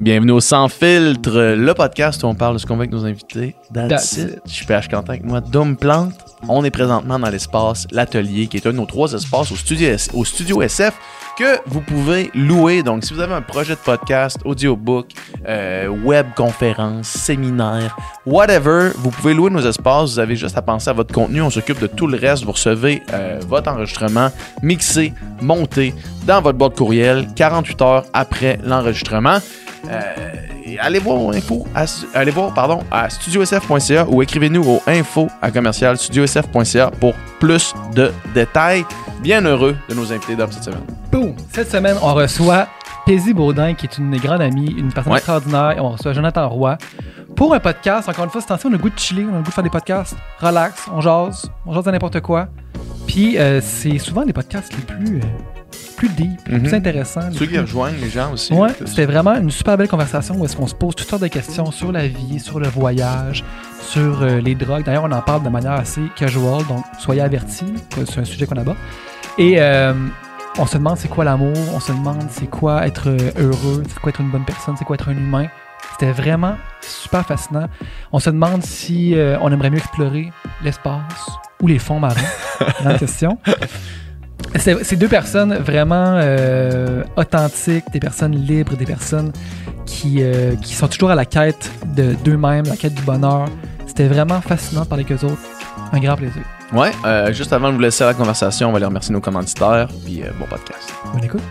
Bienvenue au Sans Filtre, le podcast où on parle de ce qu'on veut avec nos invités. That's That's it. Je suis PH Quentin avec moi, Dom Plante. On est présentement dans l'espace L'Atelier, qui est un de nos trois espaces au Studio, S- au studio SF que vous pouvez louer. Donc, si vous avez un projet de podcast, audiobook, euh, web conférence, séminaire, whatever, vous pouvez louer nos espaces. Vous avez juste à penser à votre contenu. On s'occupe de tout le reste. Vous recevez euh, votre enregistrement mixé, monté dans votre boîte courriel 48 heures après l'enregistrement. Euh, allez voir au info, à, allez voir pardon, à studiosf.ca ou écrivez-nous au info à commercial studiosf.ca pour plus de détails. Bien heureux de nos invités dans cette semaine. Boom! Cette semaine, on reçoit Paisy Baudin, qui est une grande amie, une personne Ouais. extraordinaire. Et on reçoit Jonathan Roy pour un podcast. Encore une fois, c'est on a le goût de chiller, on a le goût de faire des podcasts. Relax, on jase, on jase de n'importe quoi. Puis, euh, c'est souvent les podcasts les plus, euh, plus deep, les Mhm. plus intéressants. les Ceux qui rejoignent les gens aussi. Ouais, c'était vraiment une super belle conversation où est-ce qu'on se pose toutes sortes de questions sur la vie, sur le voyage, sur euh, les drogues. D'ailleurs, on en parle de manière assez casual, donc soyez avertis, c'est un sujet qu'on aborde. Et euh, on se demande c'est quoi l'amour, on se demande c'est quoi être euh, heureux, c'est quoi être une bonne personne, c'est quoi être un humain. C'était vraiment super fascinant. On se demande si euh, on aimerait mieux explorer l'espace ou les fonds marins. Grande question. C'est deux personnes vraiment euh, authentiques, des personnes libres, des personnes qui, euh, qui sont toujours à la quête de d'eux-mêmes, la quête du bonheur. C'était vraiment fascinant de parler avec eux autres. Un grand plaisir. Ouais, euh, juste avant de vous laisser à la conversation, on va aller remercier nos commanditaires. Puis euh, bon podcast. Bonne écoute.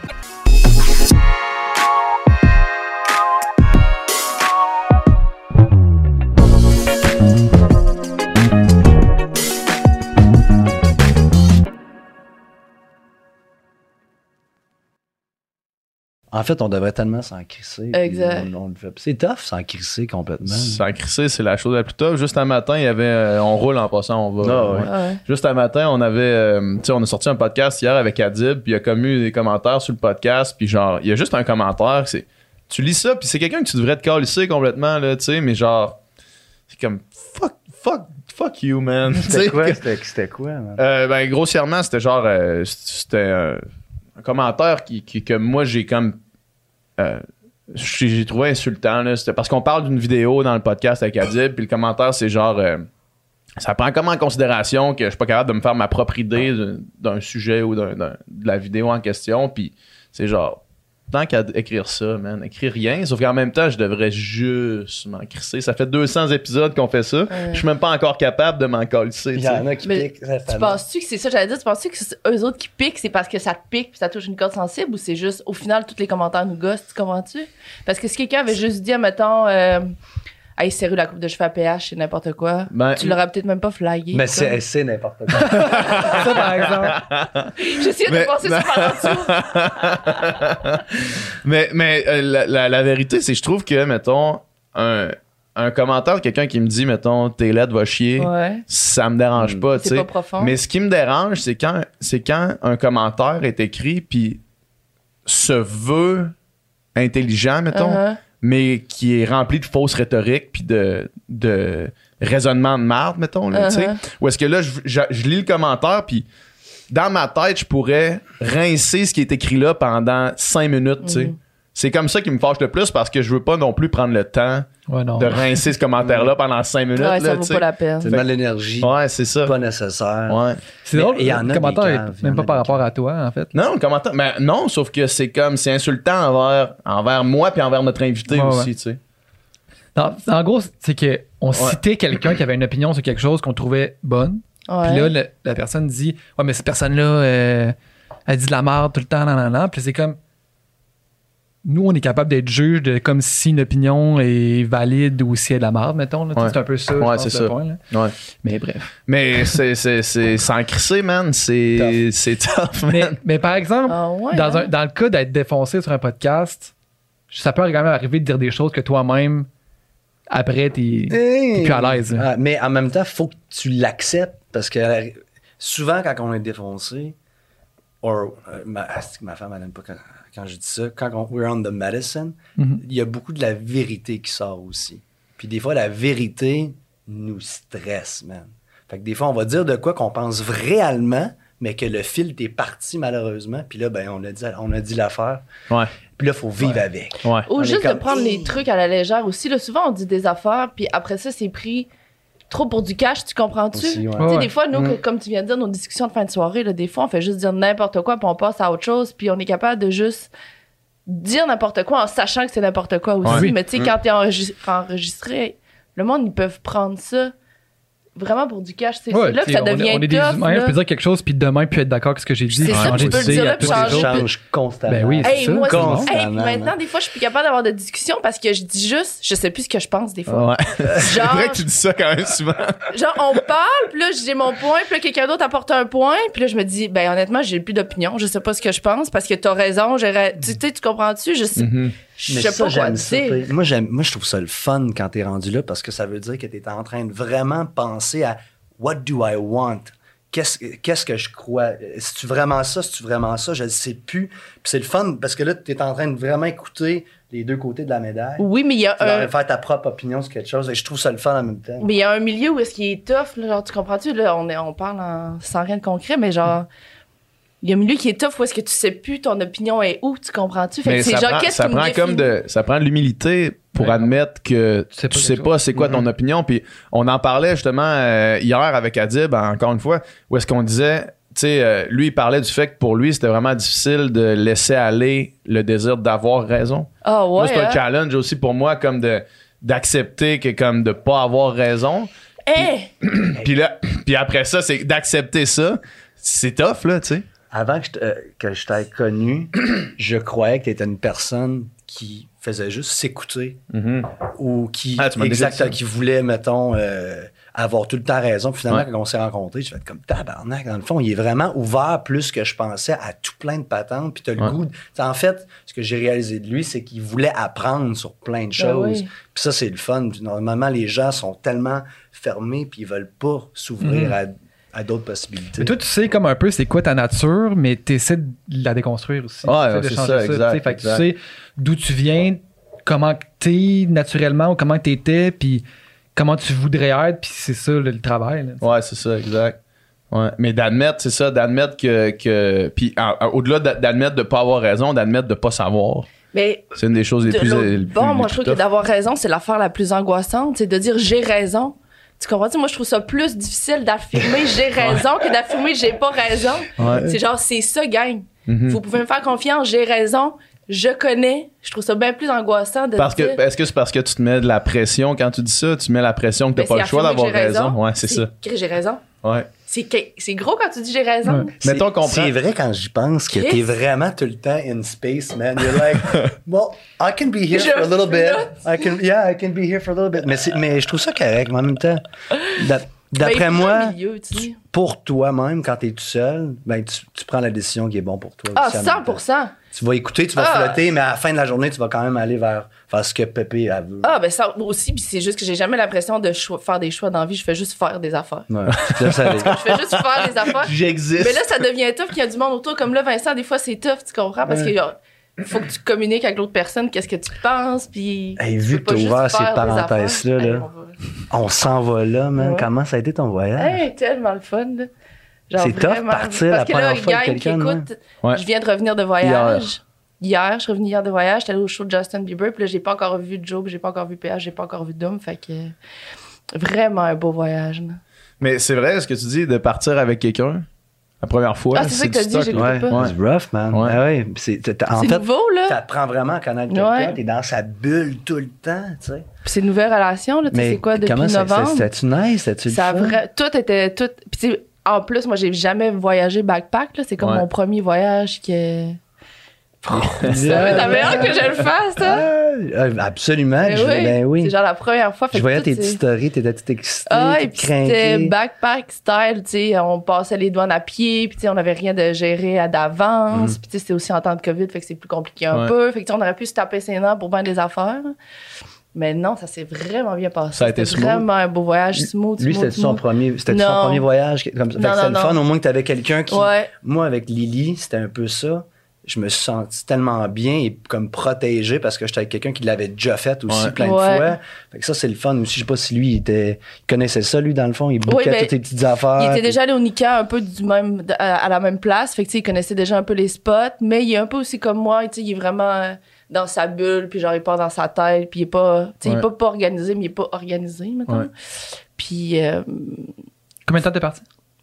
En fait, on devrait tellement s'en crisser. Exact. on- on le fait. C'est tough s'en crisser complètement. Sans crisser, c'est la chose la plus top. Juste un matin, il y avait. euh, on roule en passant, on va. Ah ouais. ouais. Ouais. Juste un matin, on avait, euh, tu sais, on a sorti un podcast hier avec Adib, puis il y a comme eu des commentaires sur le podcast, puis genre, il y a juste un commentaire, c'est, tu lis ça, puis c'est quelqu'un que tu devrais te calisser complètement là, tu sais, mais genre, c'est comme fuck, fuck, fuck you man. C'était quoi? que- C'était c'était quoi, man? euh, ben grossièrement, c'était genre, euh, c'était euh, un commentaire qui, qui- que moi j'ai comme, euh, j'ai trouvé insultant là. Parce qu'on parle d'une vidéo dans le podcast avec Adib, puis le commentaire c'est genre. euh, ça prend comment en considération que je suis pas capable de me faire ma propre idée d'un- sujet ou d'un- de la vidéo en question. Puis c'est genre, tant qu'à écrire ça, man, écrire rien. Sauf qu'en même temps, je devrais juste m'en crisser. Ça fait 200 épisodes qu'on fait ça. Je suis même pas encore capable de m'en calisser. Il tu y en a qui Mais piquent. Tu penses-tu que c'est ça, j'allais dire, tu penses-tu que c'est eux autres qui piquent, c'est parce que ça te pique puis ça touche une corde sensible ou c'est juste, au final, tous les commentaires nous gossent, tu comprends-tu? Parce que si quelqu'un avait juste dit, mettons, euh, hey, sérieux, la coupe de cheveux à pH, c'est n'importe quoi, Ben, tu l'aurais peut-être même pas flagué. Mais c'est c'est n'importe quoi. Ça, par exemple. J'essayais Mais- de penser ça par en dessous. mais mais euh, la, la- la vérité, c'est que je trouve que, mettons, un, un commentaire de quelqu'un qui me dit, mettons, tes lettres va chier, Ouais. ça me dérange Mm. pas, tu C'est sais. pas profond. Mais ce qui me dérange, c'est quand, c'est quand un commentaire est écrit puis se veut intelligent, mettons, Uh-huh. Mais qui est rempli de fausses rhétoriques puis de, de raisonnement de marde, mettons, là, tu sais. Uh-huh. Ou est-ce que là, je, je- je lis le commentaire puis dans ma tête, je pourrais rincer ce qui est écrit là pendant cinq minutes, tu sais. C'est comme ça qui me fâche le plus parce que je veux pas non plus prendre le temps Ouais, non. de rincer ce commentaire-là pendant cinq minutes. Ouais, là, ça tu vaut sais. pas la peine. C'est de l'énergie. Ouais, c'est ça. Pas nécessaire. Ouais. C'est drôle, a le commentaire est même pas par rapport à toi, en fait. Non, le commentaire. Mais non, sauf que c'est comme, c'est insultant envers, envers moi puis envers notre invité Ouais, aussi, ouais. tu sais. Non, en gros, c'est que on citait quelqu'un qui avait une opinion sur quelque chose qu'on trouvait bonne. Puis là, le- la personne dit Ouais, mais cette personne-là, euh, elle dit de la merde tout le temps, nan, nan, nan. Puis c'est comme. Nous, on est capable d'être juge de comme si une opinion est valide ou si elle est de la merde, mettons. Ouais. C'est un peu ça, Ouais, c'est ça. point. là. Ouais. Mais bref. Mais c'est, c'est, c'est, sans crisser, man. C'est, c'est tough, man. Mais, mais par exemple, Ah ouais, dans, hein? un- dans le cas d'être défoncé sur un podcast, ça peut quand même arriver de dire des choses que toi-même, après, t'es t'es plus à l'aise. Ah, mais en même temps, faut que tu l'acceptes parce que souvent, quand on est défoncé, or, euh, ma, ma femme, elle n'aime pas quand, quand je dis ça, quand on, we're on the medicine, Mhm. il y a beaucoup de la vérité qui sort aussi. Puis des fois, la vérité nous stresse, man. Fait que des fois, on va dire de quoi qu'on pense réellement, mais que le fil est parti malheureusement. Puis là, ben, on a dit, on a dit l'affaire. Ouais. Puis là, il faut vivre avec. Ouais. Ou On juste comme- de prendre les trucs à la légère aussi. Là, souvent, on dit des affaires, puis après ça, c'est pris trop pour du cash, tu comprends-tu? Aussi, ouais. Tu sais, Ouais. des fois, nous, Mm. que- comme tu viens de dire, nos discussions de fin de soirée, là, des fois, on fait juste dire n'importe quoi, puis on passe à autre chose, puis on est capable de juste dire n'importe quoi en sachant que c'est n'importe quoi aussi. Ouais. Mais tu sais, Mm. quand t'es enregis- enregistré, le monde, ils peuvent prendre ça vraiment pour du cash. C'est Ouais, là que ça on est- devient on est des tough, humains, là. je peux dire quelque chose, puis demain, puis être d'accord avec ce que j'ai dit, C'est puis ça, changer tu peux le d'idée dire là, à puis tous les changer. jours. change constamment. Ben oui, c'est Hey, ça. moi, hey, Constamment, maintenant, des fois, je suis plus capable d'avoir de discussions parce que je dis juste, je sais plus ce que je pense des fois. Ouais. C'est Genre, vrai que tu dis ça quand même souvent. Genre, on parle, puis là, j'ai mon point, puis là, quelqu'un d'autre apporte un point, puis là, je me dis, ben, honnêtement, j'ai plus d'opinion, je sais pas ce que je pense, parce que t'as raison, tu sais, tu comprends-tu? Je sais, Mhm. Je Mais sais ça, pas quoi ça. Moi, j'aime, moi, je trouve ça le fun quand t'es rendu là parce que ça veut dire que t'es en train de vraiment penser à what do I want? Qu'est-ce, qu'est-ce que je crois? Si tu vraiment ça, si tu vraiment ça, je ne sais plus. Puis c'est le fun parce que là, t'es en train de vraiment écouter les deux côtés de la médaille. Oui, mais il y a Tu un, faire ta propre opinion sur quelque chose et je trouve ça le fun en même temps. mais il y a un milieu où est-ce qu'il est tough, là, genre, tu comprends-tu? Là, on, est, on parle en- sans rien de concret, mais genre, il y a un milieu qui est tough où est-ce que tu sais plus ton opinion est où, tu comprends-tu? Fait Mais que c'est ça genre, qu'est-ce ça qui me prend comme de, ça prend de l'humilité pour Ouais. admettre que Tu sais pas tu sais pas c'est quoi ton opinion. Puis on en parlait justement euh, hier avec Adib, encore une fois, où est-ce qu'on disait, tu sais, euh, lui il parlait du fait que pour lui c'était vraiment difficile de laisser aller le désir d'avoir raison. Ah moi ouais, c'est un hein? challenge aussi pour moi comme de d'accepter que comme de pas avoir raison. Hey! Puis là, puis après ça c'est d'accepter ça. C'est tough là, tu sais. Avant que je, euh, que je t'aie connu, je croyais que tu étais une personne qui faisait juste s'écouter ou qui, Ah, exact, qui voulait, mettons, euh, avoir tout le temps raison. Puis finalement, Ouais. quand on s'est rencontrés, je fait comme tabarnak. Dans le fond, il est vraiment ouvert plus que je pensais à tout plein de patentes. Puis t'as le Ouais. goût. de- en fait, ce que j'ai réalisé de lui, c'est qu'il voulait apprendre sur plein de Ben choses. oui. Puis ça, c'est le fun. Normalement, les gens sont tellement fermés puis ils veulent pas s'ouvrir Mhm. à, à d'autres possibilités. Mais toi, tu sais comme un peu c'est quoi ta nature, mais tu essaies de la déconstruire aussi. Ouais, c'est changer ça, tu exact, sais. Fait que exact. tu sais d'où tu viens, comment t'es naturellement ou comment t'étais, puis comment tu voudrais être, puis c'est ça le, le travail. là. Ouais, c'est ça, exact. Ouais. Mais d'admettre, c'est ça, d'admettre que. que puis en- en- au-delà d'a- d'admettre de pas avoir raison, d'admettre de pas savoir. Mais C'est une des choses les de plus. l'autre les plus- moi, les je trouve que d'avoir raison, c'est l'affaire la plus angoissante. C'est de dire j'ai raison. Tu comprends? Moi, je trouve ça plus difficile d'affirmer j'ai raison que d'affirmer j'ai pas raison. Ouais. C'est genre, c'est ça, gang. Mhm. Vous pouvez me faire confiance, j'ai raison, je connais. Je trouve ça bien plus angoissant de Parce dire. que, est-ce que c'est parce que tu te mets de la pression quand tu dis ça? Tu mets la pression que t'as Ben, pas le choix d'avoir j'ai raison? Ouais, c'est ça. que J'ai raison. Ouais. C'est gros quand tu dis j'ai raison. Ouais. C'est- Mettons qu'on C'est prend- vrai quand j'y pense que t'es vraiment tout le temps in space, man. You're like, well, I can be here Je for a little bit. I can, yeah, I can be here for a little bit. Mais, mais je trouve ça correct, mais en même temps. Ben, D'après moi, un milieu, tu sais. pour toi-même, quand t'es tout seul, ben, tu, tu prends la décision qui est bon pour toi. Ah, aussi en même temps. 100 Tu vas écouter, tu vas Ah. flotter, mais à la fin de la journée, tu vas quand même aller vers, vers ce que Pépé elle veut. Ah, ben ça aussi, puis c'est juste que j'ai jamais l'impression de faire des choix dans la vie. Je fais juste faire des affaires. Ouais, tu. Je fais juste faire des affaires. J'existe. Mais là, ça devient tough qu'il y a du monde autour. Comme là, Vincent, des fois, c'est tough, tu comprends? Parce Ouais. qu'il faut que tu communiques avec l'autre personne, qu'est-ce que tu penses, puis... Hey, tu vu que t'as juste ouvert ces affaires. là. Hey, on s'en va là, man. Ouais. Comment ça a été ton voyage? Hey, tellement le fun, là. Genre, C'est tough partir la Parce que là, première fois qui quelqu'un, écoute, Ouais. je viens de revenir de voyage. Hier. je suis revenue hier de voyage, j'étais allée au show de Justin Bieber, puis là, j'ai pas encore vu Joe, puis j'ai pas encore vu PH, j'ai pas encore vu Dom, fait que... Vraiment un beau voyage, là. Mais c'est vrai ce que tu dis de partir avec quelqu'un la première fois. Ah, c'est ça que t'as dit, j'ai Ouais, c'est rough, man. Ouais. Ah ouais, c'est, t'as- t'as- en C'est fait, nouveau, là. t'apprends vraiment à connaître quelqu'un, Ouais. t'es dans sa bulle tout le temps, tu sais. Puis c'est une nouvelle relation, là, tu sais, c'est quoi, depuis comment ça- ça- novembre? C'était-tu nice? C'était-tu Ça vrai, tout était tout. Puis tu sais, en plus, moi, j'ai jamais voyagé backpack. Là. C'est comme Ouais. mon premier voyage que. T'avais hâte que je le fasse, ça? Ah, absolument. Ben je- oui. ben oui. C'est genre la première fois. fait Je voyais tes petites stories, t'étais tout excité, Ah, et puis c'était backpack style, tu sais, on passait les douanes à pied, puis tu sais, on avait rien de géré à d'avance, puis tu sais, c'était aussi en temps de COVID, fait que c'est plus compliqué un Ouais. peu, fait que on aurait pu se taper ses nerfs pour bien des affaires. Mais non, ça s'est vraiment bien passé. Ça a été C'était smooth? vraiment un beau voyage, smooth, Lui, c'était son premier, c'était son premier voyage. Comme ça. Fait Non, que c'était non, le fun, non. au moins que t'avais quelqu'un qui. Ouais. Moi, avec Lily, c'était un peu ça. Je me suis senti tellement bien et comme protégé parce que j'étais avec quelqu'un qui l'avait déjà fait aussi Ouais. plein de Ouais. fois. Fait que ça, c'est le fun aussi. Je sais pas si lui, il, était, il connaissait ça, lui, dans le fond. Il bouquait ben, toutes les petites affaires. Il était puis- déjà allé au Nika un peu du même, à, à la même place. Fait que, tu sais, il connaissait déjà un peu les spots. Mais il est un peu aussi comme moi. Tu sais, il est vraiment euh, dans sa bulle. Puis genre, il part dans sa tête. Puis il est pas, tu sais, il est pas, pas organisé, mais il est pas organisé, maintenant. Ouais. Puis, euh, Combien de temps t'es parti?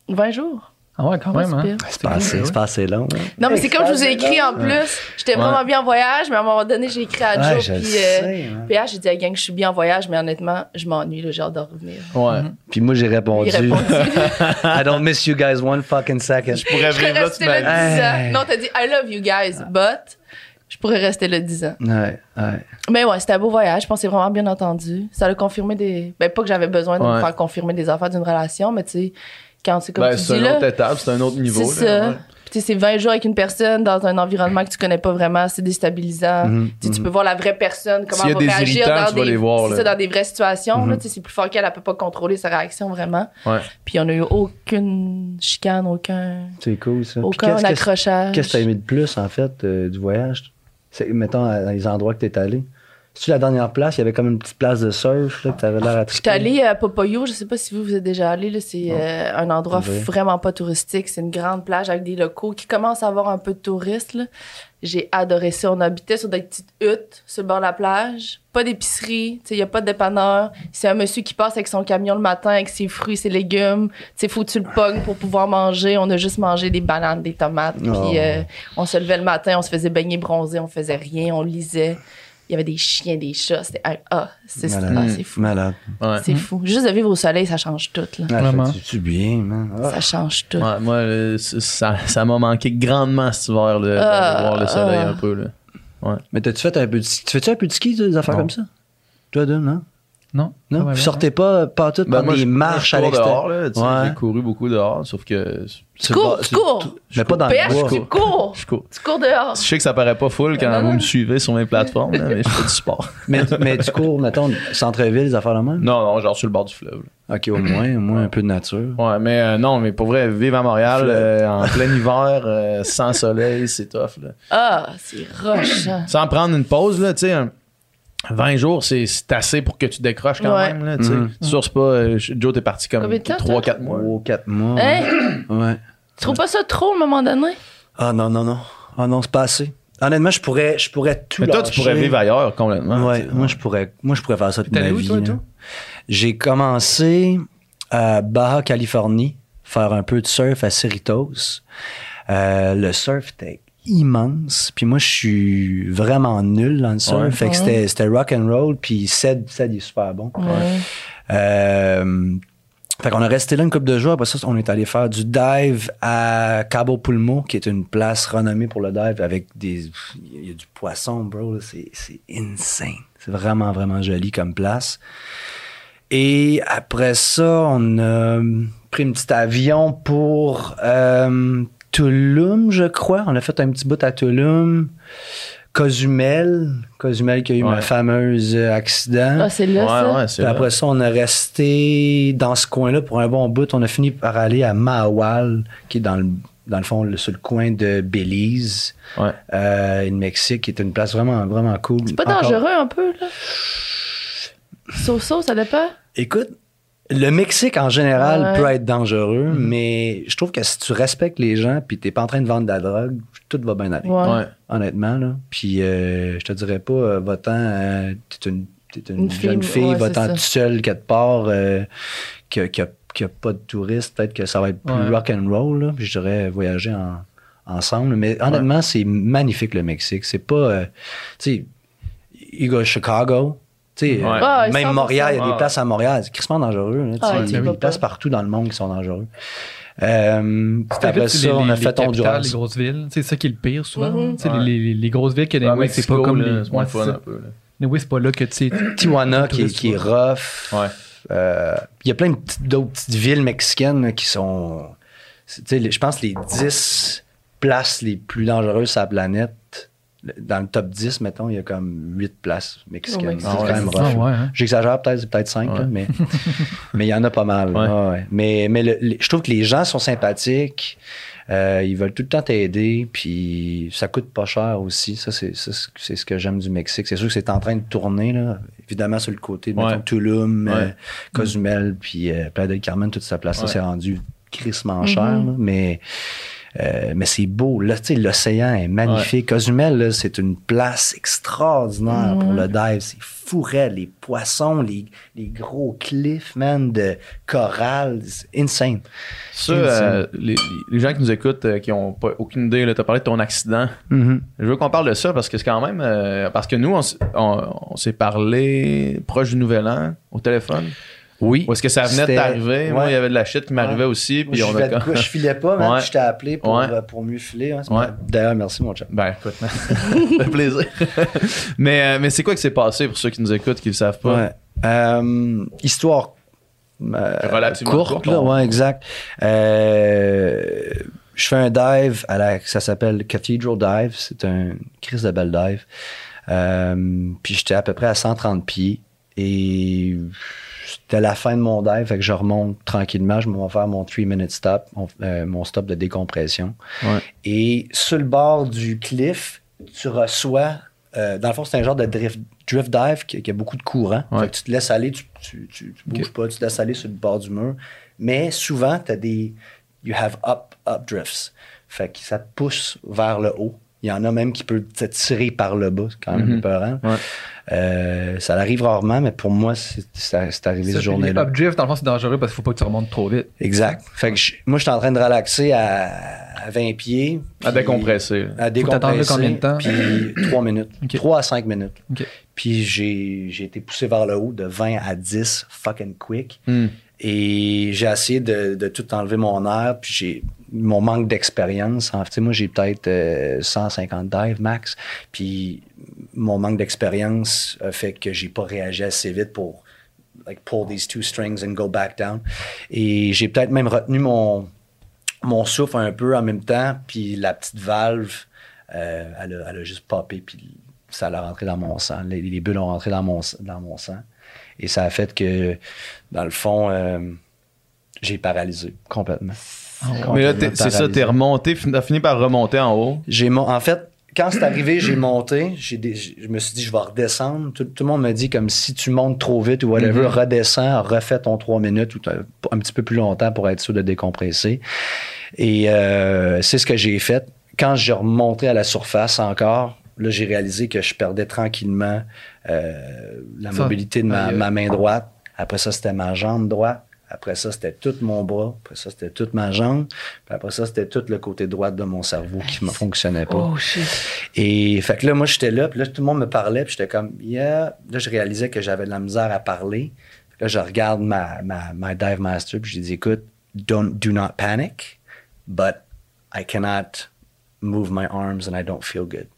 20 jours. Ah ouais, quand même, hein? C'est pas assez, c'est pas assez long. hein. Non, mais c'est comme je vous ai écrit en plus. J'étais Ouais. vraiment bien en voyage, mais à un moment donné, j'ai écrit à Joe. puis, sais. euh, hein. puis j'ai dit à la gang, je suis bien en voyage, mais honnêtement, je m'ennuie, le genre de revenir. Ouais. Puis moi, j'ai répondu. I don't miss you guys one fucking second. Je pourrais Je vivre là, tu rester là 10 m'as ans. Hey. Non, t'as dit I love you guys, but je pourrais rester là 10 ans. Ouais, ouais. Mais ouais, c'était un beau voyage. Je c'est vraiment bien entendu. Ça a confirmé des. Ben, pas que j'avais besoin de Ouais. me faire confirmer des affaires d'une relation, mais tu sais, quand c'est comme Ben, tu c'est dis une là. autre étape, c'est un autre niveau. C'est là, ça. ouais. Puis tu sais, c'est 20 jours avec une personne dans un environnement que tu connais pas vraiment, c'est déstabilisant. Mhm, Tu tu peux voir la vraie personne, comment elle va réagir dans, tu des, les voir, c'est là. ça, dans des vraies situations. là. Mhm. Tu c'est plus fort qu'elle, elle peut pas contrôler sa réaction vraiment. Ouais. Puis on a eu aucune chicane, aucun, C'est cool, ça. Puis aucun qu'est-ce que- accrochage. Qu'est-ce que t'as aimé de plus, en fait, euh, du voyage? C'est, mettons, à- dans les endroits que t'es allé? C'est-tu la dernière place? Il y avait comme une petite place de surf, là, que t'avais l'air à J'étais allée à Popoyo, je sais pas si vous, vous êtes déjà allé, là, c'est euh, un endroit vraiment pas touristique. C'est une grande plage avec des locaux qui commencent à avoir un peu de touristes. là. J'ai adoré ça. On habitait sur des petites huttes sur le bord de la plage. Pas d'épicerie, il n'y a pas de dépanneur. C'est un monsieur qui passe avec son camion le matin avec ses fruits, ses légumes. Il faut que tu le pognes pour pouvoir manger. On a juste mangé des bananes, des tomates. Puis Oh. euh, on se levait le matin, on se faisait baigner bronzer, on faisait rien, on lisait. Il y avait des chiens, des chats. C'était ah, c'est ah, c'est fou. Malade. Ouais. C'est fou. Juste de vivre au soleil, ça change tout. Là. Ah, Vraiment. fais-tu bien, man? Ah. Ça change tout. Ouais, moi, euh, ça ça m'a manqué grandement cet hiver, là, Ah, voir le soleil ah. un peu. Là. Mais t'as-tu fait un peu de ski? Tu fais-tu un peu de ski, des affaires Non. comme ça? Toi, deux, non? Non? Non? Ouais, Vous ouais, sortez pas, pas tout Ben, moi, des marches à l'extérieur? Ouais. J'ai couru beaucoup dehors, sauf que Tu cours, tu cours. Mais pas dans le bois. tu cours. je cours. Tu cours dehors. Je sais que ça paraît pas full quand vous me suivez sur mes plateformes, là, mais je fais du sport. Mais, mais tu cours, mettons, centre-ville, des affaires de même? Non, non, genre sur le bord du fleuve. là. Ok, au moins, au moins un peu de nature. Ouais, mais euh, non, mais pour vrai, vivre à Montréal euh, en plein hiver, euh, sans soleil, c'est tough. Là. Ah, c'est rochant. Sans prendre une pause, là, tu sais, un- 20 jours, c'est assez pour que tu décroches quand Ouais. même. Là, tu sûr, c'est pas. euh, Joe, t'es parti comme Combien de temps, 3-4 mois. Oh, quatre mois. Hein? Ouais. Tu trouves pas ça trop à un moment donné? Ah non, non, non. Ah non, c'est pas assez. Honnêtement, je pourrais, je pourrais tout Mais toi, tu pourrais vivre ailleurs complètement. Ouais, moi je pourrais, moi je pourrais faire ça toute T'es ma vie. J'ai commencé à Baja Californie, faire un peu de surf à Cerritos. Euh, le surf était immense, puis moi je suis vraiment nul dans le surf, Ouais. fait que c'était, c'était rock and roll, puis Ced, Ced il est super bon. Ouais. Euh, fait qu'on a resté là une couple de jours. Après ça, on est allé faire du dive à Cabo Pulmo, qui est une place renommée pour le dive avec des. Il y a du poisson, bro. c'est insane. C'est vraiment, vraiment joli comme place. Et après ça, on a pris un petit avion pour euh, Tulum, je crois. On a fait un petit bout à Tulum. Cozumel. Cozumel qui a eu Ouais. ma fameuse accident. Ah, c'est là, Ouais, ça? ouais, Puis vrai. après ça, on a resté dans ce coin-là pour un bon bout. On a fini par aller à Mahawal, qui est dans le, dans le fond, le- sur le coin de Belize, Ouais. euh, le Mexique, qui est une place vraiment, vraiment cool. C'est pas Encore- dangereux un peu, là? So-so, ça dépend? Écoute, le Mexique en général Ouais. peut être dangereux, mais je trouve que si tu respectes les gens puis t'es pas en train de vendre de la drogue, tout va bien aller. Ouais. Ouais. Honnêtement, là. Puis euh, je te dirais pas, euh, va-t'en, euh, t'es une, t'es une, Une jeune fille, fille, ouais, va-t'en c'est ça. tout seul quelque part, euh, qui a- qui a, qui a pas de touristes, peut-être que ça va être plus Ouais. rock and roll, là. Puis je dirais voyager en- ensemble. Mais honnêtement, c'est magnifique le Mexique. C'est pas, euh, tu sais, il go à Chicago. Ouais. euh, Ah, même 100%. Montréal, il y a des Ouais. places à Montréal. C'est crissement dangereux. Là, Ah, il y a des places partout dans le monde qui sont dangereux. Euh, après ça, c'est les- on a les fait Honduras. les grosses villes. C'est ça qui est le pire souvent. Mhm. Ouais. les, les- les grosses villes À oui, c'est pas comme là, les. c'est moins ouais, fun c'est un ça. peu. là. Mais oui, c'est pas là que tu sais. Tijuana qui, est- Touriste, qui est ouais. rough. Ouais. Euh, Il y a plein d'autres petites villes mexicaines qui sont. les- Je pense les 10 places les plus dangereuses sur la planète. Dans le top 10, mettons, il y a comme 8 places mexicaines. Au c'est quand même Ah rough. ouais, hein. J'exagère peut-être, c'est peut-être 5, Ouais. mais mais il y en a pas mal. Ouais. Ouais. Mais, mais le- je trouve que les gens sont sympathiques. Euh, ils veulent tout le temps t'aider, puis ça coûte pas cher aussi. Ça, c'est ça, c'est ce que j'aime du Mexique. C'est sûr que c'est en train de tourner, là. évidemment, sur le côté de Ouais. mettons, Tulum, euh, Ouais. Cozumel, puis euh, Playa del Carmen, toute cette place-là, Ouais. c'est rendu crissement cher, là. mais... euh, mais c'est beau. Là, tu sais, l'océan est magnifique. Cozumel, là, c'est une place extraordinaire pour le dive. C'est fou raide. Les poissons, les, les gros cliffs, man, de corail. C'est insane. Ça, euh, les, gens qui nous écoutent, euh, qui ont pas aucune idée, tu as parlé de ton accident. Mhm. Je veux qu'on parle de ça parce que c'est quand même. parce que nous, on, s- on- on s'est parlé proche du Nouvel An au téléphone. Oui. Ou est-ce que ça venait de C'était- t'arriver? Moi, ouais. il y avait de la shit qui m'arrivait Ouais. aussi. Moi, je, a filais de quand- quoi, je filais pas, Ouais. puis je t'ai appelé pour, Ouais. euh, pour mieux filer. hein. Ouais. pas- D'ailleurs, merci, mon chat. Ben écoute, ça fait plaisir. mais euh, mais c'est quoi qui s'est passé pour ceux qui nous écoutent, qui ne le savent pas? Ouais. Euh, histoire Relativement courte, courte, là, ouais, exact. Je fais un dive à la, ça s'appelle Cathedral Dive. C'est un crise de belle dive. Puis j'étais à peu près à 130 pieds et c'était la fin de mon dive, fait que je remonte tranquillement. Je vais faire mon 3 minute stop, mon, euh, mon stop de décompression. Ouais. Et sur le bord du cliff, tu reçois. euh, dans le fond, c'est un genre de drift, drift dive qui, qui a beaucoup de courant. Ouais. Fait que tu te laisses aller, tu, tu, tu, tu bouges pas, tu te laisses aller sur le bord du mur. Mais souvent, tu as des. You have up, up drifts. Fait que ça te pousse vers le haut. Il y en a même qui peut te tirer par le bas. C'est quand même épeurant. Ouais. Euh, ça arrive rarement, mais pour moi, c'est arrivé cette journée-là. updrift, dans le fond, c'est dangereux parce qu'il faut pas que tu remontes trop vite. Exact. Fait que je- moi, je suis en train de relaxer à, à 20 pieds. À décompresser. À Faut décompresser. combien de temps? Puis 3 minutes. Ok. 3 à 5 minutes. Puis j'ai j'ai été poussé vers le haut de 20 à 10 fucking quick. Hmm. Et j'ai essayé de, de tout enlever mon air. Puis j'ai mon manque d'expérience. En fait, moi, j'ai peut-être euh, 150 dives max. Puis mon manque d'expérience a fait que j'ai pas réagi assez vite pour like pull these two strings and go back down. Et j'ai peut-être même retenu mon, souffle un peu en même temps. Puis la petite valve, euh, elle, a, juste popé. Puis ça a rentré dans mon sang. Les, les bulles ont rentré dans mon, dans mon sang. Et ça a fait que, dans le fond, euh, j'ai paralysé complètement. Mais là, c'est ça, t'es remonté, t'as fini par remonter en haut. J'ai mon- en fait, quand c'est arrivé, j'ai monté. J'ai des- je me suis dit, je vais redescendre. Tout, tout le monde me dit comme si tu montes trop vite ou whatever, Mhm. redescends, refais ton 3 minutes ou un petit peu plus longtemps pour être sûr de décompresser. Et euh, c'est ce que j'ai fait. Quand j'ai remonté à la surface encore, là, j'ai réalisé que je perdais tranquillement euh, la Ça, mobilité de ma main droite. Après ça, c'était ma jambe droite. Après ça, c'était tout mon bras. Après ça, c'était toute ma jambe. Puis après ça, c'était tout le côté droit de mon cerveau qui ne fonctionnait pas. Oh shit. Et fait que là, moi, j'étais là, puis là, tout le monde me parlait, puis j'étais comme, yeah. Là, je réalisais que j'avais de la misère à parler. Là, je regarde ma, ma, ma dive master, puis je lui dis, écoute, don't, do not panic, but I cannot move my arms and I don't feel good.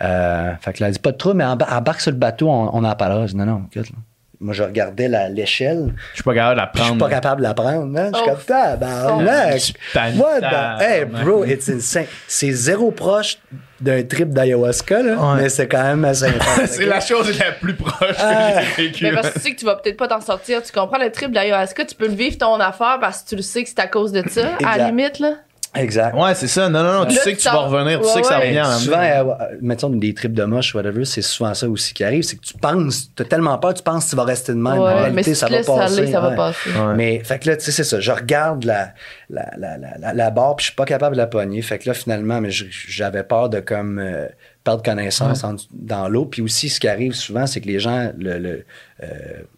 Euh, fait que là, elle dit, pas de trouble, mais emba- embarque sur le bateau, on, on en parlera. Je dis, non, non, écoute, là. Moi, je regardais l'échelle, Je suis pas capable de la puis je suis prendre. pas capable de la prendre. hein. Je suis Oh. comme, tabarnak. Tu paniques, What the... tabarnak. Hey, bro, it's insane. C'est zéro proche d'un trip d'ayahuasca, là, Ouais. mais c'est quand même assez intense. C'est la chose la plus proche Ah. que j'ai vécue. Mais parce que tu sais que tu vas peut-être pas t'en sortir. Tu comprends le trip d'ayahuasca, tu peux le vivre ton affaire parce que tu le sais que c'est à cause de ça, à la limite, là. Exact. Ouais, c'est ça. Non, non, non. Tu Là, sais que tu tu vas revenir. Tu Ouais, sais que ça revient souvent, euh, mettons des trips de moche, whatever, c'est souvent ça aussi qui arrive, c'est que tu penses, t'as tellement peur, tu penses que tu vas rester de même. en réalité, mais si ça tu va passer. aller, ça va passer. Mais, fait que là, tu sais, c'est ça. Je regarde la, la, la, la, la, la barre, puis je suis pas capable de la pogner. Fait que là, finalement, mais j'avais peur de comme euh, perdre connaissance en- dans l'eau. Puis aussi, ce qui arrive souvent, c'est que les gens, le, le, euh,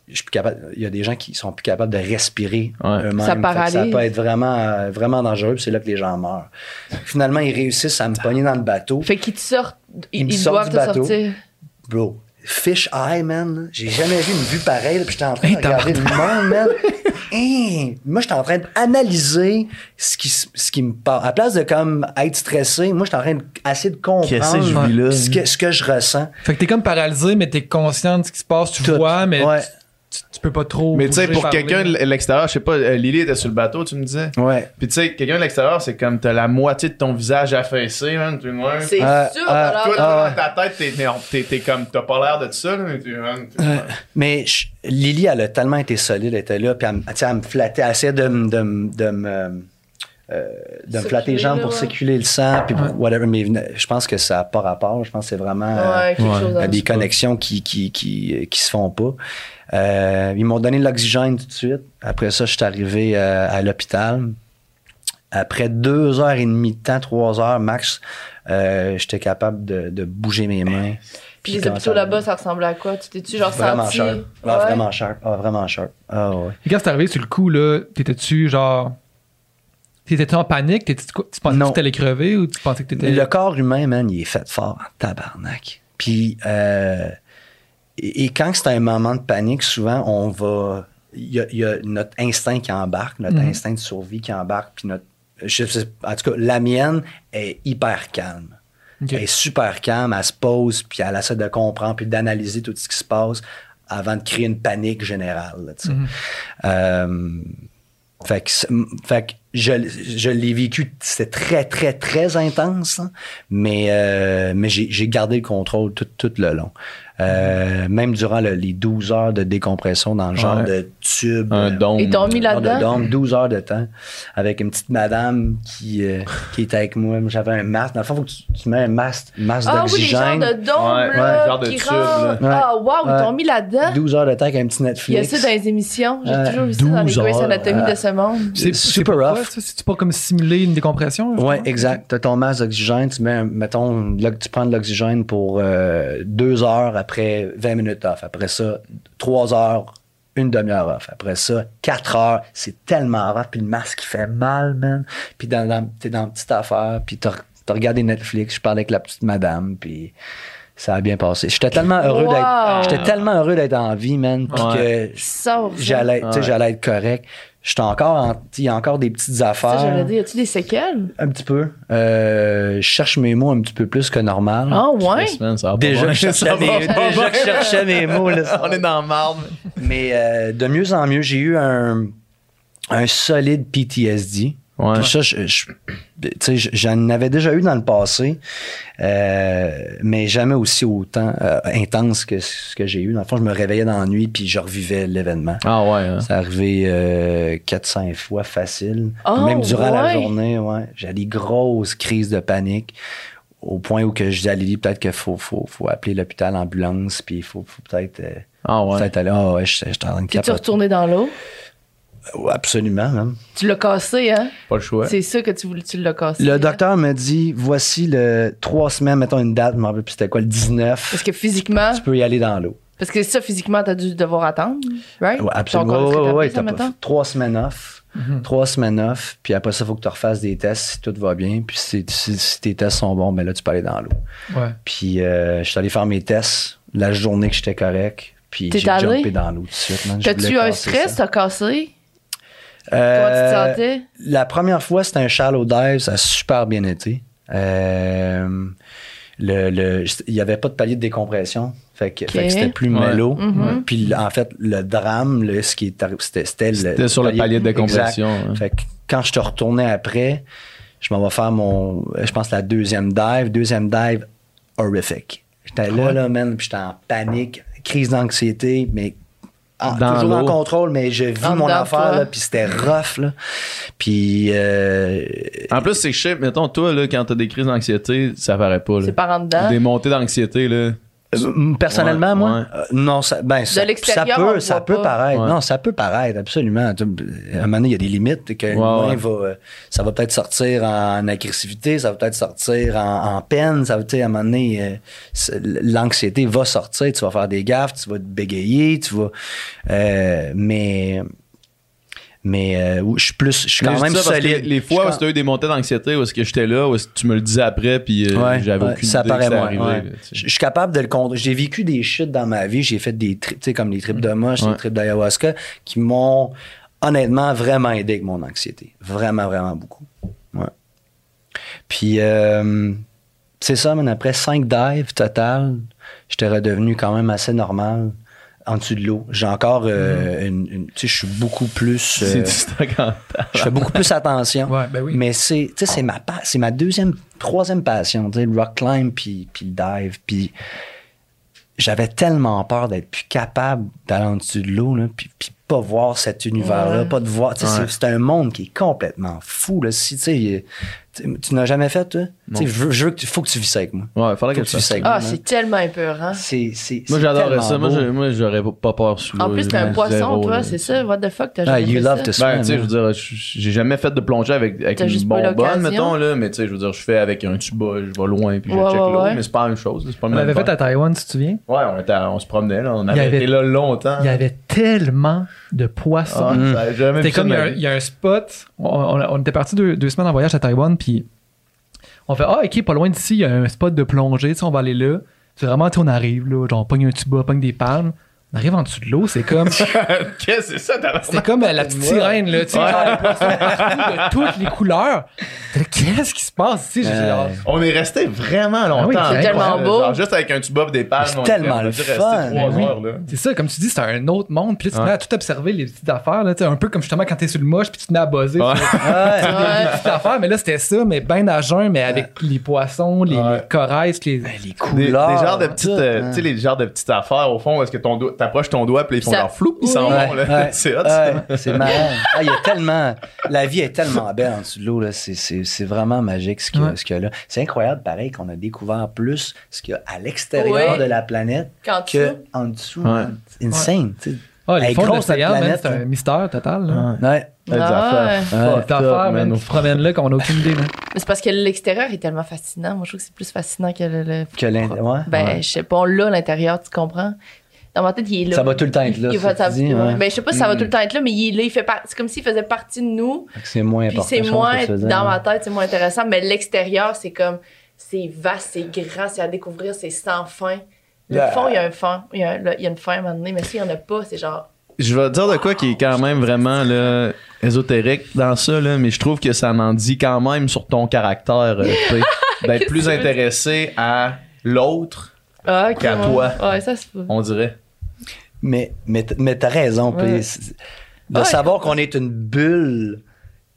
je suis plus capable, il y a des gens qui sont plus capables de respirer Ouais. eux-mêmes. Ça ça peut être vraiment, euh, vraiment dangereux, puis c'est là que les gens meurent. Finalement, ils réussissent à me pogner dans le bateau. Fait qu'ils te sortent, Ils ils, me ils sortent doivent du te bateau. sortir. Bro, fish eye, man. J'ai jamais vu une vue pareille. Puis j'étais en train de regarder le monde, man. Hein, moi, j'étais en train d'analyser ce qui, ce qui me parle. À la place de comme être stressé, moi, j'étais en train d'essayer de je comprendre vis là? ce que, ce que je ressens. Fait que t'es comme paralysé, mais t'es conscient de ce qui se passe, tu Tout. vois, mais Ouais. Tu, peux pas trop. Mais tu sais, pour quelqu'un de l'extérieur, je sais pas, euh, Lily était sur le bateau, tu me disais? Ouais. Puis tu sais, quelqu'un de l'extérieur, c'est comme t'as la moitié de ton visage affaissé, man, tu vois? C'est Ah, sûr, ah, alors. Toi, Ah, toi, dans ta tête, t'es, t'es, t'es- t'es comme, t'as pas l'air de ça, mais je- Lily, elle a tellement été solide, elle était là, puis elle, me- elle flattait, elle essayait de, me- de, me- de me euh, de me flatter les jambes pour ouais. circuler le sang, puis Ouais. whatever. Mais je pense que ça n'a pas rapport. Je pense que c'est vraiment euh, Ouais, quelque ouais. chose euh, dans des connexions qui, qui, qui, qui se font pas. Euh, ils m'ont donné de l'oxygène tout de suite. Après ça, je suis arrivé euh, à l'hôpital. Après deux heures et demie de temps, trois heures max, euh, j'étais capable de, de bouger mes mains. Puis les hôpitaux ça- là-bas, ça ressemblait à quoi? Tu t'es-tu genre Vraiment senti? sharp. Ah, Ouais. Vraiment sharp. Ah, vraiment sharp. Ah, ouais. Et quand c'est arrivé sur le coup, là, t'étais-tu genre. T'étais-tu en panique? T'étais- tu pensais Non. que t'allais crever ou tu pensais que t'étais. Le corps humain, man, il est fait fort en tabarnak. Puis, euh, et, et quand c'est un moment de panique, souvent, on va. Il y a, il y a notre instinct qui embarque, notre Mhm. instinct de survie qui embarque. Puis notre. Je sais- en tout cas, la mienne est hyper calme. Elle est super calme, elle se pose, puis elle essaie de comprendre, puis d'analyser tout ce qui se passe avant de créer une panique générale. là, tu sais. Mhm. Euh, fait que, fait que je, je l'ai vécu, c'était très, très, très intense, hein, mais, euh, mais j'ai j'ai gardé le contrôle tout, tout le long. Euh, même durant le- les 12 heures de décompression dans le genre Ouais. de tube. Un euh, dôme. Ils t'ont mis genre de là-dedans? dôme, 12 heures de temps, avec une petite madame qui, euh, qui était avec moi. J'avais un masque. Dans le fond, faut que tu, tu mets un masque, masque Ah oui, les genres d'oxygène. de dômes, Ouais, là, ouais, genre de qui tube, là. Ah, wow, ils t'ont mis là-dedans? 12 heures de temps avec un petit Il y a Netflix. ça dans les émissions. J'ai Euh, toujours vu ça dans les 12 Grey's Anatomy euh, de ce monde. C'est C'est c'est super rough. ça? C'est-tu pas comme simuler une décompression? Oui, exact. Tu as ton masque d'oxygène, tu mets, mettons, tu prends de l'oxygène pour euh, deux heures après 20 minutes off. Après ça, trois heures, une demi-heure off. Après ça, quatre heures. C'est tellement rough. Puis le masque, il fait mal, man. Puis dans, dans, t'es dans une petite affaire. Puis t'as t'as regardé Netflix. Je parlais avec la petite madame. Puis ça a bien passé. J'étais tellement heureux Wow. d'être j'étais tellement heureux d'être en vie, man. Puis Ouais. que j'allais Ouais. j'allais être correct. J'étais encore en- il y a encore des petites Ça, affaires. j'allais dire, y a-tu des séquelles? Un petit peu. Euh, je cherche mes mots un petit peu plus que normal. Ah, ouais? Ça Déjà, je cherchais mes, déjà je cherchais mes mots. là. On est dans le marde. Mais euh, de mieux en mieux, j'ai eu un, un solide PTSD. Ouais. Puis ça, je, je- tu sais, je- j'en avais déjà eu dans le passé, euh, mais jamais aussi autant euh, intense que ce que j'ai eu. Dans le fond, je me réveillais dans la nuit puis je revivais l'événement. Ah ouais. hein. C'est arrivé euh, 400 fois facile. Oh, Même durant la journée, ouais. J'ai des grosses crises de panique au point où que je dis à Lily, peut-être qu'il faut, faut, faut appeler l'hôpital, l'ambulance, puis il faut, faut peut-être euh, Ah ouais. peut-être aller. Ah ouais, je je suis en train de T'es-tu capoter. retourné dans l'eau? Ouais, Absolument, même. Tu l'as cassé, hein? Pas le choix. C'est ça que tu voulais, tu l'as cassé. Le hein? docteur me dit, voici le trois semaines, mettons une date, je me rappelle plus c'était quoi, le 19. Parce que physiquement, Tu peux y aller dans l'eau. parce que ça, physiquement, t'as dû devoir attendre, right? Ouais, absolument. Ouais, ouais, ça, t'as pas- trois semaines off. Trois semaines off. Puis après ça, il faut que tu refasses des tests si tout va bien. Puis si, si- si tes tests sont bons, ben là, tu peux aller dans l'eau. Ouais. Puis euh, je suis allé faire mes tests la journée que j'étais correct. Puis T'es j'ai allé? jumpé dans l'eau tout de suite. T'as-tu un stress? ça. T'as cassé? Euh, Comment tu te sentais? La première fois, c'était un shallow dive. Ça a super bien été. Euh, le, le- il n'y avait pas de palier de décompression. Fait que, c'était plus Ouais. mellow. Mhm. Puis en fait, le drame, là, ce qui est c'était, c'était le, C'était sur le palier de décompression. Hein. Fait que quand je te retournais après, je m'en vais faire mon, je pense, la deuxième dive. Deuxième dive, horrific. J'étais là, Ouais. là, man, puis j'étais en panique, crise d'anxiété, mais en- Dans toujours en contrôle, mais je vis En mon affaire, puis c'était rough, là. Puis, euh, En plus, c'est que je sais, mettons, toi, là, quand t'as des crises d'anxiété, ça paraît pas. Là. C'est par en dedans? Des montées d'anxiété, là. Euh, personnellement, Ouais, moi, ouais. euh, non, ça, ben, ça, peut, ça voit peut pas. paraître. Ouais. Non, ça peut paraître, absolument. À un moment donné, il y a des limites que l'humain ouais. va, euh, ça va peut-être sortir en agressivité, ça va peut-être sortir en, en peine, ça va, tu sais, à un moment donné, euh, l'anxiété va sortir, tu vas faire des gaffes, tu vas te bégayer, tu vas, euh, mais, mais, euh, je suis plus, je suis quand même solide. Les fois où tu as eu des montées d'anxiété, où est-ce que j'étais là, où est-ce que tu me le disais après, puis euh, Ouais, j'avais ouais, aucune ça idée paraît que ça arrivait. ouais. là. Je suis capable de le contrôler. J'ai vécu des chutes dans ma vie. J'ai fait des trips, tu sais, comme les trips de moche, les trips d'ayahuasca, qui m'ont honnêtement vraiment aidé avec mon anxiété. Vraiment, vraiment beaucoup. Ouais. Puis, euh, c'est ça, mais après cinq dives total, j'étais redevenu quand même assez normal en dessous de l'eau. J'ai encore euh, une, une- Tu sais, je suis beaucoup plus. euh, je fais beaucoup plus attention. Ouais, ben oui. Mais c'est, tu sais, c'est ma, c'est ma deuxième, troisième passion, tu sais, le rock climb puis, puis le dive. Puis j'avais tellement peur d'être plus capable d'aller en dessous de l'eau, là, puis, puis pas voir cet univers-là, Ouais. pas de voir. tu sais, Ouais. C'est un monde qui est complètement fou. Là. Si, tu sais, tu tu n'as jamais fait, toi? Tu sais, Je veux, je veux que tu, faut que tu vis ça avec moi. Ouais, faudrait Faut que que tu tu vis ça avec Ah, moi. c'est tellement épeurant. C'est, c'est, Moi, c'est j'adorerais ça. Moi, beau. je- moi, j'aurais pas peur sous En plus, t'es un Zéro, poisson, toi, c'est ça? What the fuck, t'as Ah, jamais you fait love ça? to swim. Ben, tu sais, je hein. veux dire, je- j'ai jamais fait de plongée avec, avec une bonbonne, mettons, là, mais tu sais, je veux dire, je fais avec un tuba, je vais loin, puis je Ouais, check ouais, l'eau, ouais. mais c'est pas la même chose, c'est pas On même l'avait fait à Taïwan, tu te souviens? Ouais, on, était à- on se promenait, là, on avait avait- été là longtemps. Il y avait tellement de poissons. Ah, ça comme, il y, a un, spot. On, était parti deux, deux semaines en voyage à Taïwan, on fait Ah, ok, pas loin d'ici, il y a un spot de plongée, on va aller là. C'est vraiment, on arrive, là, genre, pogne un tuba, on pogne des palmes. On arrive en dessous de l'eau, c'est comme. Qu'est-ce que c'est ça, t'as C'était comme euh, la petite sirène, là, tu sais, Ouais. genre les poissons partout, de toutes les couleurs. Qu'est-ce qui se passe dit, Ouais. genre, On est resté vraiment longtemps. Ah oui, c'est tellement Incroyable. beau. Genre, juste avec un tuba des palmes. C'est tellement le fun. Oui. C'est ça, comme tu dis, c'est un autre monde. Puis là, tu te mets à tout observer les petites affaires, là, tu sais, un peu comme justement quand t'es sur le moche, puis tu te mets à buzzer. Ouais. sur Ouais. Ouais. les petites affaires. Mais là, c'était ça, mais ben à jeun, mais avec les poissons, les, Ouais. les corails, les. Ben, les couleurs. des genres de petites, euh, hein. tu sais, les genres de petites affaires au fond est-ce que ton doigt, t'approches ton doigt puis ils font Ça- leur flou, ils s'en vont, là. Ouais, c'est hot, ouais, c'est marrant. Ah, il y a tellement. La vie est tellement belle en dessous de l'eau. là. C'est, c'est, c'est vraiment magique ce qu'il y a, Ouais. ce qu'il y a là. C'est incroyable, pareil, qu'on a découvert plus ce qu'il y a à l'extérieur de la planète Quand tu. que en dessous. Ouais. C'est insane. Ah, les fonds de l'océan, c'est un là. mystère total. Là. Ouais. Des Ah, affaires. ouais. fucked Des affaires, man, man. qui se promènent là qu'on a aucune idée. c'est parce que l'extérieur est tellement fascinant. Moi, je trouve que c'est plus fascinant que le. le- Que l'in- ouais. Ben, Ouais. je sais pas, on l'a, l'intérieur, tu comprends? Dans ma tête, il est là. Ça va tout le temps être là. Il va- ça- tu dis, ouais. ouais. Ben, je sais pas si ça va Mm. tout le temps être là, mais il est là. Il fait par- C'est comme s'il faisait partie de nous. C'est moins important. c'est moins, dans ma tête, c'est moins intéressant. Mais l'extérieur, c'est comme, c'est vaste, c'est grand, c'est à découvrir, c'est sans fin. Le Yeah. fond, il y a un fond. Il y a, là, il y a une fin à un moment donné, mais s'il n'y en a pas, c'est genre. Je vais te dire de quoi qui est quand même vraiment là, ésotérique dans ça, là, mais je trouve que ça m'en dit quand même sur ton caractère, euh, d'être plus intéressé à l'autre, Ah. Qu'à ouais. toi. Ouais, ça on dirait. Mais, mais, mais t'as raison. Ouais. c'est- De Ouais, savoir qu'on est une bulle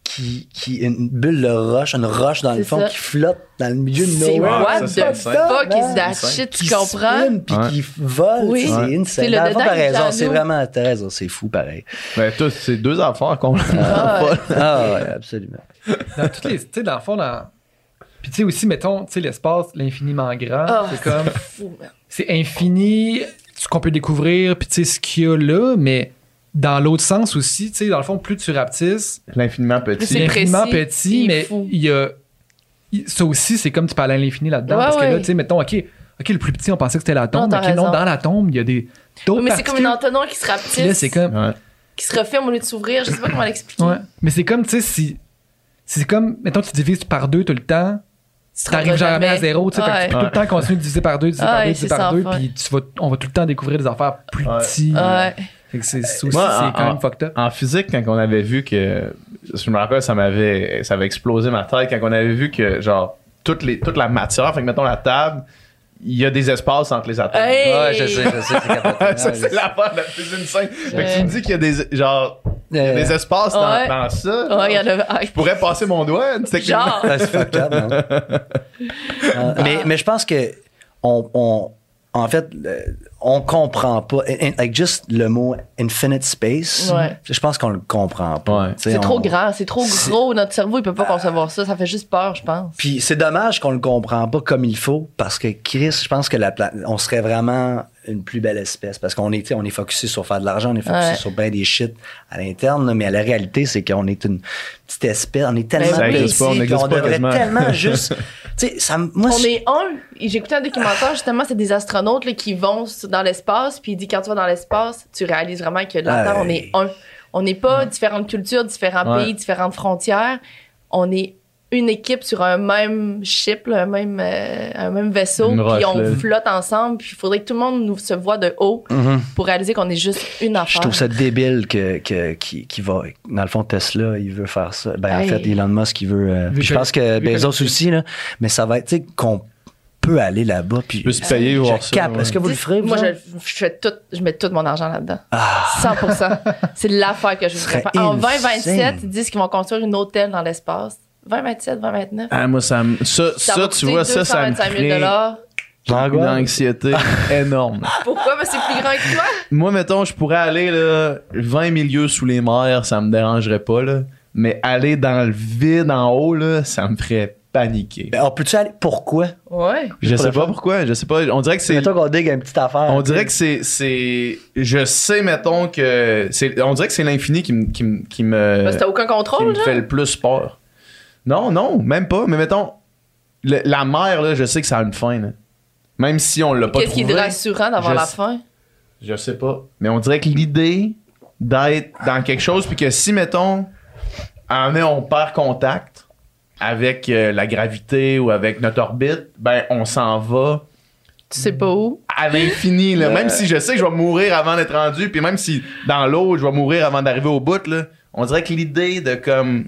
qui, qui une bulle de roche, une roche dans le C'est fond ça. qui flotte dans le milieu de C'est nowhere. what ça, c'est the fuck is that shit, tu qui comprends? puis qui vole. Oui. C'est insane. C'est le Dans le fond, t'as raison. à C'est vraiment, t'as raison. C'est fou, pareil. Ben, toi, c'est deux affaires qu'on Ah, ouais. Ah ouais, absolument. Dans toutes les. Tu sais, dans le fond, dans. Puis tu sais aussi, mettons, tu sais, l'espace, l'infiniment grand, Ah, c'est comme. c'est infini, ce qu'on peut découvrir, puis tu sais, ce qu'il y a là, mais dans l'autre sens aussi, tu sais, dans le fond, plus tu rapetisses, l'infiniment petit. c'est infiniment précis, petit, mais il y a. Ça aussi, c'est comme tu parles à l'infini là-dedans. Ouais, parce que là, tu sais, mettons, OK, OK, le plus petit, on pensait que c'était la tombe, Non, OK, non, dans la tombe, il y a des. D'autres Mais c'est comme une entonnoir qui se Puis là, rapetisse, c'est comme. Ouais. qui se referme au lieu de s'ouvrir. Je sais pas comment l'expliquer. Ouais. Mais c'est comme, tu sais, si. C'est comme, mettons, tu divises par deux tout le temps, t'arrives rendras jamais à zéro, tu sais, Ouais. tu peux tout le temps continuer de diviser par deux, diviser par deux, diviser par deux, puis tu vas, on va tout le temps découvrir des affaires plus Ouais. petites. Ouais. Fait que c'est, c'est en- quand même fucked up. En physique, quand on avait vu que. Je me rappelle, ça m'avait, ça avait explosé ma tête quand on avait vu que, genre, toute, les, toute la matière, fait que mettons la table, il y a des espaces entre les atomes. Hey! Ouais, je sais, je sais, c'est capotant. ça, c'est l'affaire la plus insane. Fait que tu me dis qu'il y a des, genre, il y a Euh, des espaces dans, Ouais. dans ça. Ouais, il y en a. ah, Je pourrais passer mon doigt. Genre. Ah, c'est fucked up, non? Euh, mais, mais je pense que on, on- en fait, on comprend pas. in- in- Like just le mot infinite space, Ouais. je pense qu'on le comprend pas. Ouais. C'est trop grand, c'est trop C'est- gros. Notre cerveau, il peut pas concevoir ça. Ça fait juste peur, je pense. Puis c'est dommage qu'on le comprend pas comme il faut parce que Chris, je pense que la pla- on serait vraiment une plus belle espèce parce qu'on est, on est focusé sur faire de l'argent, on est focusé Ouais. sur bien des shit à l'interne, là, mais la réalité c'est qu'on est une petite espèce, on est tellement Ça existe petit, pas, on on devrait tellement juste, ça, moi, On je- est un. J'écoutais un documentaire, justement, c'est des astronautes là, qui vont dans l'espace. Puis il dit quand tu vas dans l'espace, tu réalises vraiment que la Terre, on est un. On n'est pas différentes cultures, différents Ouais. pays, différentes frontières. On est une équipe sur un même ship, là, un, même, euh, un même vaisseau. Une Puis roche, on là. flotte ensemble. Puis il faudrait que tout le monde nous se voit de haut Mhm. pour réaliser qu'on est juste une affaire. Je trouve ça débile que, que, qui, qui va. Dans le fond, Tesla, il veut faire ça. Ben, en fait, Elon Musk, il veut. euh, je pense que Bezos aussi, là. Mais ça va être, tu sais, qu'on peut aller là-bas. Puis. peux se payer je voir ça, ouais. Est-ce que vous le ferez, vous Moi, je, je fais tout, je mets tout mon argent là-dedans. Ah. 100 C'est l'affaire que je voudrais faire. En insane. 2027, ils disent qu'ils vont construire une hôtel dans l'espace. 2027, 2029. Ah, moi, ça, me- ça, ça, va tu vois, ça, ça me 225 000 ferait... J'ai une L'angoisse. anxiété énorme. Pourquoi? Parce que c'est plus grand que toi? Moi, mettons, je pourrais aller là, 20 milieux sous les mers, ça me dérangerait pas. Là. Mais aller dans le vide en haut, là, ça me ferait paniquer. Alors, peux-tu aller. Pourquoi? Ouais. Je sais pas pourquoi. Je sais pas. On dirait que c'est. Mettons qu'on digue une petite affaire. On dirait que c'est, c'est. Je sais, mettons que. C'est, on dirait que c'est l'infini qui me. Qui me, qui me, Parce que t'as aucun qui contrôle, me genre? fait le plus peur. Non, non, même pas. Mais mettons. le- la mer, là, je sais que ça a une fin. là. Même si on l'a pas Qu'est-ce qui trouvé. est rassurant d'avoir Je la sais- fin? Je sais pas. Mais on dirait que l'idée d'être dans quelque chose, puis que si, mettons, à un moment donné, on perd contact avec euh, la gravité ou avec notre orbite, ben, on s'en va Tu sais pas où? à l'infini. là. Même si je sais que je vais mourir avant d'être rendu, puis même si dans l'eau, je vais mourir avant d'arriver au bout, là, on dirait que l'idée de comme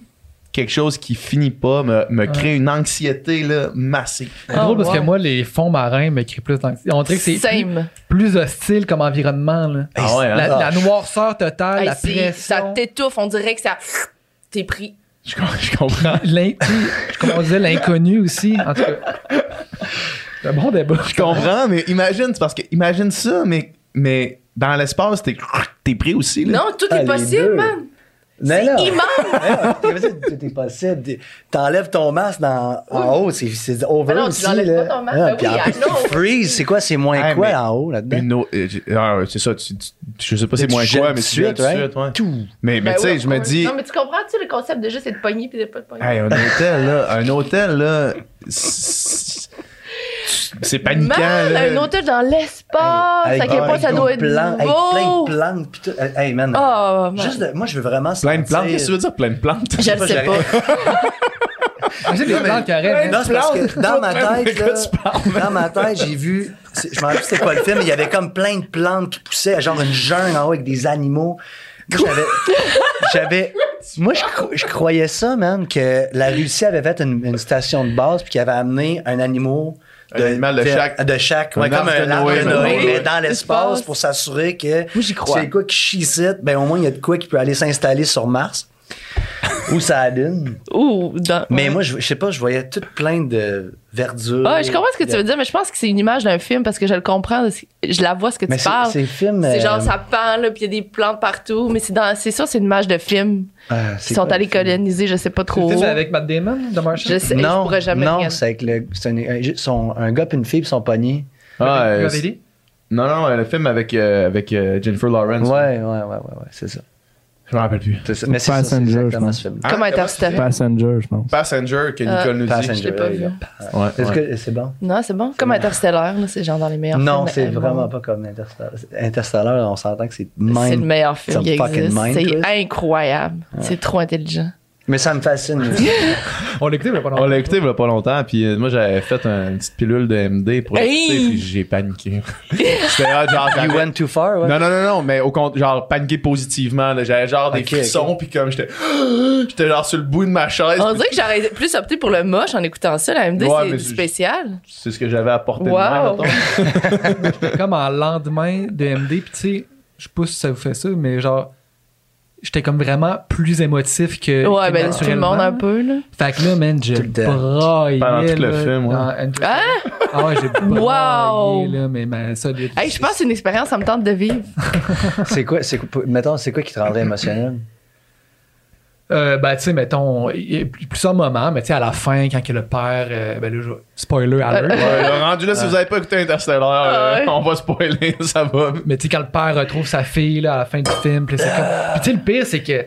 quelque chose qui finit pas me, me crée une anxiété là, massive. C'est drôle parce ouais. que moi, les fonds marins me créent plus d'anxiété. On dirait que c'est plus, Same. plus hostile comme environnement. Là. Ah ouais, hein? La, la Ah, noirceur totale, Hey, la c'est- pression. ça t'étouffe, on dirait que ça. T'es pris. Je, com- je comprends. L'in- tu sais, Comme on disait, l'inconnu aussi. En tout cas, c'est un bon débat. Je comprends, mais imagine, c'est parce que imagine ça, mais, mais dans l'espace, t'es, t'es pris aussi. Là. Non, tout Ah, est les possible, deux. man. C'est immense. Tout est possible. T'enlèves ton masque dans, en haut, c'est, c'est over Mais non, tu aussi. l'enlèves là. pas, ton masque. Ah, Ben puis oui, en I plus, know. freeze, c'est quoi? C'est moins Hey, quoi en haut là-dedans? Une autre- euh, ah, c'est ça, tu, tu- je sais pas c'est Tu moins quoi, tout mais de tu tout de right? suite, ouais. Tout. Mais, mais Ben tu sais, oui, je me dis. Non, mais tu comprends-tu le concept de juste être pogné puis de pas être pogné? hey, un hôtel, là, un hôtel, là, c'est paniquant, Man, là. un hôtel dans l'espace, à quel point ça des doit être plans- avec plein de plantes. pis tout. Hey, man. Oh, man. Juste de- moi, je veux vraiment Plein de plantes, qu'est-ce que tu veux dire, plein de plantes? Je le sais pas. J'ai des plantes qui arrêtent. Non, c'est parce que dans ma tête, là, dans ma tête, j'ai vu, je me rappelle c'était quoi le film, mais il y avait comme plein de plantes qui poussaient, genre une jungle en haut avec des animaux. J'avais, j'avais, moi, je, je croyais ça, man, que la Russie avait fait une, une station de base puis qu'elle avait amené un animal Un animal de chaque- de chaque, ouais, comme un arbre de. Noé, Oui. mais dans l'espace pour s'assurer que Moi, j'y crois. c'est quoi qui chie ici, ben au moins il y a de quoi qui peut aller s'installer sur Mars ou ça dans- Mais ouais. moi, je, je sais pas, je voyais tout plein de verdure. Ouais, je comprends ce que tu veux dire, mais je pense que c'est une image d'un film parce que je le comprends. Je la vois ce que Mais tu c'est, parles. c'est film. C'est euh, genre ça pend là, puis il y a des plantes partout, mais c'est dans c'est ça, c'est une image de film. euh, Ils sont allés coloniser, je sais pas trop. C'est avec Matt Damon de Martian? Je sais, je Non, pourrais jamais non, c'est avec le, c'est un, un- son- un gars et une fille qui sont pognés. Ah, euh, non, non, le film avec, euh, avec euh, Jennifer Lawrence. Ouais, ouais, ouais, ouais, ouais, c'est ça. Je me rappelle plus. C'est ça. Mais c'est ça, c'est Passenger, exactement je ce film. Hein? Comme Interstellar. Passenger, je pense. Passenger que Euh, Nicole nous dit. Passenger. Je l'ai pas vu. Ouais, Est-ce ouais. que c'est bon? Non, c'est bon. Comme Interstellar, c'est genre dans les meilleurs Non, films. c'est euh, vraiment pas comme Interstellar. Interstellar, on s'entend que c'est C'est le meilleur film qui fucking existe. C'est incroyable. C'est trop intelligent. Mais ça me fascine. On l'a écouté, mais pas longtemps. On l'a écouté il y a pas longtemps, puis euh, moi j'avais fait un- une petite pilule de MD pour Hey! l'écouter, puis j'ai paniqué. C'était genre. you went too far, ouais. Non, non, non, non, mais au compte, genre paniqué positivement. là. J'avais genre des Ok, frissons, puis comme j'étais. J'étais genre sur le bout de ma chaise. On puis dirait que j'aurais plus opté pour le moche en écoutant ça. La MD, Ouais, c'est spécial. C'est ce que j'avais apporté de Wow. mettons. J'étais comme en lendemain de MD, puis tu sais, je sais pas si ça vous fait ça, mais genre, j'étais comme vraiment plus émotif que. Ouais, que ben tout le monde un peu, là. Fait que là, man, temps. braillais. Pendant tout le film, ouais. Interstellar. Ah ouais, j'ai braillé, Wow. là, mais ma solide. Hey, je pense que c'est une expérience, ça me tente de vivre. C'est quoi, c'est quoi, mettons, c'est quoi qui te rendrait émotionnel? Euh, ben, tu sais, mettons, il y a plusieurs moments, mais tu sais, à la fin, quand que le père. euh, ben là, je- spoiler alert. Ouais, rendu là, si vous avez pas écouté Interstellar, Ah euh, ouais. on va spoiler, ça va. Mais tu sais, quand le père retrouve sa fille là, à la fin du film, puis c'est comme. Puis tu sais, le pire, c'est que.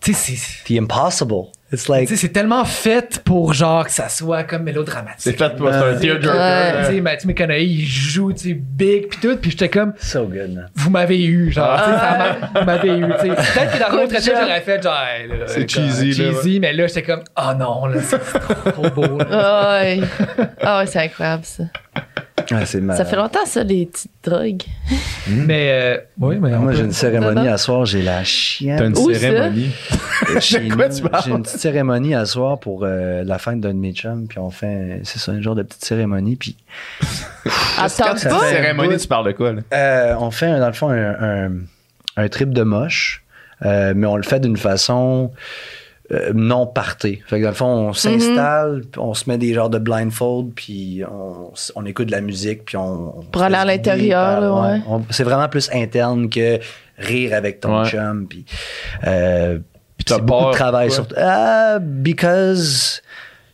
Tu sais, c'est. The impossible. It's like. C'est tellement fait pour genre que ça soit comme mélodramatique. C'est fait pour c'est un tearjerker. ouais. Tu sais, Matthew McConaughey, il joue, tu sais, big pis tout, pis j'étais comme, So good, vous m'avez eu, genre, m'a- vous m'avez eu, tu sais. Peut-être que dans l'autre job. j'aurais fait genre, hey, C'est comme, cheesy, là, cheesy, mais là, j'étais comme, oh non, là, c'est c'est trop beau, là. Ah ouais. Ah ouais, c'est incroyable, ça. Ah, c'est Ça fait longtemps, ça, les petites drogues. Mais, euh, oui, mais on Moi, peut- j'ai une cérémonie à soir, j'ai la T'as chienne. une Où ça? cérémonie. Chez De quoi nous, tu parles? J'ai une petite cérémonie à soir pour euh, la fête d'un de mes chums, puis on fait, c'est ça, un genre de petite cérémonie, puis Attends cérémonie, tu parles de quoi, là? Euh, on fait, dans le fond, un, un, un trip de moche, euh, mais on le fait d'une façon euh, non parté. Fait que dans le fond, on s'installe, puis on se met des genres de blindfold, puis on, s- on écoute de la musique, puis on. on Pour aller à l'intérieur, ouais. C'est vraiment plus interne que rire avec ton Ouais. chum, puis. euh, c'est beaucoup de travail sur. Ah, because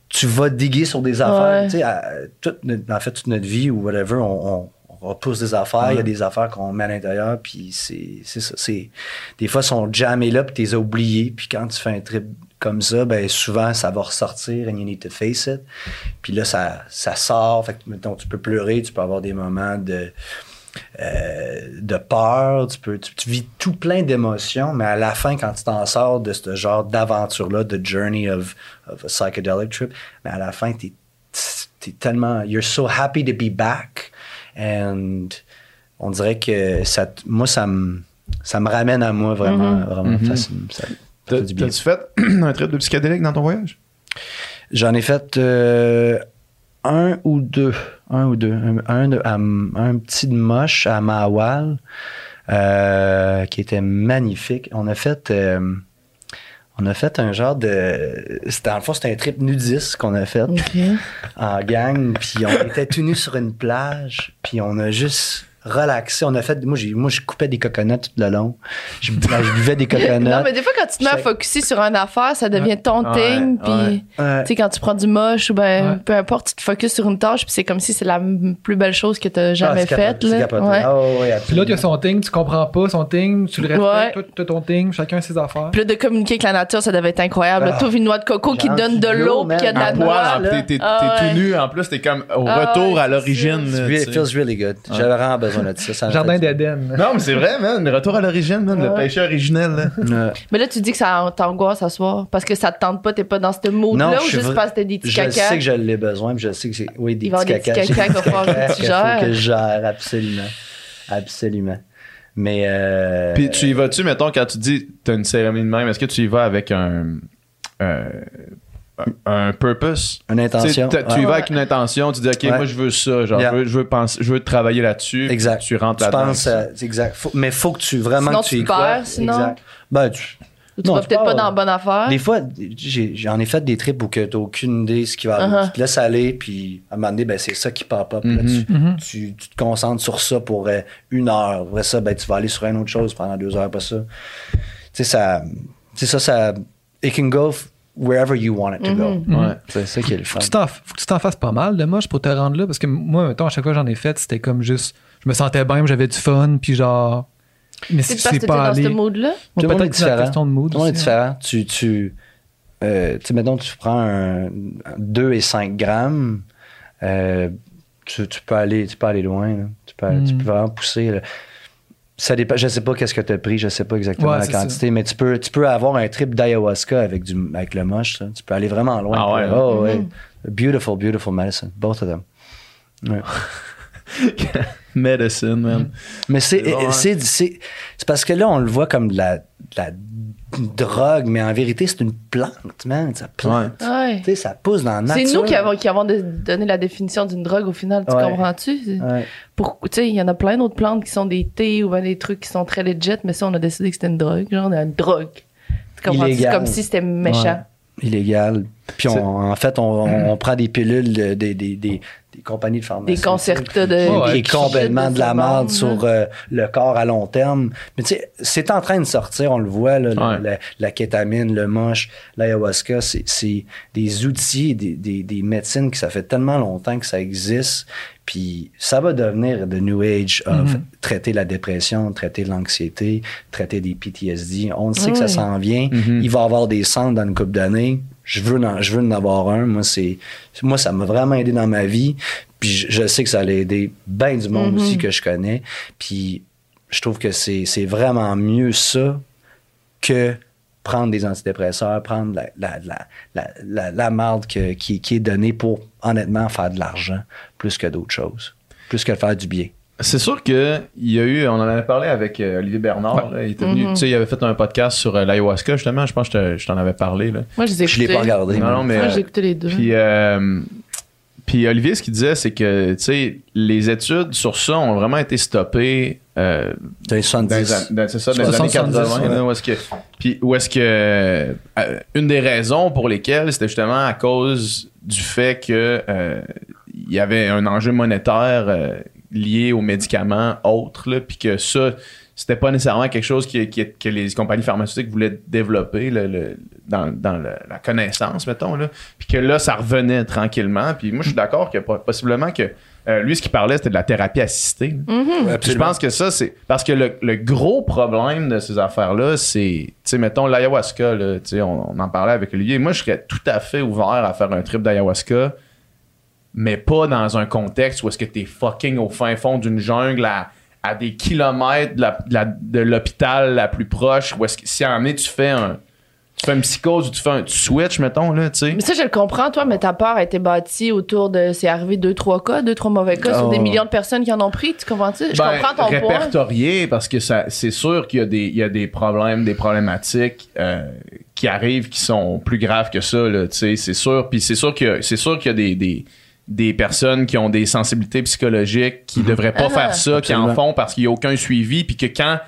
tu vas diguer sur des affaires. Ouais. Tu sais, à- toute notre- en fait, toute notre vie ou whatever, on, on, on repousse des affaires. Il y a des affaires qu'on met à l'intérieur, puis c'est c'est ça. c'est- Des fois, ils sont jammés là, puis tu les as oubliés. Puis quand tu fais un trip comme ça, ben souvent, ça va ressortir and you need to face it. Puis là, ça, ça sort. Fait que, mettons, tu peux pleurer, tu peux avoir des moments de euh, de peur, tu peux tu, tu vis tout plein d'émotions, mais à la fin, quand tu t'en sors de ce genre d'aventure-là, de journey of, of a psychedelic trip, mais à la fin, t'es es tellement, you're so happy to be back, and on dirait que ça, moi, ça me, ça me ramène à moi vraiment, vraiment Mhm. facilement. Ça, ça du bien. T'as-tu fait un trip de psychédélique dans ton voyage? J'en ai fait euh, un ou deux. Un ou deux. Un, un, de- à- un petit de moche à Mahawal euh, qui était magnifique. On a fait. euh, on a fait un genre de. C'était, le fond, c'était un trip nudiste qu'on a fait en gang. Puis on était tout nus sur une plage. Puis on a juste relaxé. On a fait. Moi, j'ai, moi je coupais des coconuts tout le long. Je, je buvais des coconuts. Non, mais des fois, quand tu te mets à focuser sur une affaire, ça devient ton Ouais, thing. ouais. Puis, Ouais. tu sais, quand tu prends du moche ou ben, Ouais. peu importe, tu te focuses sur une tâche, puis c'est comme si c'est la plus belle chose que tu as Ah, jamais capoté, faite. là. Ouais. Ah, ouais, ouais, Puis l'autre, il y a son thing, tu comprends pas son thing, tu le respectes, Ouais. toi, tu as ton thing, chacun ses affaires. Puis là, de communiquer avec la nature, ça devait être incroyable. Ah. Tu ouvres une noix de coco qui te donne de l'eau, puis qu'il y a de la. En noix. là. t'es Ah tout nu. En plus, t'es comme au Ah retour à l'origine. là, It feels really good. J'avais vraiment besoin de ça. ça m'a Jardin d'Éden. Non, mais c'est vrai, man. Retour à l'origine, man. Le péché originel. là. bien. Ouais. Mais là, tu dis que ça t'angoisse à soir parce que ça te tente pas, t'es pas dans ce mood-là Non, ou je juste parce que t'as des petits Je caca. sais que je l'ai besoin, puis je sais que c'est. Oui, des petits avoir des caca. petits caca qu'il faut que je gère, absolument. Absolument. Mais. Euh, Puis tu y vas-tu, mettons, quand tu dis t'as une cérémonie de même, est-ce que tu y vas avec un. euh, un, purpose? Une Tu intention. Tu y vas avec une intention, tu dis, OK, Ouais. moi, je veux ça. Genre, Yeah. je, veux, je, veux penser, je veux travailler là-dessus. Exact. Tu rentres Tu là-dedans. c'est exact. Faut- mais faut que tu. Vraiment Sinon, que tu tu y crois. sinon? Exact. Ben, tu. Ou tu Non, vas tu peut-être pas dans la bonne affaire. Des fois, j'en ai fait des trips où que t'as aucune idée de ce qui va arriver. Uh-huh. Tu te laisses aller, puis à un moment donné, ben, c'est ça qui pop up. Là, Mhm. tu, tu, tu te concentres sur ça pour euh, une heure. Après ça, ben, tu vas aller sur une autre chose pendant deux heures après ça. Tu sais, ça. Ça, ça. It can go wherever you want it to go. Mhm. Ouais. C'est ça qui est le fun. Faut que tu t'en- faut que tu t'en fasses pas mal de moche pour te rendre là. Parce que moi, mettons, à chaque fois que j'en ai fait, c'était comme juste. Je me sentais bien, j'avais du fun, puis genre. Mais si C'est pas dans ce mood-là? Peut-être que c'est une différent. question de mood. Tout est aussi, hein. différent. Tu, tu, euh, tu sais, mettons, tu prends un, un 2 et 5 grammes, euh, tu, tu peux aller, tu peux aller loin. là. Tu, peux, tu Mm. peux vraiment pousser. là. Ça dépend, je sais pas qu'est-ce que tu as pris, je sais pas exactement Ouais, la quantité, mais tu peux, tu peux avoir un trip d'ayahuasca avec, du, avec le moche. ça. Tu peux aller vraiment loin. Ah ouais, Puis, oh, ouais. Mhm. Beautiful, beautiful medicine. Both of them. Ouais. Medicine, man. Mais c'est C'est bon, hein? c'est c'est c'est parce que là on le voit comme de la, de la drogue, mais en vérité c'est une plante, man. Ça plante. Ouais. Tu sais, ça pousse dans la C'est nature. nous qui avons, qui avons de- donné la définition d'une drogue au final, tu Ouais. comprends-tu? C'est- Ouais. Pour- Tu sais, il y en a plein d'autres plantes qui sont des thés ou ben des trucs qui sont très legit, mais ça, on a décidé que c'était une drogue. Genre, on a une drogue. Tu comprends? C'est comme si c'était méchant. Illégal. Puis on, en fait, on, on- on prend des pilules de- des, des, des, des compagnies de pharmacie. Des concertas de. Ouais, qui complètement de la merde sur euh, le corps à long terme. Mais tu sais, c'est en train de sortir, on le voit, là, la- Ouais. la, la kétamine, le moche, l'ayahuasca, c'est- c'est des outils, des, des, des médecines que ça fait tellement longtemps que ça existe. Puis ça va devenir the new age of Mhm. traiter la dépression, traiter l'anxiété, traiter des PTSD. On sait que ça s'en vient. Mhm. Il va y avoir des centres dans une couple d'années. Je veux, en, je veux en avoir un. Moi, c'est, moi, ça m'a vraiment aidé dans ma vie. Puis je, je sais que ça allait aider bien du monde Mhm. aussi que je connais. Puis je trouve que c'est, c'est vraiment mieux ça que prendre des antidépresseurs, prendre la, la, la, la, la, la marde que- qui, qui est donnée pour, honnêtement, faire de l'argent plus que d'autres choses. Plus que faire du bien. C'est sûr que il y a eu, on en avait parlé avec euh, Olivier Bernard. là, il était venu, Mhm. tu sais, il avait fait un podcast sur euh, l'ayahuasca justement. Je pense que je te- je t'en avais parlé là. Moi, je les ai Je l'ai pas regardé. Non, mais- non, mais Moi, euh, j'ai écouté les deux. Puis, euh, Puis Olivier, ce qu'il disait, c'est que, tu sais, les études sur ça ont vraiment été stoppées euh, Dans les 70. dans les, an- dans- c'est ça, dans les années 70, 80, là, où est-ce que, puis où est-ce que euh, une des raisons pour lesquelles c'était justement à cause du fait que euh, il y avait un enjeu monétaire euh, lié aux médicaments autres, là, puis que ça c'était pas nécessairement quelque chose qui, qui- que les compagnies pharmaceutiques voulaient développer le- le- dans, dans le- la connaissance, mettons, là. Puis que là, ça revenait tranquillement. Puis moi, je suis d'accord que po- possiblement que euh, lui, ce qu'il parlait, c'était de la thérapie assistée. Puis je pense que ça, c'est. Parce que le, gros problème de ces affaires-là, c'est. Tu sais, mettons, l'ayahuasca, on, on en parlait avec Olivier. Moi, je serais tout à fait ouvert à faire un trip d'ayahuasca, mais pas dans un contexte où est-ce que t'es fucking au fin fond d'une jungle à, à des kilomètres de, la- l'hôpital la plus proche, où est-ce que si moment donné, tu fais un. Tu fais une psychose ou tu fais un tu switch, mettons, là, tu sais. Mais ça, je le comprends, toi, mais ta peur a été bâtie autour de. C'est arrivé deux, trois cas, deux, trois mauvais cas sur Oh. des millions de personnes qui en ont pris. Tu comprends-tu? Je Ben, comprends ton point. répertorié parce que ça c'est sûr qu'il y a des il y a des problèmes des problématiques euh, qui arrivent qui sont plus graves que ça là tu sais c'est sûr puis c'est sûr qu'il y a c'est sûr qu'il y a des, des des personnes qui ont des sensibilités psychologiques qui devraient pas Ah. faire ça qui en font parce qu'il y a aucun suivi puis que quand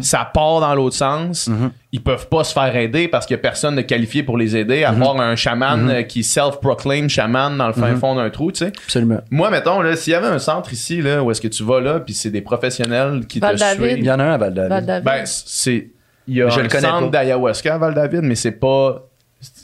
ça part dans l'autre sens ils peuvent pas se faire aider parce qu'il y a personne de qualifié pour les aider à part un chaman euh, qui self-proclaim chaman dans le fin fond d'un trou tu sais Absolument. moi, mettons, là, s'il y avait un centre ici, là, où est-ce que tu vas là, puis c'est des professionnels qui te Val-David. Il suivent. y en a un à Val-David. Ben, c'est. Il y a Je un le connais centre d'ayahuasca à Val-David, mais c'est pas.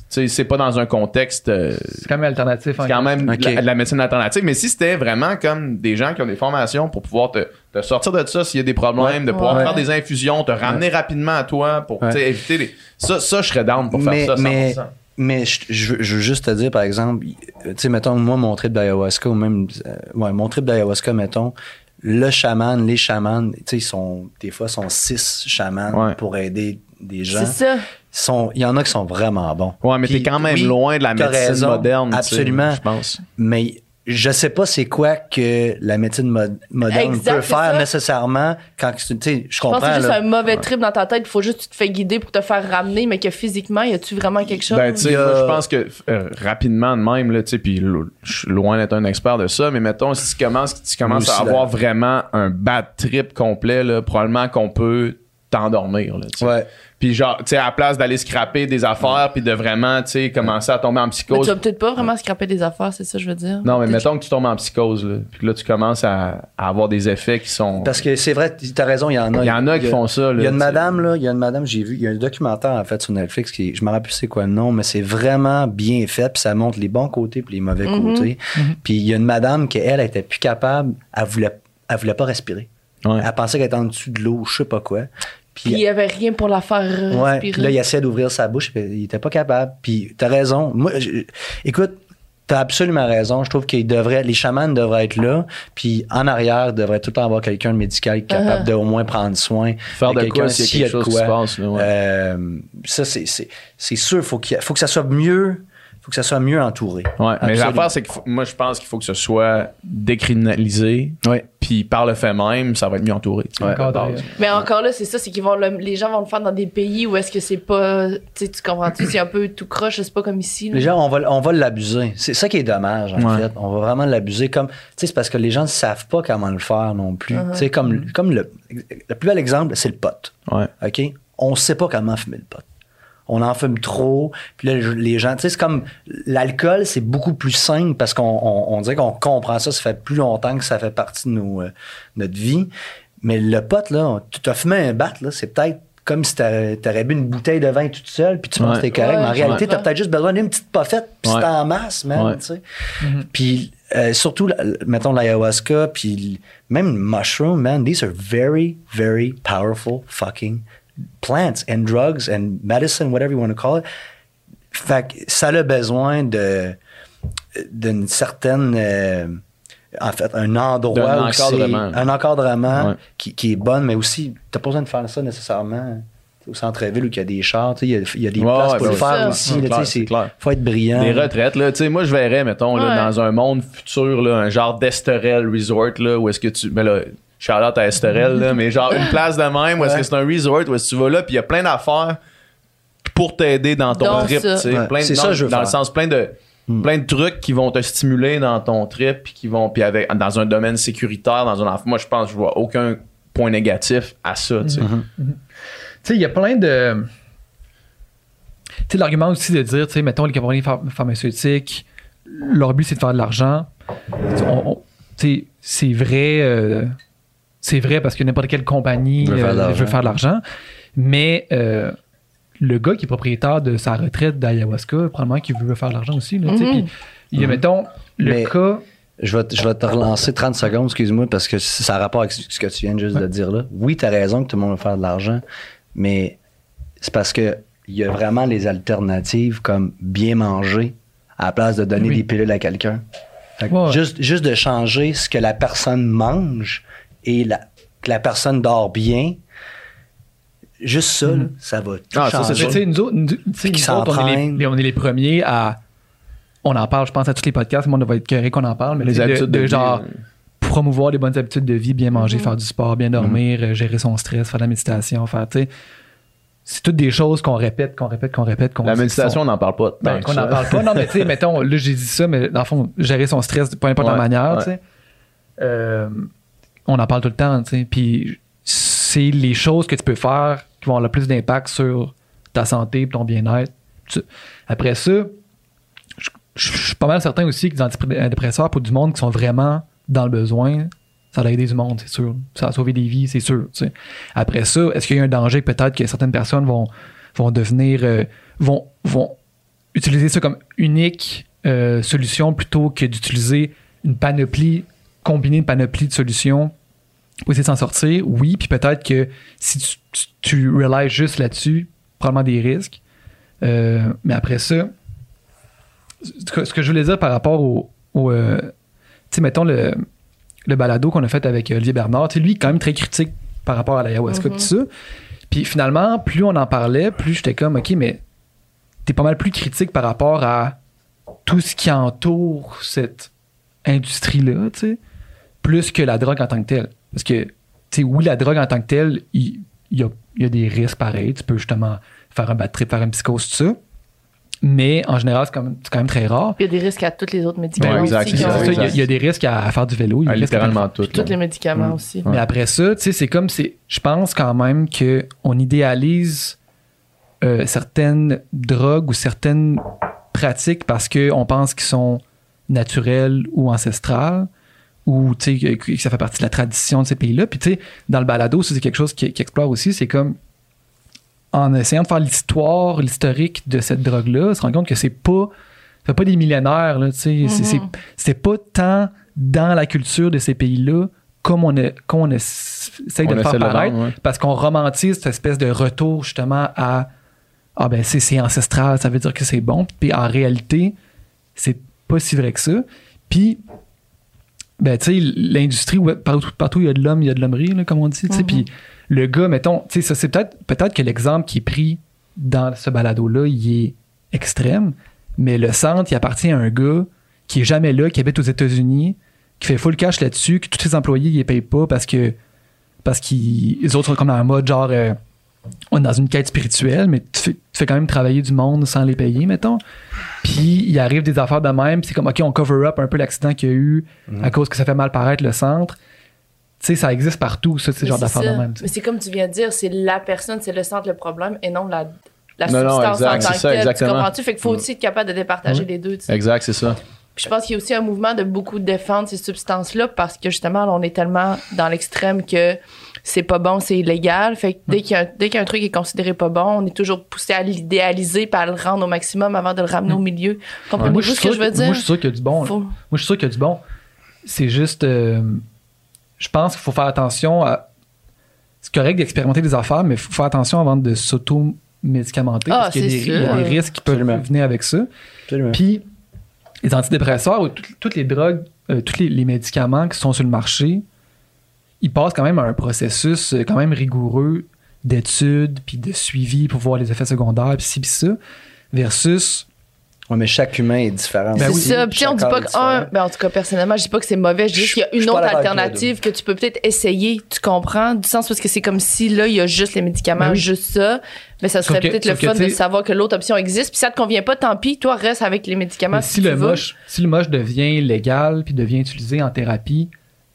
C'est pas dans un contexte. euh, C'est quand même alternatif. c'est quand même Ok. de, la, de la médecine alternative. Mais si c'était vraiment comme des gens qui ont des formations pour pouvoir te, te sortir de ça s'il y a des problèmes, de pouvoir Ouais. faire des infusions, te ramener rapidement à toi pour éviter les. Ça, ça, je serais down pour mais, faire ça 100%. mais, mais je, je veux- je veux juste te dire, par exemple, tu sais, mettons, moi, mon trip d'ayahuasca, ou même, euh, ouais, mon trip d'ayahuasca, mettons, le chaman, les chamans, tu sais, ils sont, des fois, sont six chamans Ouais. pour aider des gens. C'est ça. Sont- Il y en a qui sont vraiment bons. Ouais, mais t'es quand même oui, loin de la médecine raison, moderne. tu sais, Absolument. Je pense. Mais je sais pas c'est quoi que la médecine mo- moderne Exact, peut faire ça. nécessairement quand tu sais, je Je pense comprends que c'est juste là. un mauvais trip dans ta tête. Il faut juste que tu te fais guider pour te faire ramener, mais que physiquement, y a-tu vraiment quelque chose? Ben, tu sais, je pense que euh, rapidement de même, là, tu sais, puis je suis loin d'être un expert de ça, mais mettons, si tu commences, tu commences à avoir là. vraiment un bad trip complet, là, probablement qu'on peut t'endormir, là, tu sais. Ouais. Puis genre, tu sais, à la place d'aller scraper des affaires, puis de vraiment, tu sais, commencer à tomber en mais tu psychose. vas peut-être pas vraiment scraper des affaires, c'est ça, je veux dire. Non, mais mettons que tu tombes en psychose, là, puis que là, tu commences à, à avoir des effets qui sont... Parce que c'est vrai, tu as raison, il y en a. Il y en a qui font ça, là, Il y a une madame, là, il y a une madame, j'ai vu, il y a un documentaire, en fait, sur Netflix, qui, je me rappelle plus c'est quoi le nom, mais c'est vraiment bien fait, puis ça montre les bons côtés puis les mauvais Mhm. côtés. Puis il y a une madame qui, elle, était plus capable, elle voulait, elle voulait pas respirer. Ouais. Elle pensait qu'elle était en dessous de l'eau, je sais pas quoi. Puis il y avait rien pour la faire Ouais, respirer. là, il essayait d'ouvrir sa bouche, puis il était pas capable. Puis t'as raison. Moi, je- écoute, t'as absolument raison. Je trouve qu'ils devraient, les chamans devraient être là, puis en arrière, devrait tout le temps avoir quelqu'un de médical capable Uh-huh. de au moins prendre soin. Faire de quelqu'un quoi s'il y a quelque chose qui se passe, là, ouais. Euh, ça, c'est, c'est, c'est sûr, faut qu'il faut que ça soit mieux, faut que ça soit mieux entouré. Ouais, mais l'affaire, c'est que faut- moi, je pense qu'il faut que ce soit décriminalisé. Ouais. Puis par le fait même, ça va être mieux entouré. Encore. Mais encore là, c'est ça, c'est qu'ils vont le- les gens vont le faire dans des pays où est-ce que c'est pas, tu sais, tu comprends-tu, c'est un peu tout croche, c'est pas comme ici. là. Les gens, on va, on va l'abuser. C'est ça qui est dommage, en Ouais. fait. On va vraiment l'abuser. Comme, tu sais, c'est parce que les gens ne savent pas comment le faire non plus. Uh-huh. Tu sais, comme, comme le, le plus bel exemple, c'est le pot. Ouais. OK? On ne sait pas comment fumer le pot. On en fume trop. Puis là, les gens, tu sais, c'est comme l'alcool, c'est beaucoup plus simple parce qu'on on, on dirait qu'on comprend ça. Ça fait plus longtemps que ça fait partie de nos, euh, notre vie. Mais le pot, là, tu as fumé un bat, là, c'est peut-être comme si t'aurais t'aurais bu une bouteille de vin toute seule, puis tu penses que t'es correct. Ouais, mais en réalité, t'as peut-être juste besoin d'une petite poffette, puis Ouais. c'est en masse, man, Ouais. tu sais. Puis euh, surtout, mettons l'ayahuasca, puis même le mushroom, man, these are very, very powerful fucking plants and drugs and medicine, whatever you want to call it. Fait que ça a besoin de d'une certaine euh, en fait un endroit c'est- encadrement. un encadrement Ouais. qui, qui est bon mais aussi t'as pas besoin de faire ça nécessairement au centre-ville où il y a des chars tu sais, il y a, il y a des Ouais, places ouais, pour ben le faire Ça. aussi là, clair, tu sais, c'est c'est clair. faut être brillant Des retraites, là. Tu sais, moi, je verrais, mettons, là, dans un monde futur, là, un genre d'Esterel Resort, là, où est-ce que tu. Ben là, Charlotte à Esterel, là, mais genre une place de même, où est-ce Ouais. que c'est un resort, où est-ce que tu vas là, puis il y a plein d'affaires pour t'aider dans ton Donc trip, tu sais. Ouais, c'est ça je veux Dans le sens, plein de. Hmm. plein de trucs qui vont te stimuler dans ton trip, puis qui vont, puis avec, dans un domaine sécuritaire, dans un. Moi, je pense, que je vois aucun point négatif à ça, tu sais. Mhm. Tu sais, il y a plein de. Tu sais, l'argument aussi de dire, tu sais, mettons, les compagnies phar- pharmaceutiques, leur but, c'est de faire de l'argent. C'est vrai. euh, c'est vrai parce que n'importe quelle compagnie Veut faire de euh, l'argent. Mais euh, le gars qui est propriétaire de sa retraite d'ayahuasca, probablement qu'il veut faire de l'argent aussi. là. Mhm. Puis, il y a, mettons, le Mais- cas. Je vais, te- je vais te relancer 30 secondes, excuse-moi, parce que ça a rapport avec ce que tu viens juste de dire là. Oui, tu as raison que tout le monde veut faire de l'argent, mais c'est parce que il y a vraiment les alternatives comme bien manger à la place de donner Oui. des pilules à quelqu'un. Fait que Ouais. juste, juste de changer ce que la personne mange et la, que la personne dort bien, juste ça, là, ça va tout Ah, ça, c'est nous autres, nous- autres, on, est les, on est les premiers à. On en parle, je pense, à tous les podcasts. Le monde va être carré qu'on en parle. Mais Les de- habitudes de, de vie, genre euh. promouvoir les bonnes habitudes de vie, bien manger, faire du sport, bien dormir, euh, gérer son stress, faire de la méditation, faire, tu sais. C'est toutes des choses qu'on répète, qu'on répète, qu'on répète. qu'on La méditation, on n'en parle pas. ben, qu'on n'en parle pas. Non, mais tu sais, mettons, là, j'ai dit ça, mais dans le fond, gérer son stress, peu importe la manière, ouais. tu sais. Euh, on en parle tout le temps, tu sais. Puis c'est les choses que tu peux faire qui vont avoir le plus d'impact sur ta santé et ton bien-être. Après ça, je suis pas mal certain aussi que les antidépresseurs pour du monde qui sont vraiment dans le besoin, ça va aider du monde, c'est sûr. Ça va sauver des vies, c'est sûr. Après ça, est-ce qu'il y a un danger peut-être que certaines personnes vont, vont devenir. euh, vont, vont utiliser ça comme unique euh, solution plutôt que d'utiliser une panoplie, combiner une panoplie de solutions pour essayer de s'en sortir? Oui, puis peut-être que si tu, tu, tu relies juste là-dessus, probablement des risques. Euh, mais après ça, ce que, je voulais dire par rapport au. au, euh, tu sais, mettons le, le balado qu'on a fait avec euh, Olivier Bernard, tu sais, lui, quand même très critique par rapport à l'ayahuasca, Mhm. tout ça. Puis finalement, plus on en parlait, plus j'étais comme, OK, mais t'es pas mal plus critique par rapport à tout ce qui entoure cette industrie-là, tu sais, plus que la drogue en tant que telle. Parce que, tu sais, oui, la drogue en tant que telle, il y a, il y a des risques pareils. Tu peux justement faire un bad trip, faire une psychose, tout ça. Mais en général, c'est quand même, c'est quand même très rare. Il y a des risques à tous les autres médicaments Ouais, exact, aussi. ça, il y a- exact. il y, a des risques à, à faire du vélo. il y a Ah, des risques à faire- littéralement tout. Tous les médicaments Mm. aussi. mais après ça, tu sais, c'est comme c'est. Je pense quand même que on idéalise euh, certaines drogues ou certaines pratiques parce qu'on pense qu'ils sont naturelles ou ancestrales ou tu sais, que, ça fait partie de la tradition de ces pays-là. Puis tu sais, dans le balado, ça, c'est quelque chose qui, qui explore aussi. C'est comme en essayant de faire l'histoire, l'historique de cette drogue-là, on se rend compte que c'est pas. Ça fait pas des millénaires, là, tu sais. C'est- c'est- pas tant dans la culture de ces pays-là comme on, est, comme on essaye de On le faire paraître ouais. parce qu'on romantise cette espèce de retour justement à ah ben c'est c'est ancestral, ça veut dire que c'est bon. Puis en réalité, c'est pas si vrai que ça. Puis ben tu sais l'industrie partout partout il y a de l'homme, il y a de l'hommerie là, comme on dit, tu sais. Mhm. Puis le gars mettons, tu sais ça c'est peut-être peut-être que l'exemple qui est pris dans ce balado là, il est extrême, mais le centre, il appartient à un gars qui est jamais là, qui habite aux États-Unis, qui fait full cash là-dessus, que tous ses employés ils les payent pas parce que parce qu'ils les autres sont comme dans un mode genre euh, on est dans une quête spirituelle, mais tu fais, tu fais quand même travailler du monde sans les payer, mettons. Puis il arrive des affaires de même, puis c'est comme ok, on cover up un peu l'accident qu'il y a eu à cause que ça fait mal paraître le centre. Tu sais, ça existe partout, ça, ce Mais genre d'affaires de même. Mais c'est comme tu viens de dire, c'est la personne, c'est le centre, le problème, et non la, la Non, non, substance exact, en tant c'est que ça, telle. Tu comprends-tu? Fait qu'il faut aussi être capable de départager les deux. tu sais. Exact, c'est ça. Puis je pense qu'il y a aussi un mouvement de beaucoup défendre ces substances-là parce que justement, là, on est tellement dans l'extrême que c'est pas bon, c'est illégal. Fait que dès qu'il y, a un- dès qu'il y a un truc qui est considéré pas bon, on est toujours poussé à l'idéaliser puis à le rendre au maximum avant de le ramener au milieu. Moi, Comprenez-vous je suis ce que sûr je veux que- dire? moi, je suis sûr qu'il y a du bon. là. Faut- Moi, je suis sûr qu'il y a du bon. C'est juste. euh, je pense qu'il faut faire attention à. C'est correct d'expérimenter des affaires, mais il faut faire attention avant de s'auto-médicamenter. Ah, parce qu'il y a des- il y a sûr. des risques qui peuvent Absolument. venir avec ça. Absolument. Puis, les antidépresseurs ou tout- toutes les drogues, euh, tous les, les médicaments qui sont sur le marché, ils passent quand même à un processus euh, quand même rigoureux d'études puis de suivi pour voir les effets secondaires puis ci puis ça versus Ouais, mais chaque humain est différent. Ben c'est oui. ça. Puis on dit pas qu'un. différent. Ben en tout cas, personnellement, je dis pas que c'est mauvais. Je dis juste qu'il y a une autre alternative que tu peux peut-être essayer. Tu comprends? Du sens parce que c'est comme si là, il y a juste les médicaments, Ben oui. juste ça. Mais ça serait que- peut-être le que, fun de savoir que l'autre option existe. Puis ça te convient pas, tant pis. Toi, reste avec les médicaments si, si tu le, veux. moche, si le moche devient légal puis devient utilisé en thérapie,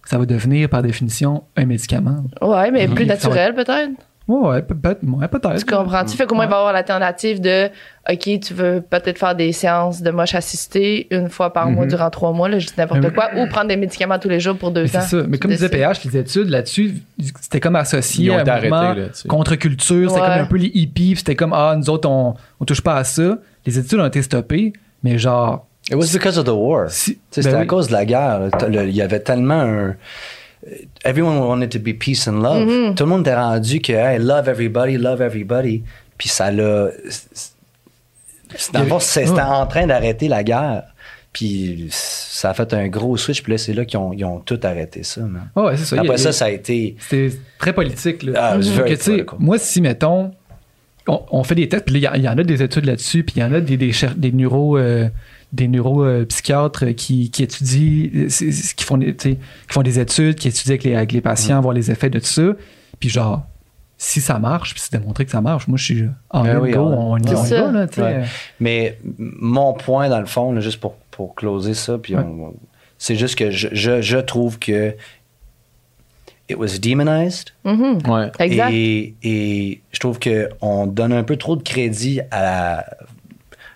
ça va devenir par définition un médicament. Ouais, mais Mhm. plus va- naturel peut-être? Ouais, ouais, peut- peut-être. Ouais, peut-être. Tu comprends-tu? Fait qu'au moins, il va y avoir l'alternative de, OK, tu veux peut-être faire des séances de moche assistées une fois par mois Mhm. durant trois mois, là, je dis n'importe quoi, ou prendre des médicaments tous les jours pour deux Mais c'est ans. ça. Mais comme disait. PH, les études là-dessus, c'était comme associé Ils ont à un mouvement contre-culture. C'était Ouais. comme un peu les hippies. C'était comme, ah, nous autres, on, on touche pas à ça. Les études ont été stoppées, mais genre. It was because of the war. Si, sais, C'était ben à cause de la guerre. Il y avait tellement un. Everyone wanted to be peace and love. Mm-hmm. Tout le monde était rendu que, hey, love everybody, love everybody. Puis ça l'a. c'était en train d'arrêter la guerre. Puis ça a fait un gros switch. Puis là, c'est là qu'ils ont, ils ont tout arrêté ça. man. Ouais, ouais, c'est ça. A- Après ça, ça a été. C'était très politique. Là. Ah, que, political. moi, si, mettons, on, on fait des tests, puis il y en a des études là-dessus, puis il y en a des, des, des neuro... euh, des neuropsychiatres qui, qui étudient, qui font, qui font des études, qui étudient avec les, avec les patients, Mm. voir les effets de tout ça. Puis genre, si ça marche, puis c'est démontré que ça marche, moi, je suis en Ben oui, go, on- y- va, là. Ouais. Mais mon point, dans le fond, là, juste pour, pour closer ça, puis Ouais. on- c'est juste que je, je, je trouve que it was demonized. Mhm. Ouais. Exact. Et, et je trouve qu'on donne un peu trop de crédit à la-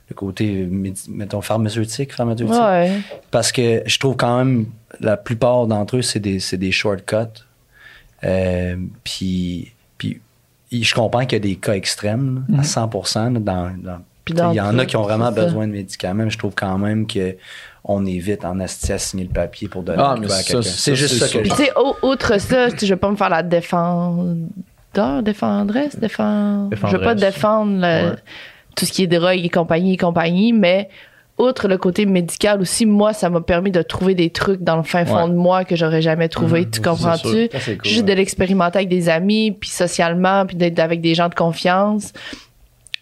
le côté, mettons, pharmaceutique, pharmaceutique. Ouais. Parce que je trouve quand même, la plupart d'entre eux, c'est des, c'est des shortcuts. Euh, puis, puis je comprends qu'il y a des cas extrêmes, là, à Mhm. 100 là, dans, dans- Puis dans il y en a qui ont vraiment besoin de médicaments, mais je trouve quand même que on est vite en asti à signer le papier pour donner Ah, coup à quelqu'un. C'est juste ça que Puis je tu sais, outre ça, je vais pas me faire la défendeur, défendresse, défendre. Je veux pas défendre le- Ouais. Tout ce qui est drogue et compagnie et compagnie, mais outre le côté médical aussi, moi, ça m'a permis de trouver des trucs dans le fin fond Ouais. de moi que j'aurais jamais trouvé. Mhm, tu comprends-tu? cool, Juste ouais. de l'expérimenter avec des amis, puis socialement, puis d'être avec des gens de confiance.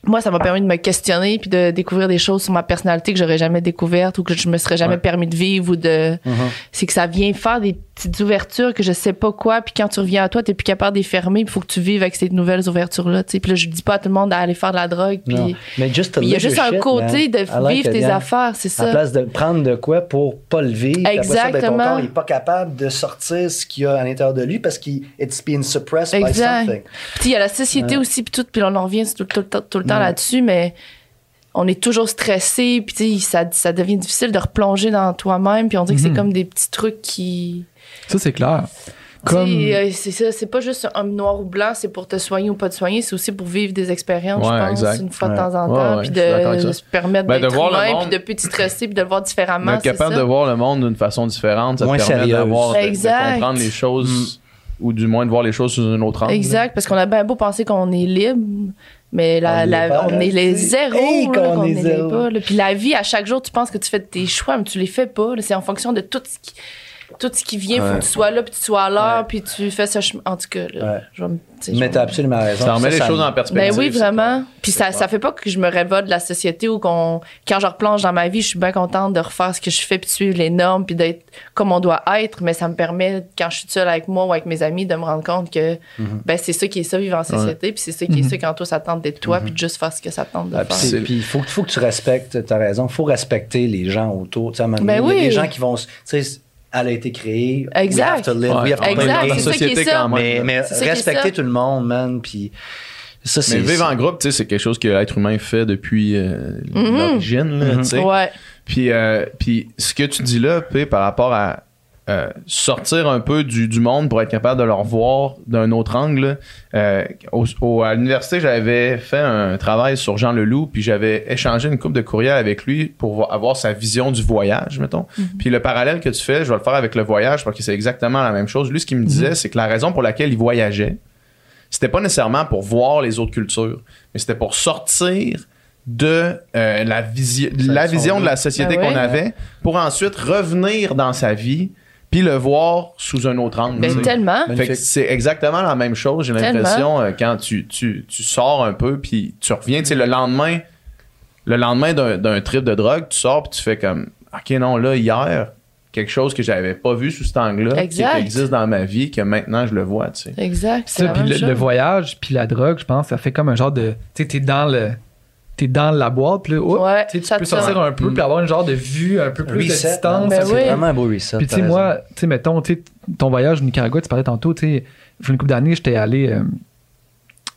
Moi, ça m'a permis de me questionner puis de découvrir des choses sur ma personnalité que j'aurais jamais découvertes ou que je me serais jamais Ouais. permis de vivre ou de Mhm. c'est que ça vient faire des petites ouvertures que je sais pas quoi puis quand tu reviens à toi t'es plus capable de les fermer il faut que tu vives avec ces nouvelles ouvertures là tu sais puis là je dis pas à tout le monde d'aller faire de la drogue puis il y a juste un côté man. de vivre tes affaires c'est À ça place de prendre de quoi pour pas le vivre. après ça, ben, ton Exactement. corps n'est pas capable de sortir ce qu'il y a à l'intérieur de lui parce qu'il it's being suppressed by something. Puis il y a la société Ouais. aussi, puis tout, puis on en revient tout, tout le temps- tout le temps Ouais. là-dessus, mais on est toujours stressé, puis ça devient difficile de replonger dans toi-même, puis on dit que c'est Mhm. comme des petits trucs qui... Ça, c'est clair. Comme. euh, c'est ça, c'est pas juste un noir ou blanc, c'est pour te soigner ou pas te soigner, c'est aussi pour vivre des expériences, Ouais, je pense, exact. une fois Ouais. de temps en temps, puis de, se permettre Ben, de d'être voir le humain, monde- puis de plus te stresser, puis de le voir différemment, Mais être c'est capable ça. de voir le monde d'une façon différente, ça Moins te permet sérieuse. d'avoir, de, de comprendre les choses, ou du moins de voir les choses sous un autre angle. Exact, parce qu'on a bien beau penser qu'on est libre, mais la, On la- l'est pas, on est les zéros. Hey, là, qu'on qu'on est zéro. pas, là. Puis la vie, à chaque jour, tu penses que tu fais tes choix, mais tu les fais pas. là. C'est en fonction de tout ce qui, tout ce qui vient. Il faut que tu sois là, puis tu sois à l'heure, Ouais. puis tu fais ce chemin. En tout cas, là, Ouais. je vais me- tu sais, je Mais t'as me- absolument raison. Ça remet les ça choses en perspective. ben oui, vraiment. Puis ça, ça fait pas que je me révolte de la société ou qu'on, quand je replonge dans ma vie, je suis bien contente de refaire ce que je fais puis de suivre les normes puis d'être comme on doit être. Mais ça me permet, quand je suis seule avec moi ou avec mes amis, de me rendre compte que, Mhm. ben, c'est ça qui est ça, vivre en société. Puis c'est ça qui est Mhm. ça quand toi, ça tente d'être toi puis de juste faire ce que ça tente de Ah, puis faire. puis il faut, faut que tu respectes, tu as raison, il faut respecter les gens autour. Tu sais, à un moment Ben donné, Il y a oui. des gens qui vont. se- Tu sais, elle a été créée. Exact. We have to live, we to Exact, la société quand même. Mais, mais respecter ça. tout le monde, man. Puis ça, c'est. Mais vivre en groupe, tu sais, c'est quelque chose que l'être humain fait depuis euh, Mhm. l'origine, là, Mhm. tu sais. Ouais. Puis, euh, puis ce que tu dis là, par rapport à euh, sortir un peu du, du monde pour être capable de le revoir d'un autre angle, euh, au- au- à l'université, j'avais fait un travail sur Jean Leloup, puis j'avais échangé une coupe de courriel avec lui pour vo- avoir sa vision du voyage, mettons. Puis le parallèle que tu fais, je vais le faire avec le voyage parce que c'est exactement la même chose. Lui, ce qu'il me disait, c'est que la raison pour laquelle il voyageait, c'était pas nécessairement pour voir les autres cultures, mais c'était pour sortir de euh, la, visi- la vision de la société Ah ouais? qu'on avait pour ensuite revenir dans sa vie puis le voir sous un autre angle. Ben, tellement. C'est exactement la même chose, j'ai l'impression, euh, quand tu, tu, tu sors un peu puis tu reviens, tu sais, le lendemain, le lendemain d'un d'un trip de drogue, tu sors puis tu fais comme, OK, non, là, hier, quelque chose que j'avais pas vu sous cet angle-là, qui existe dans ma vie, que maintenant je le vois, tu sais. Exact. c'est Ça, la puis même le, chose. le voyage, puis la drogue, je pense, ça fait comme un genre de. Tu sais, t'es dans le. T'es dans la boîte, puis là, Ouais, tu peux sortir un peu, Mm. puis avoir une genre de vue un peu plus de distance. Ben c'est oui. vraiment un beau reset. Puis tu sais, moi, tu sais, mettons, tu sais, ton voyage au Nicaragua, tu parlais tantôt, tu sais, il y a une couple d'années, j'étais allé euh,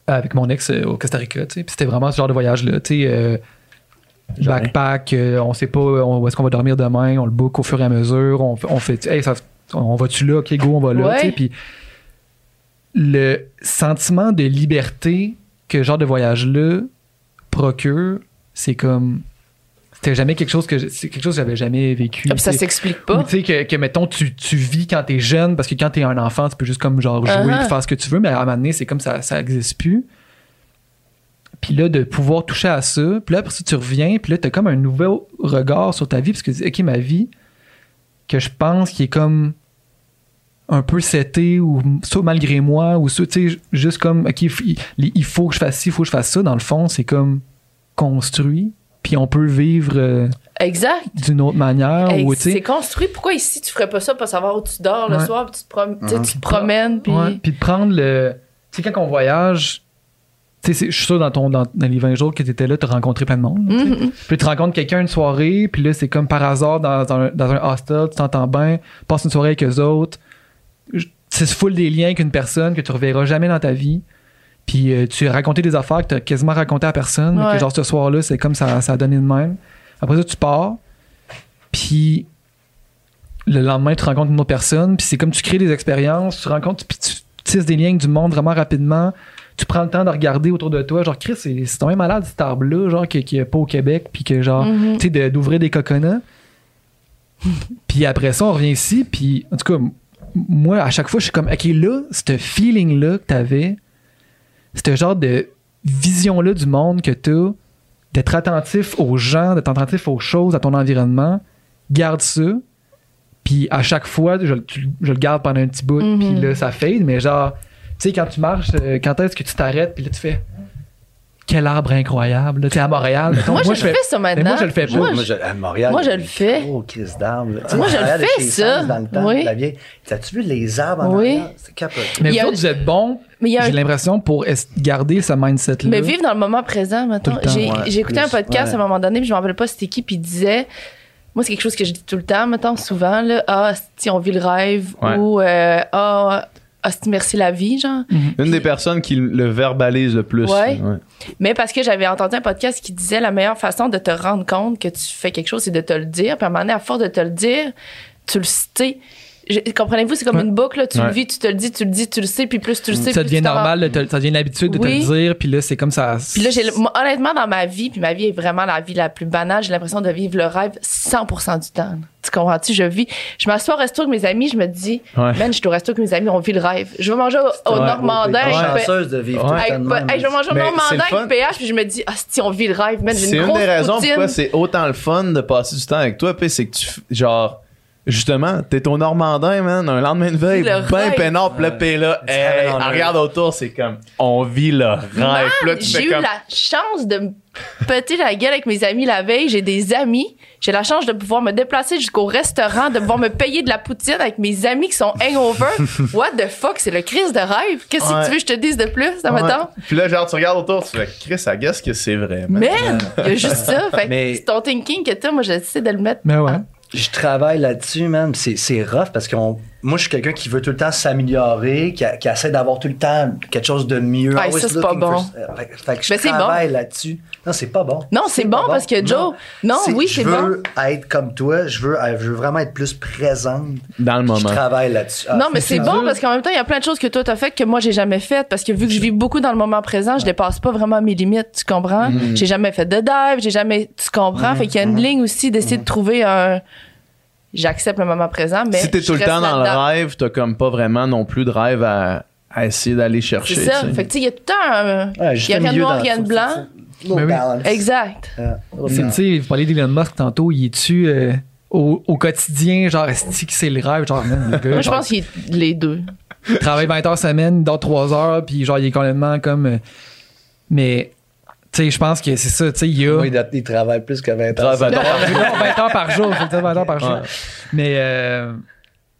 avec mon ex euh, au Costa Rica, tu sais, puis c'était vraiment ce genre de voyage-là, tu sais, euh, backpack, euh, on sait pas on- où est-ce qu'on va dormir demain, on le book au fur et à mesure, on, fait- on fait, hey, ça, on va-tu là, ok, go, on va là, Ouais. tu sais, puis le sentiment de liberté que ce genre de voyage-là procure, c'est comme, c'était jamais quelque chose que, c'est quelque chose que j'avais jamais vécu. Ah, ça s'explique pas. tu sais, que, que, mettons, tu, tu vis quand t'es jeune, parce que quand t'es un enfant, tu peux juste comme genre jouer Uh-huh. faire ce que tu veux, mais à un moment donné, c'est comme ça, ça existe plus. Puis là, de pouvoir toucher à ça, puis là, après ça, tu reviens, puis là, t'as comme un nouveau regard sur ta vie, parce que tu dis, OK, ma vie, que je pense qui est comme un peu seté, ou ça malgré moi, ou ça, tu sais, juste comme, OK, il faut que je fasse ci, il faut que je fasse ça, dans le fond, c'est comme construit, puis on peut vivre euh, Exact. d'une autre manière, c'est construit. Pourquoi ici tu ferais pas ça pour savoir où tu dors le Ouais. soir, puis tu te, prom- tu sais, tu te promènes, puis. Ouais, puis de prendre le. Tu sais, quand on voyage, tu sais, je suis sûr dans, ton, dans, dans les 20 jours que tu étais là, tu as rencontré plein de monde. Mhm. Puis tu rencontres quelqu'un une soirée, puis là, c'est comme par hasard dans, dans un, dans un hostel, tu t'entends bien, passes une soirée avec eux autres. Je- C'est full des liens avec une personne que tu reverras jamais dans ta vie. Puis euh, tu as raconté des affaires que tu as quasiment raconté à personne. Ouais. Que genre ce soir-là, c'est comme ça, ça a donné de même. Après ça, tu pars. Puis le lendemain, tu rencontres une autre personne. Puis c'est comme tu crées des expériences, tu rencontres, puis tu tisses des liens avec du monde vraiment rapidement. Tu prends le temps de regarder autour de toi. Genre, Chris, c'est quand même malade cet arbre-là, genre, qui qui est pas au Québec. Puis que genre, Mhm. tu sais, de- d'ouvrir des coconuts. puis après ça, on revient ici. Puis en tout cas, moi, à chaque fois, je suis comme, OK, là, ce feeling-là que t'avais, ce genre de vision-là du monde que t'as, d'être attentif aux gens, d'être attentif aux choses, à ton environnement, garde ça. Puis à chaque fois, je, tu- je le garde pendant un petit bout, Mhm. puis là, ça fade. Mais genre, tu sais, quand tu marches, euh, quand est-ce que tu t'arrêtes, puis là, tu fais quel arbre incroyable. là. Tu sais, à Montréal, mettons, Moi, je le fais ça mais maintenant. moi, je le fais pas. Moi, je- à Montréal, moi, je le fais. Tu sais, Moi, je le fais, ça. Dans le temps, Oui. la vieille. T'as-tu vu les arbres en Oui. arrière? C'est capoté. Mais Il y vous autres, vous êtes bons, Mais il y a un j'ai l'impression, pour garder ce mindset-là. Mais vivre dans le moment présent, maintenant. J'ai ouais, j'ai écouté un podcast ouais. à un moment donné, puis je me rappelle pas c'était qui, puis il disait. Moi, c'est quelque chose que je dis tout le temps, maintenant, souvent, là. Ah, si on vit le rêve, Ouais. ou euh, Ah, merci la vie, genre. Une des personnes qui le verbalise le plus. Ouais. ouais. Mais parce que j'avais entendu un podcast qui disait la meilleure façon de te rendre compte que tu fais quelque chose, c'est de te le dire. Puis à un moment donné, à force de te le dire, tu le sais. Je- Comprenez-vous, c'est comme Ouais. une boucle, là. Tu Ouais. le vis, tu te le dis, tu le dis, tu le sais, puis plus tu le sais, ça plus devient normal, de te- ça devient une habitude de Oui. te le dire, puis là, c'est comme ça. Puis là, moi, honnêtement, dans ma vie, puis ma vie est vraiment la vie la plus banale, j'ai l'impression de vivre le rêve 100% du temps. Tu comprends-tu? Je vis. Je m'assois au resto avec mes amis, je me dis, Ouais. man, je suis au resto avec mes amis, on vit le rêve. Je vais manger au, au Ouais. Normandin chanceuse de vivre tout Ouais. le temps avec- hey, je vais manger au Normandin c'est avec PH, puis je me dis, ah, si, on vit le rêve, man, j'ai C'est une une grosse des raisons poutine. pourquoi c'est autant le fun de passer du temps avec toi, puis c'est que tu, genre, justement, t'es au Normandin, man, un lendemain de veille, Le ben peinard, pis là, là, hey, on regarde autour, c'est comme, on vit le rêve. J'ai eu comme, la chance de me péter la gueule avec mes amis la veille. J'ai des amis. J'ai la chance de pouvoir me déplacer jusqu'au restaurant, de pouvoir me payer de la poutine avec mes amis qui sont hangover. What the fuck, c'est le crise de rêve. Qu'est-ce Ouais. que tu veux que je te dise de plus, ça Ouais. m'attend? Puis là, genre, tu regardes autour, tu fais, Chris, I guess que c'est vrai, man. Man, il y a juste ça. Fait Mais- c'est ton thinking que t'as, moi, j'essaie de le mettre. Mais ouais. Je travaille là-dessus, man. C'est, rough parce que moi, je suis quelqu'un qui veut tout le temps s'améliorer, qui, essaie d'avoir tout le temps quelque chose de mieux. Ah, Always ça, c'est pas bon. for- fait, fait que je Mais c'est travaille là-dessus. Non, c'est pas bon. Non, c'est bon parce que Joe- non, oui, c'est Je veux être comme toi. Je veux, euh, je veux vraiment être plus présente. Dans le Je moment. travaille là-dessus. Ah, non, mais c'est bon parce qu'en même temps, il y a plein de choses que toi t'as faites que moi j'ai jamais faites parce que vu que je vis beaucoup dans le moment présent, je dépasse pas vraiment mes limites, tu comprends? Mm. J'ai jamais fait de dive, j'ai jamais, tu comprends? Fait qu'il y a une ligne aussi d'essayer de trouver un, j'accepte le moment présent, mais si t'es tout le temps dans le rêve, t'as comme pas vraiment non plus de rêve à, à essayer d'aller chercher. C'est ça. tu sais. Fait que tu sais, il y a tout le temps un, Ouais, juste il y a rien de noir, rien de blanc. oui. balance. Exact. Yeah, tu sais, vous parlez d'Elon Musk tantôt, il est-tu euh, au, au quotidien, genre, est-ce que c'est le rêve? Genre, man, le gars, Moi, je pense qu'il est les deux. il travaille 20 heures semaine, il dort 3 heures, puis genre, il est complètement comme. euh, mais, je pense que c'est ça. Tu sais, il y a. Oui, il, il travaille plus que 20 ans. Travaille 20 ans. Non, 20 heures par jour. Faut le dire 20 heures par jour. Ouais. Mais, euh,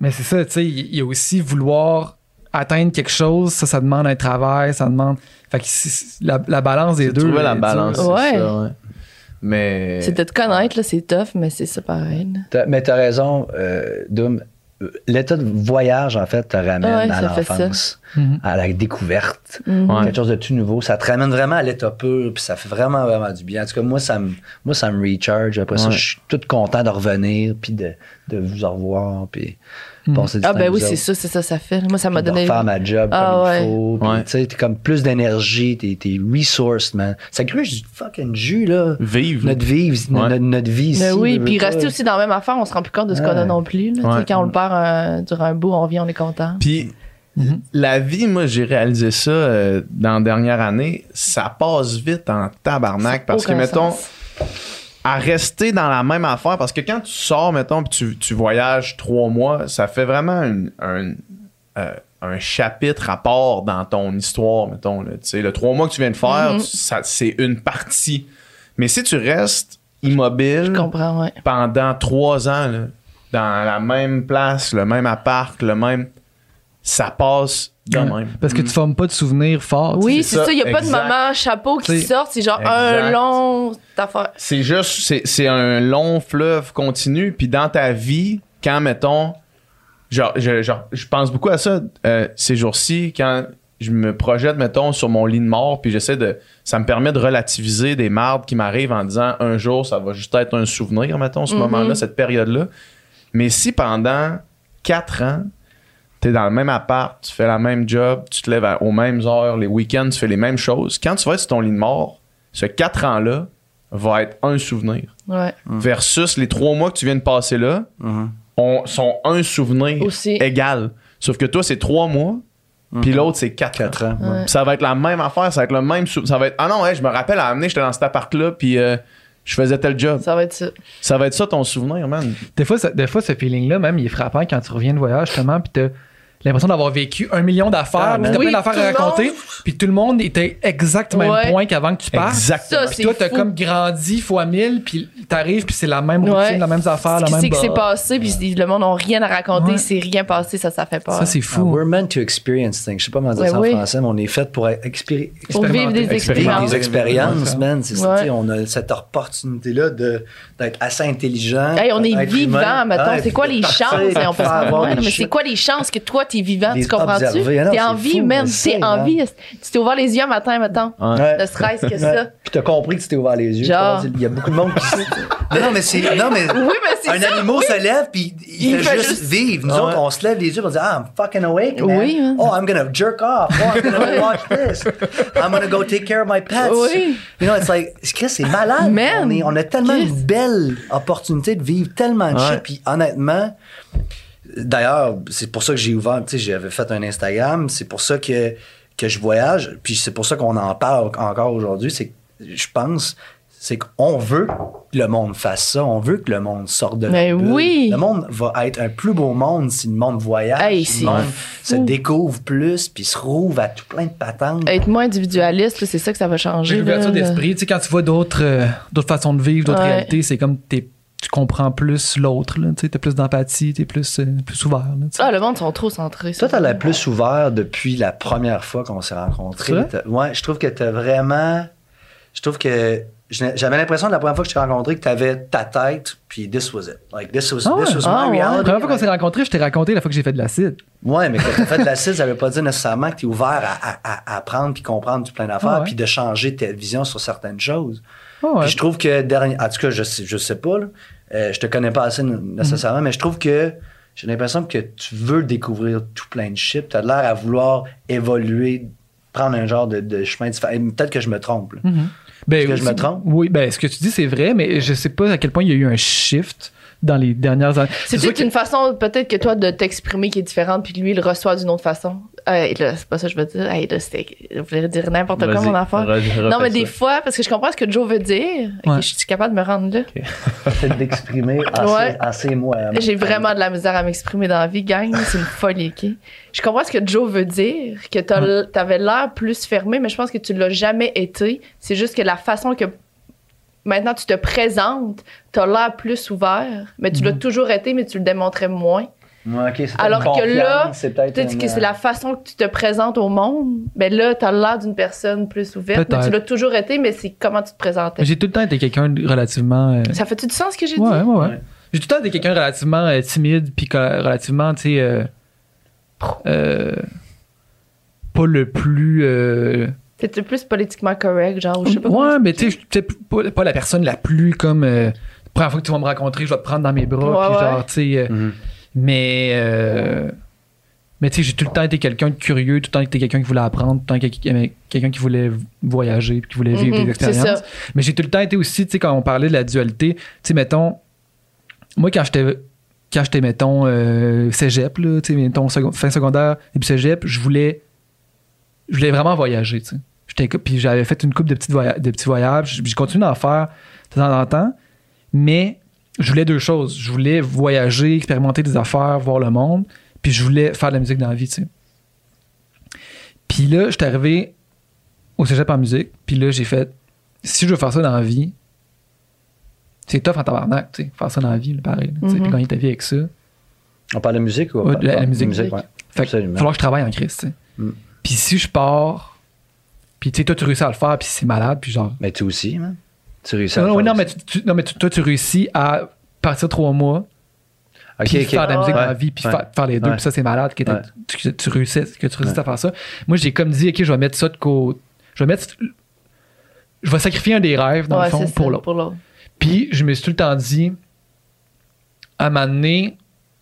mais c'est ça, tu sais, il y a aussi vouloir atteindre quelque chose. Ça, ça demande un travail, ça demande. Fait que c'est- la, la balance des C'est deux. trouver la balance, c'est Ouais. ça, ouais. Mais. C'est de te connaître, là, c'est tough, mais c'est ça pareil. T'as- mais tu as raison, euh, Doom. Euh, L'état de voyage, en fait, te ramène Ouais, à l'enfance, Mhm. à la découverte, Mhm. Quelque chose de tout nouveau. Ça te ramène vraiment à l'état pur, puis ça fait vraiment, vraiment du bien. En tout cas, moi, ça me, moi, ça me recharge. Après ça, je suis tout content de revenir, puis de, de vous revoir, puis. Passer du Ah, temps ben oui, c'est ça, c'est ça, ça fait. Moi, ça m'a donné. refaire ma job Ah, comme ouais. il faut. Ouais. tu sais, t'es comme plus d'énergie, t'es, t'es resourced, man. Ça gruge du fucking jus, là. Vivre. Notre vie, Ouais. notre, notre vie ici. Mais Ben oui, veux, puis pas. rester aussi dans la même affaire, on se rend plus compte de ce qu'on a non plus. là. Quand on le perd euh, durant un bout, on revient, on est content. Puis Mhm. la vie, moi, j'ai réalisé ça euh, dans la dernière année. Ça passe vite en tabarnak parce que, mettons, sens. À rester dans la même affaire, parce que quand tu sors, mettons, puis tu, tu voyages trois mois, ça fait vraiment une- un, euh, un chapitre à part dans ton histoire, mettons. là. Le trois mois que tu viens de faire, Mhm. ça- c'est une partie. Mais si tu restes immobile Je comprends, ouais. pendant trois ans, là, dans la même place, le même appart, le même. Ça passe de même. Parce que tu formes pas de souvenirs forts. Oui, c'est ça. Il n'y a pas de maman chapeau qui sort. C'est genre exact. un long affaire. C'est juste, c'est, c'est un long fleuve continu. Puis dans ta vie, quand, mettons, genre, je, genre, je pense beaucoup à ça euh, ces jours-ci, quand je me projette, mettons, sur mon lit de mort, puis j'essaie de. Ça me permet de relativiser des mardes qui m'arrivent en disant un jour, ça va juste être un souvenir, mettons, ce Mhm. moment-là, cette période-là. Mais si pendant quatre ans, t'es dans le même appart, tu fais la même job, tu te lèves à- aux mêmes heures, les week-ends, tu fais les mêmes choses, quand tu vas être sur ton lit de mort, ce quatre ans-là va être un souvenir. Ouais. Versus les trois mois que tu viens de passer là, Mhm. on, sont un souvenir Aussi. égal. Sauf que toi, c'est trois mois, puis l'autre, c'est quatre, Quatre ans. ans. ouais. Ça va être la même affaire, ça va être le même sou- Ça va être Ah non, ouais, je me rappelle à amener, j'étais dans cet appart-là, puis euh, je faisais tel job. Ça va être ça. Ça va être ça ton souvenir, man. Des fois, ça- des fois ce feeling-là, même, il est frappant quand tu reviens de voyage, justement, puis t'as l'impression d'avoir vécu un million d'affaires, Ah, t'as Oui, plein d'affaires à raconter, monde- puis tout le monde était exactement au Ouais. même point qu'avant que tu partes. Exactement. Ça, Puis toi, t'as comme grandi fois mille, puis t'arrives, puis c'est la même routine, Ouais. la même affaire, la même c'est que c'est passé, puis le monde n'a rien à raconter, Ouais. c'est rien passé, ça, ça fait peur. Ça, c'est Ah, fou. we're meant to experience things. Je sais pas comment dire Ouais, ça en oui. français, mais on est fait pour expéri- Pour vivre des expériences. vivre des expériences, man. C'est ça, Ouais. tu sais, on a cette opportunité-là d'être assez intelligent. Hey, on est vivant, mettons. C'est quoi les chances? c'est quoi les chances que toi, t'es vivant? Les Tu comprends-tu? Ah T'es en vie, sais, T'es en man. vie. Tu t'es ouvert les yeux un matin, mettons. Ouais. Ne stress que Ouais. ça. Puis t'as compris que tu t'es ouvert les yeux. Genre. Il y a beaucoup de monde qui. non, non, mais c'est. Non, mais. Oui, mais c'est Un ça. animal se lève puis il, Il fait, juste, juste- vivre. Nous Ah autres, on se lève les yeux pour dire Ah, I'm fucking awake, man. Oui, hein. Oh, I'm gonna jerk off. Oh, I'm gonna watch this. I'm gonna go take care of my pets. Oui. You know, it's like, c'est malade. Man. On, est- on a tellement une belle opportunité de vivre tellement de shit. Puis honnêtement, d'ailleurs, c'est pour ça que j'ai ouvert, tu sais, j'avais fait un Instagram. C'est pour ça que, que je voyage. Puis c'est pour ça qu'on en parle encore aujourd'hui. C'est que je pense, c'est qu'on veut que le monde fasse ça. On veut que le monde sorte de Mais la bulle. oui. Le monde va être un plus beau monde si le monde voyage. Hey, si le monde fou. se découvre plus, puis se rouvre à tout plein de patentes. Être moins individualiste, c'est ça que ça va changer. J'ai l'ouverture d'esprit. Tu sais, quand tu vois d'autres euh, d'autres façons de vivre, d'autres Ouais. réalités, c'est comme t'es- tu comprends plus l'autre. Tu sais, t'as plus d'empathie, t'es plus, euh, plus ouvert. là, tu. Ah, le monde sont trop centrés. Toi, t'as la plus ouvert depuis la première fois qu'on s'est rencontrés. Ouais, je trouve que t'as vraiment. Je trouve que. J'avais l'impression de la première fois que je t'ai rencontré que t'avais ta tête, puis this was it. Like, this was, ouais? this was Ah my ouais. La reality. première fois qu'on s'est rencontrés, je t'ai raconté la fois que j'ai fait de l'acide. Ouais, mais quand t'as fait de l'acide, ça veut pas dire nécessairement que t'es ouvert à, à, à- à apprendre puis comprendre tout plein d'affaires, ouais. puis de changer ta vision sur certaines choses. Ah ouais. Puis je trouve que dernier, en tout cas, je sais, je sais pas, là, euh, je te connais pas assez nécessairement, mais je trouve que j'ai l'impression que tu veux découvrir tout plein de shit. Tu as l'air à vouloir évoluer, prendre un genre de, de chemin différent. Peut-être que je me trompe. Mhm. Ben, Est-ce que je me trompe? Oui, ben, ce que tu dis, c'est vrai, mais je sais pas à quel point il y a eu un shift dans les dernières années. C'est peut-être une façon, peut-être que toi, de t'exprimer qui est différente, puis lui, il le reçoit d'une autre façon. Hey, là, c'est pas ça que je veux dire. Hey, là, c'était. Je voulais dire n'importe quoi, mon enfant. Non, mais des fois, parce que je comprends ce que Joe veut dire. Ouais. je suis capable de me rendre là. Peut-être d'exprimer assez, Ouais. assez moi. J'ai vraiment de la misère à m'exprimer dans la vie, gang. C'est une folie, OK? Je comprends ce que Joe veut dire, que t'avais l'air plus fermé, mais je pense que tu l'as jamais été. C'est juste que la façon que maintenant tu te présentes, t'as l'air plus ouvert, mais tu l'as toujours été, mais tu le démontrais moins. Ouais, ok, c'est peut-être Alors que là, peut-être une, que c'est la façon que tu te présentes au monde, mais là, t'as l'air d'une personne plus ouverte. Mais tu l'as toujours été, mais c'est comment tu te présentais. J'ai tout le temps été quelqu'un relativement. euh, Ça fait-tu du sens ce que j'ai Ouais, dit? ouais, ouais. Ouais. J'ai tout le temps été quelqu'un de relativement euh, timide, puis relativement, tu sais. euh, euh, pas le plus. T'étais plus politiquement correct, genre, ou je sais pas. ouais, mais tu sais, je- tu sais, pas, pas la personne la plus comme. euh, première fois que tu vas me rencontrer, je vais te prendre dans mes bras, Ouais, puis ouais. genre, tu sais. euh, Mhm. Mais. euh, mais tu sais, j'ai tout le temps été quelqu'un de curieux, tout le temps été quelqu'un qui voulait apprendre, tout le temps quelqu'un qui aimait- quelqu'un qui voulait voyager, puis qui voulait vivre Mhm, des expériences. Mais j'ai tout le temps été aussi, tu sais, quand on parlait de la dualité, tu sais, mettons, moi, quand j'étais, quand j'étais, mettons, euh, cégep, là, tu sais, mettons, second- fin secondaire, début cégep, je voulais, je voulais vraiment voyager, tu sais. J'étais, puis j'avais fait une couple de petits, voya- de petits voyages, j'ai continué d'en faire de temps en temps, mais je voulais deux choses. Je voulais voyager, expérimenter des affaires, voir le monde, puis je voulais faire de la musique dans la vie, tu sais. Puis là, j'étais arrivé au cégep en musique, puis là, j'ai fait, si je veux faire ça dans la vie, c'est tough en tabarnak, tu sais, faire ça dans la vie, là, pareil, là, tu sais, puis gagner ta vie avec ça. On parle de musique ou Ouais, pas- de la- la pas- musique. ouais. Fait va falloir que je travaille en Christ, tu sais. Mm. Puis si je pars, puis tu sais, toi, tu réussis à le faire, puis c'est malade, puis genre. Mais tu aussi, man. Tu réussis à Non, le non, faire non, mais, aussi. tu, tu- non, mais tu- toi, tu réussis à partir trois mois, Ok, puis faire de la musique dans la vie, puis Ouais. faire, faire les deux, Ouais. puis ça, c'est malade que, tu, tu réussis, que tu réussis à faire ça. Moi, j'ai comme dit, OK, je vais mettre ça de côté. Je vais mettre. Je vais sacrifier un des rêves, dans Ouais, le fond, pour l'autre. Pour l'autre. Puis je me suis tout le temps dit, à un moment donné,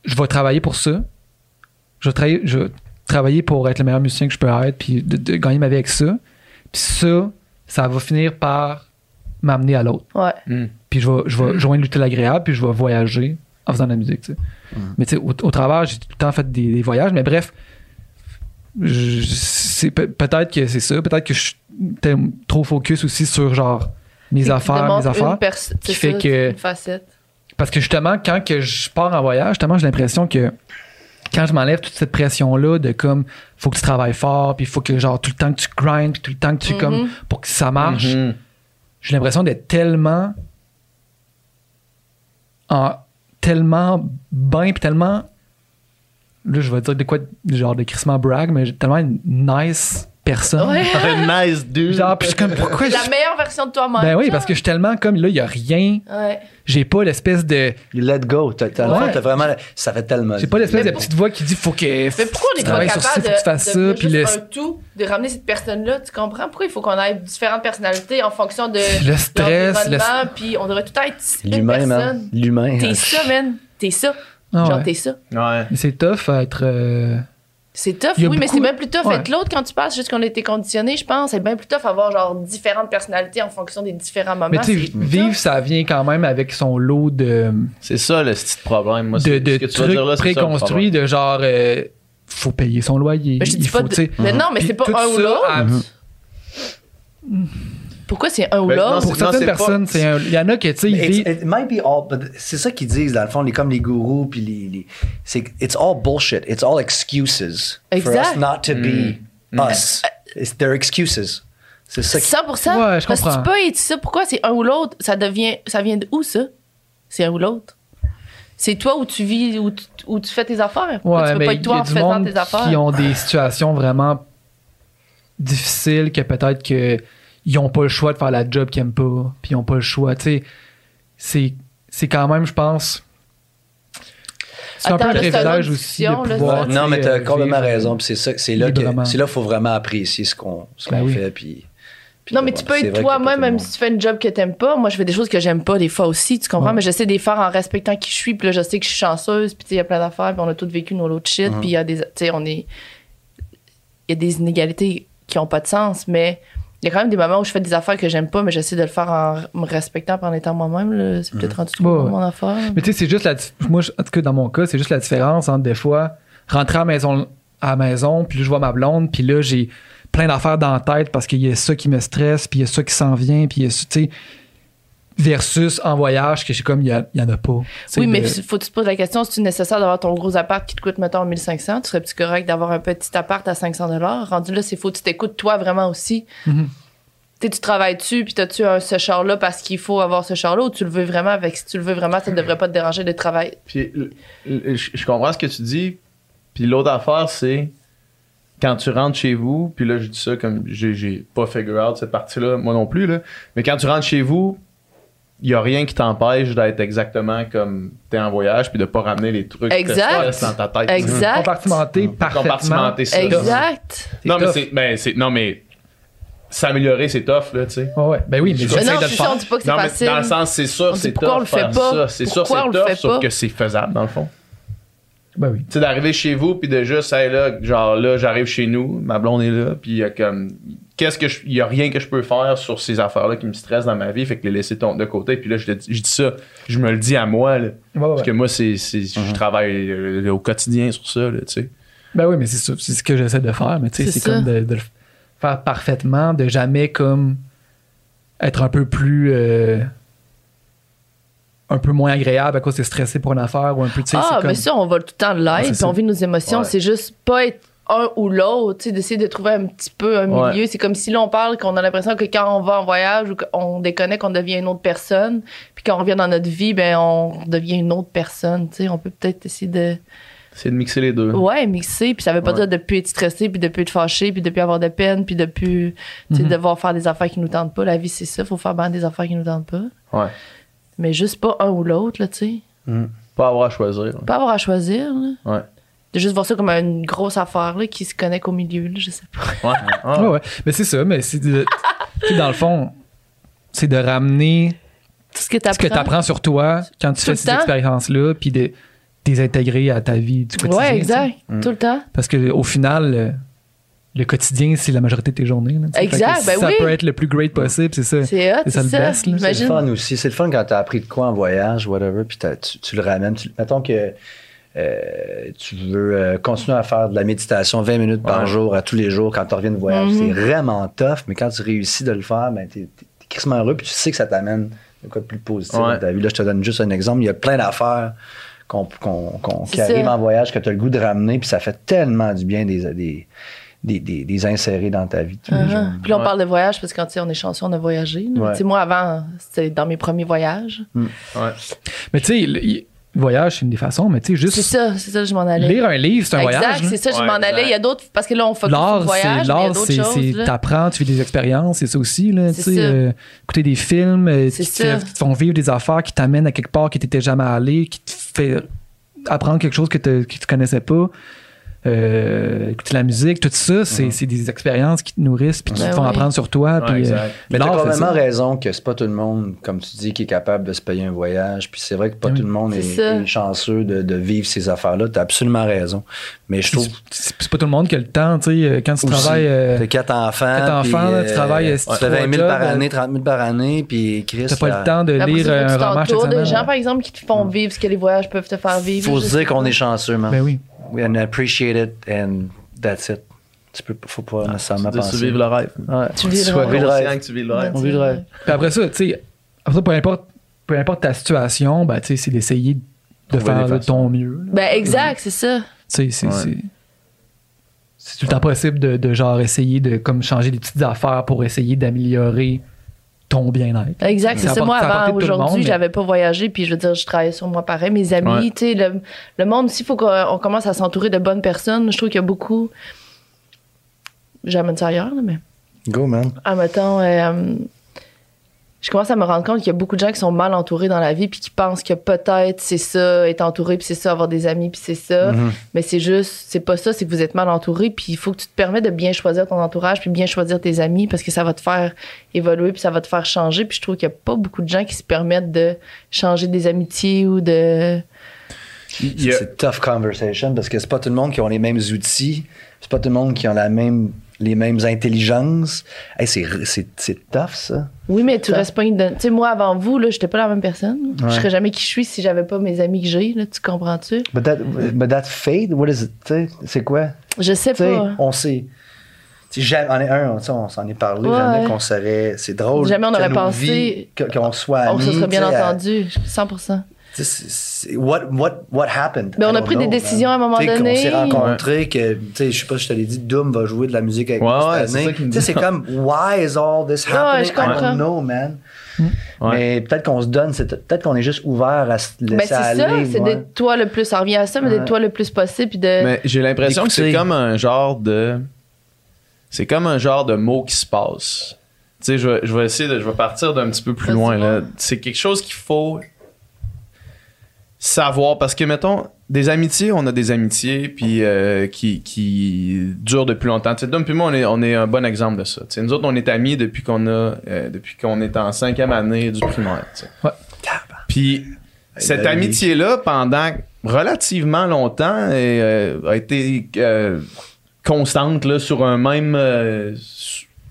je vais travailler pour ça. Je vais, travailler, je vais travailler pour être le meilleur musicien que je peux être, puis de, de gagner ma vie avec ça. Puis ça, ça va finir par m'amener à l'autre. Ouais. Hmm. Puis je vais, je vais joindre l'utile agréable, puis je vais voyager en faisant de la musique. tu sais. Mais tu sais, au, au travers, j'ai tout le temps fait des, des voyages, mais bref, peut-être que c'est ça, peut-être que je suis trop focus aussi sur genre mes affaires, mes affaires. qui fait ça, que- Une facette. Parce que justement, quand que je pars en voyage, justement, j'ai l'impression que quand je m'enlève toute cette pression-là de comme, faut que tu travailles fort, puis il faut que genre tout le temps que tu grindes, puis tout le temps que tu Mhm. comme, pour que ça marche, Mhm. j'ai l'impression d'être tellement en tellement bien puis tellement là je vais dire de quoi genre de crissement brag mais tellement une nice personne Ouais. Un nice dude. genre puis je suis comme pourquoi je... La meilleure version de toi-même. ben oui genre. parce que je suis tellement comme là il y a rien Ouais. j'ai pas l'espèce de You let go. T'as, Ouais. vraiment. Ça fait tellement. j'ai pas l'espèce de pour- petite voix qui dit faut que Mais pourquoi on tu n'est pas capable ci, faut que tu fasses de, ça de puis juste le, un tout, de ramener cette personne-là, tu comprends? Pourquoi il faut qu'on ait différentes personnalités en fonction de le stress le... puis on devrait tout être une L'humain. L'humain. T'es ça, man. T'es ça. Ah Genre, t'es ça. Ouais. Mais c'est tough à être euh, C'est tough, oui, mais c'est bien plus tough Ouais. être l'autre quand tu passes, juste qu'on a été conditionné, je pense. C'est bien plus tough avoir genre différentes personnalités en fonction des différents moments. mais tu sais vivre tough. ça vient quand même avec son lot de C'est ça le petit problème. Moi, de, de ce que tu vas trucs dire là, c'est ça, le préconstruits de genre euh, faut payer son loyer Mais je il dis faut pas de- Mais non, mais c'est pas un ou l'autre. à- Pourquoi c'est un ou Ben, l'autre? pour certaines personnes c'est un- il y en a que tu sais ils It's- vivent it might be all, but c'est ça qu'ils disent dans le fond, les comme les gourous puis les, les c'est it's all bullshit. It's all excuses for Exact. us not to be us. It's their excuses. C'est ça. qui- 100%. Ouais, je Parce que comprends. tu peux être ça. Pourquoi c'est un ou l'autre? Ça devient, ça vient de où, ça? C'est un ou l'autre. C'est toi où tu vis, où tu, où tu fais tes affaires. Ouais tu peux mais pas il être y toi a en du faisant monde tes affaires? qui ont des situations vraiment difficiles que peut-être que ils ont pas le choix de faire la job qu'ils aiment pas puis ils ont pas le choix tu sais c'est c'est quand même je pense c'est un peu un privilège aussi de là, pouvoir non, mais t'as euh, complètement raison. Puis c'est ça, c'est là que librement. c'est là qu'il faut vraiment apprécier ce qu'on ce qu'on Ben oui. fait. Puis, puis Non, mais tu peux être toi-même, même si tu fais une job que t'aimes pas. Moi, je fais des choses que j'aime pas des fois aussi, tu comprends? Ouais. Mais j'essaie de les faire en respectant qui je suis. Puis là, je sais que je suis chanceuse. Puis tu sais, il y a plein d'affaires. Puis on a tous vécu nos lots de shit. Mhm. Puis il y a des. Tu sais, on est. Il y a des inégalités qui ont pas de sens. Mais il y a quand même des moments où je fais des affaires que j'aime pas, mais j'essaie de le faire en me respectant en étant moi-même. là. C'est peut-être rendu trop mon affaire. Mais tu sais, c'est juste la. Moi, je- en tout cas, dans mon cas, c'est juste la différence entre des fois rentrer à la maison, à la maison, puis là, je vois ma blonde, puis là, j'ai plein d'affaires dans la tête parce qu'il y a ça qui me stresse, puis il y a ça qui s'en vient, puis il y a ça, tu sais, versus en voyage, que je suis comme, il y, en a pas. Oui, mais de- faut que tu te poses la question, si tu nécessaire d'avoir ton gros appart qui te coûte, mettons, 1500, tu serais-tu correct d'avoir un petit appart à 500 Rendu là, c'est faut que tu t'écoutes toi vraiment aussi. Mhm. Tu sais, tu travailles dessus, puis t'as-tu un- ce char-là parce qu'il faut avoir ce char-là ou tu le veux vraiment avec, si tu le veux vraiment, ça ne devrait pas te déranger de travailler? Puis je comprends ce que tu dis. Puis l'autre affaire, c'est quand tu rentres chez vous, puis là, je dis ça comme j'ai j'ai pas figure out cette partie-là, moi non plus, là. Mais quand tu rentres chez vous, il y a rien qui t'empêche d'être exactement comme t'es en voyage, puis de pas ramener les trucs qui te Exact. stressent dans ta tête. Exact. compartimenter parfaitement. Compartimenter ça. Exact. Non, mais c'est. Ben, c'est- non, mais. S'améliorer, c'est tough, là, tu sais. Ouais, ouais. Ben oui, mais Mais Mais non, de le je on dit pas que c'est Non, mais facile. dans le sens, c'est sûr, c'est pourquoi tough on le fait faire pas? ça. C'est sûr, Pourquoi c'est on le tough, fait sauf pas? que c'est faisable, dans le fond. Ben oui. Tu sais, d'arriver chez vous, puis de juste, hey, là, genre, là, j'arrive chez nous, ma blonde est là, puis il y a comme, qu'est-ce que je, il y a rien que je peux faire sur ces affaires-là qui me stressent dans ma vie, fait que les laisser tomber de côté, puis là, je, dis- je dis ça, je me le dis à moi, là, Ouais, ouais. parce que moi, c'est, c'est, je travaille euh, au quotidien sur ça, là, tu sais. Ben oui, mais c'est ça. C'est ce que j'essaie de faire. Mais tu sais, C'est comme de, de le faire parfaitement, de jamais comme être un peu plus. euh, un peu moins agréable à cause t'es stressé pour une affaire ou un peu, tu sais, Ah, c'est comme... mais ça, on va tout le temps de l'aide, c'est puis on vit nos émotions. Ouais. C'est juste pas être un ou l'autre, tu sais, d'essayer de trouver un petit peu un Ouais. milieu. C'est comme si là, on parle qu'on a l'impression que quand on va en voyage ou qu'on déconnecte, on devient une autre personne. Puis quand on revient dans notre vie, ben, on devient une autre personne, tu sais. On peut peut-être essayer de, C'est de mixer les deux. ouais, mixer. Puis ça veut pas Ouais. dire de plus être stressé, puis de plus être fâché, puis de plus avoir de peine, puis de plus, tu sais, Mhm. devoir faire des affaires qui nous tentent pas. La vie, c'est ça. Faut faire bien des affaires qui nous tentent pas. Ouais. Mais juste pas un ou l'autre, là, tu sais. Pas avoir à choisir. là. Pas avoir à choisir, là. Ouais. De juste voir ça comme une grosse affaire là, qui se connecte au milieu, là, je sais pas. Ouais. Ah. Ouais, ouais. Mais c'est ça, mais c'est de- dans le fond, c'est de ramener Ce que ce que tu t'apprends. apprends sur toi quand tu Tout fais ces expériences-là, puis de de les intégrer à ta vie du quotidien. Ouais, tu sais. exact. Mm. Tout le temps. Parce que au final, le, quotidien, c'est la majorité de tes journées. là. Exact, que ben ça oui. peut être le plus great possible, c'est ça. C'est hot, C'est ça c'est le ça. best, là. C'est le fun aussi. C'est le fun quand tu as appris de quoi en voyage, whatever, puis t'as- tu, tu le ramènes. Tu- mettons que euh, tu veux euh, continuer à faire de la méditation 20 minutes par Ouais. jour, à tous les jours, quand tu reviens de voyage. Mhm. C'est vraiment tough, mais quand tu réussis de le faire, ben, t'es es, crissement heureux, puis tu sais que ça t'amène de quoi de plus positif Ouais. dans ta vie. Là, je te donne juste un exemple. Il y a plein d'affaires qu'on, qu'on- qu'on- qui ça. arrivent en voyage que tu as le goût de ramener, puis ça fait tellement du bien des, des, des, des- des insérer dans ta vie. tous les jours. Puis là, on Ouais. parle de voyage parce que quand tu on est chanceux, on a voyagé. Ouais. Tu Moi, avant, c'était dans mes premiers voyages. Ouais. Mais tu sais, le le voyage, c'est une des façons, mais tu sais, C'est juste ça, c'est ça que je m'en allais. lire un livre, c'est un exact, voyage. là. c'est ça, je Ouais, m'en exact. allais. Il y a d'autres, parce que là, on focus sur le L'art, voyage, c'est l'art, c'est c'est- t'apprends, tu vis des expériences, c'est ça aussi là, tu C'est sais, ça. euh, écouter des films euh, C'est qui te, qui te font vivre des affaires, qui t'amènent à quelque part qui t'étais jamais allé, qui te fait apprendre quelque chose que, te- que tu connaissais pas. Euh, écouter la musique, tout ça, c'est c'est des expériences qui te nourrissent puis qui Ben te font oui. apprendre sur toi. Ouais, puis, euh. Mais t'as complètement raison que c'est pas tout le monde, comme tu dis, qui est capable de se payer un voyage. Puis c'est vrai que pas Oui. tout le monde est, chanceux de, de vivre ces affaires-là. T'as absolument raison. Mais je trouve C'est c'est pas tout le monde qui a le temps, tu sais, euh, quand tu aussi, travailles. euh, t'as quatre enfants. quatre enfants, tu euh, travailles, tu tu fais fais 20 un 000 par année, 30 000 par année, puis Chris. T'as pas là, le temps de lire un tu roman t'entoures de gens, par exemple, qui te font vivre ce que les voyages peuvent te faire vivre. Faut se dire qu'on est chanceux, man. Ben oui. And appreciate it, and that's it. Tu peux, faut pas nécessairement le rêve. Ouais. Tu vis le rêve. le tu vis le rêve. On vit le rêve. Puis après ça, tu sais, après ça, peu importe, peu importe ta situation, ben, tu sais, c'est d'essayer de Trouver faire façons. ton mieux. là. Ben, exact, c'est ça. Tu sais, c'est. Ouais. c'est- C'est tout le temps possible de, de genre essayer de comme changer des petites affaires pour essayer d'améliorer ton bien-être. Exact, c'est Ça Moi, avant aujourd'hui, j'avais pas voyagé, puis je veux dire, je travaillais sur moi pareil. Mes amis, Ouais. tu sais, le, le monde aussi, il faut qu'on on commence à s'entourer de bonnes personnes. Je trouve qu'il y a beaucoup. J'amène ça ailleurs, là, mais. Go, man. Ah, mettons, euh, je commence à me rendre compte qu'il y a beaucoup de gens qui sont mal entourés dans la vie, puis qui pensent que peut-être c'est ça, être entouré, puis c'est ça, avoir des amis, puis c'est ça. Mhm. Mais c'est juste, c'est pas ça, c'est que vous êtes mal entouré, puis il faut que tu te permettes de bien choisir ton entourage, puis bien choisir tes amis, parce que ça va te faire évoluer, puis ça va te faire changer. Puis je trouve qu'il y a pas beaucoup de gens qui se permettent de changer des amitiés ou de. C'est tough conversation parce que c'est pas tout le monde qui ont les mêmes outils, c'est pas tout le monde qui ont la même, les mêmes intelligences. Hey, c'est, c'est, c'est tough, ça. Oui, mais tu restes pas. une- Tu sais, moi, avant vous, là, j'étais pas la même personne. Je Ouais. serais jamais qui je suis si j'avais pas mes amis que j'ai, là, tu comprends-tu? But that, but that fate, what is it? C'est quoi? Je sais pas. on sait. Jamais- on est un, on s'en est parlé, Ouais. jamais qu'on serait. C'est drôle. Jamais on aurait pensé- vies, qu'on soit On amis. se serait bien entendu, 100%. What, what, what happened? Mais on I a pris des décisions man. à un moment Tu sais, donné. qu'on s'est rencontrés, que, tu sais, je sais pas, je te l'ai dit, Doom va jouer de la musique avec Ouais, nous ouais, cette c'est c'est comme, why is all this Ouais, happening? je I comprends. don't know, man. Ouais. Mais peut-être qu'on se donne, c'est- peut-être qu'on est juste ouvert à se laisser Ben, c'est ça, c'est ouais. d'être toi le plus. Ça revient à ça, mais Ouais. d'être toi le plus possible. Puis de. Mais j'ai l'impression que c'est comme un genre de. C'est comme un genre de mot qui se passe. Tu sais, je vais, je vais essayer de. Je vais partir d'un petit peu plus loin, là. ouais. C'est quelque chose qu'il faut savoir. Parce que, mettons, des amitiés, on a des amitiés puis euh, qui, qui durent depuis longtemps. Tu sais, Dom puis moi, on est, on est un bon exemple de ça. Tu sais, nous autres, on est amis depuis qu'on a euh, depuis qu'on est en cinquième année du primaire. Ouais. Puis cette ben oui. amitié-là, pendant relativement longtemps, et, euh, a été euh, constante là, sur un même. euh,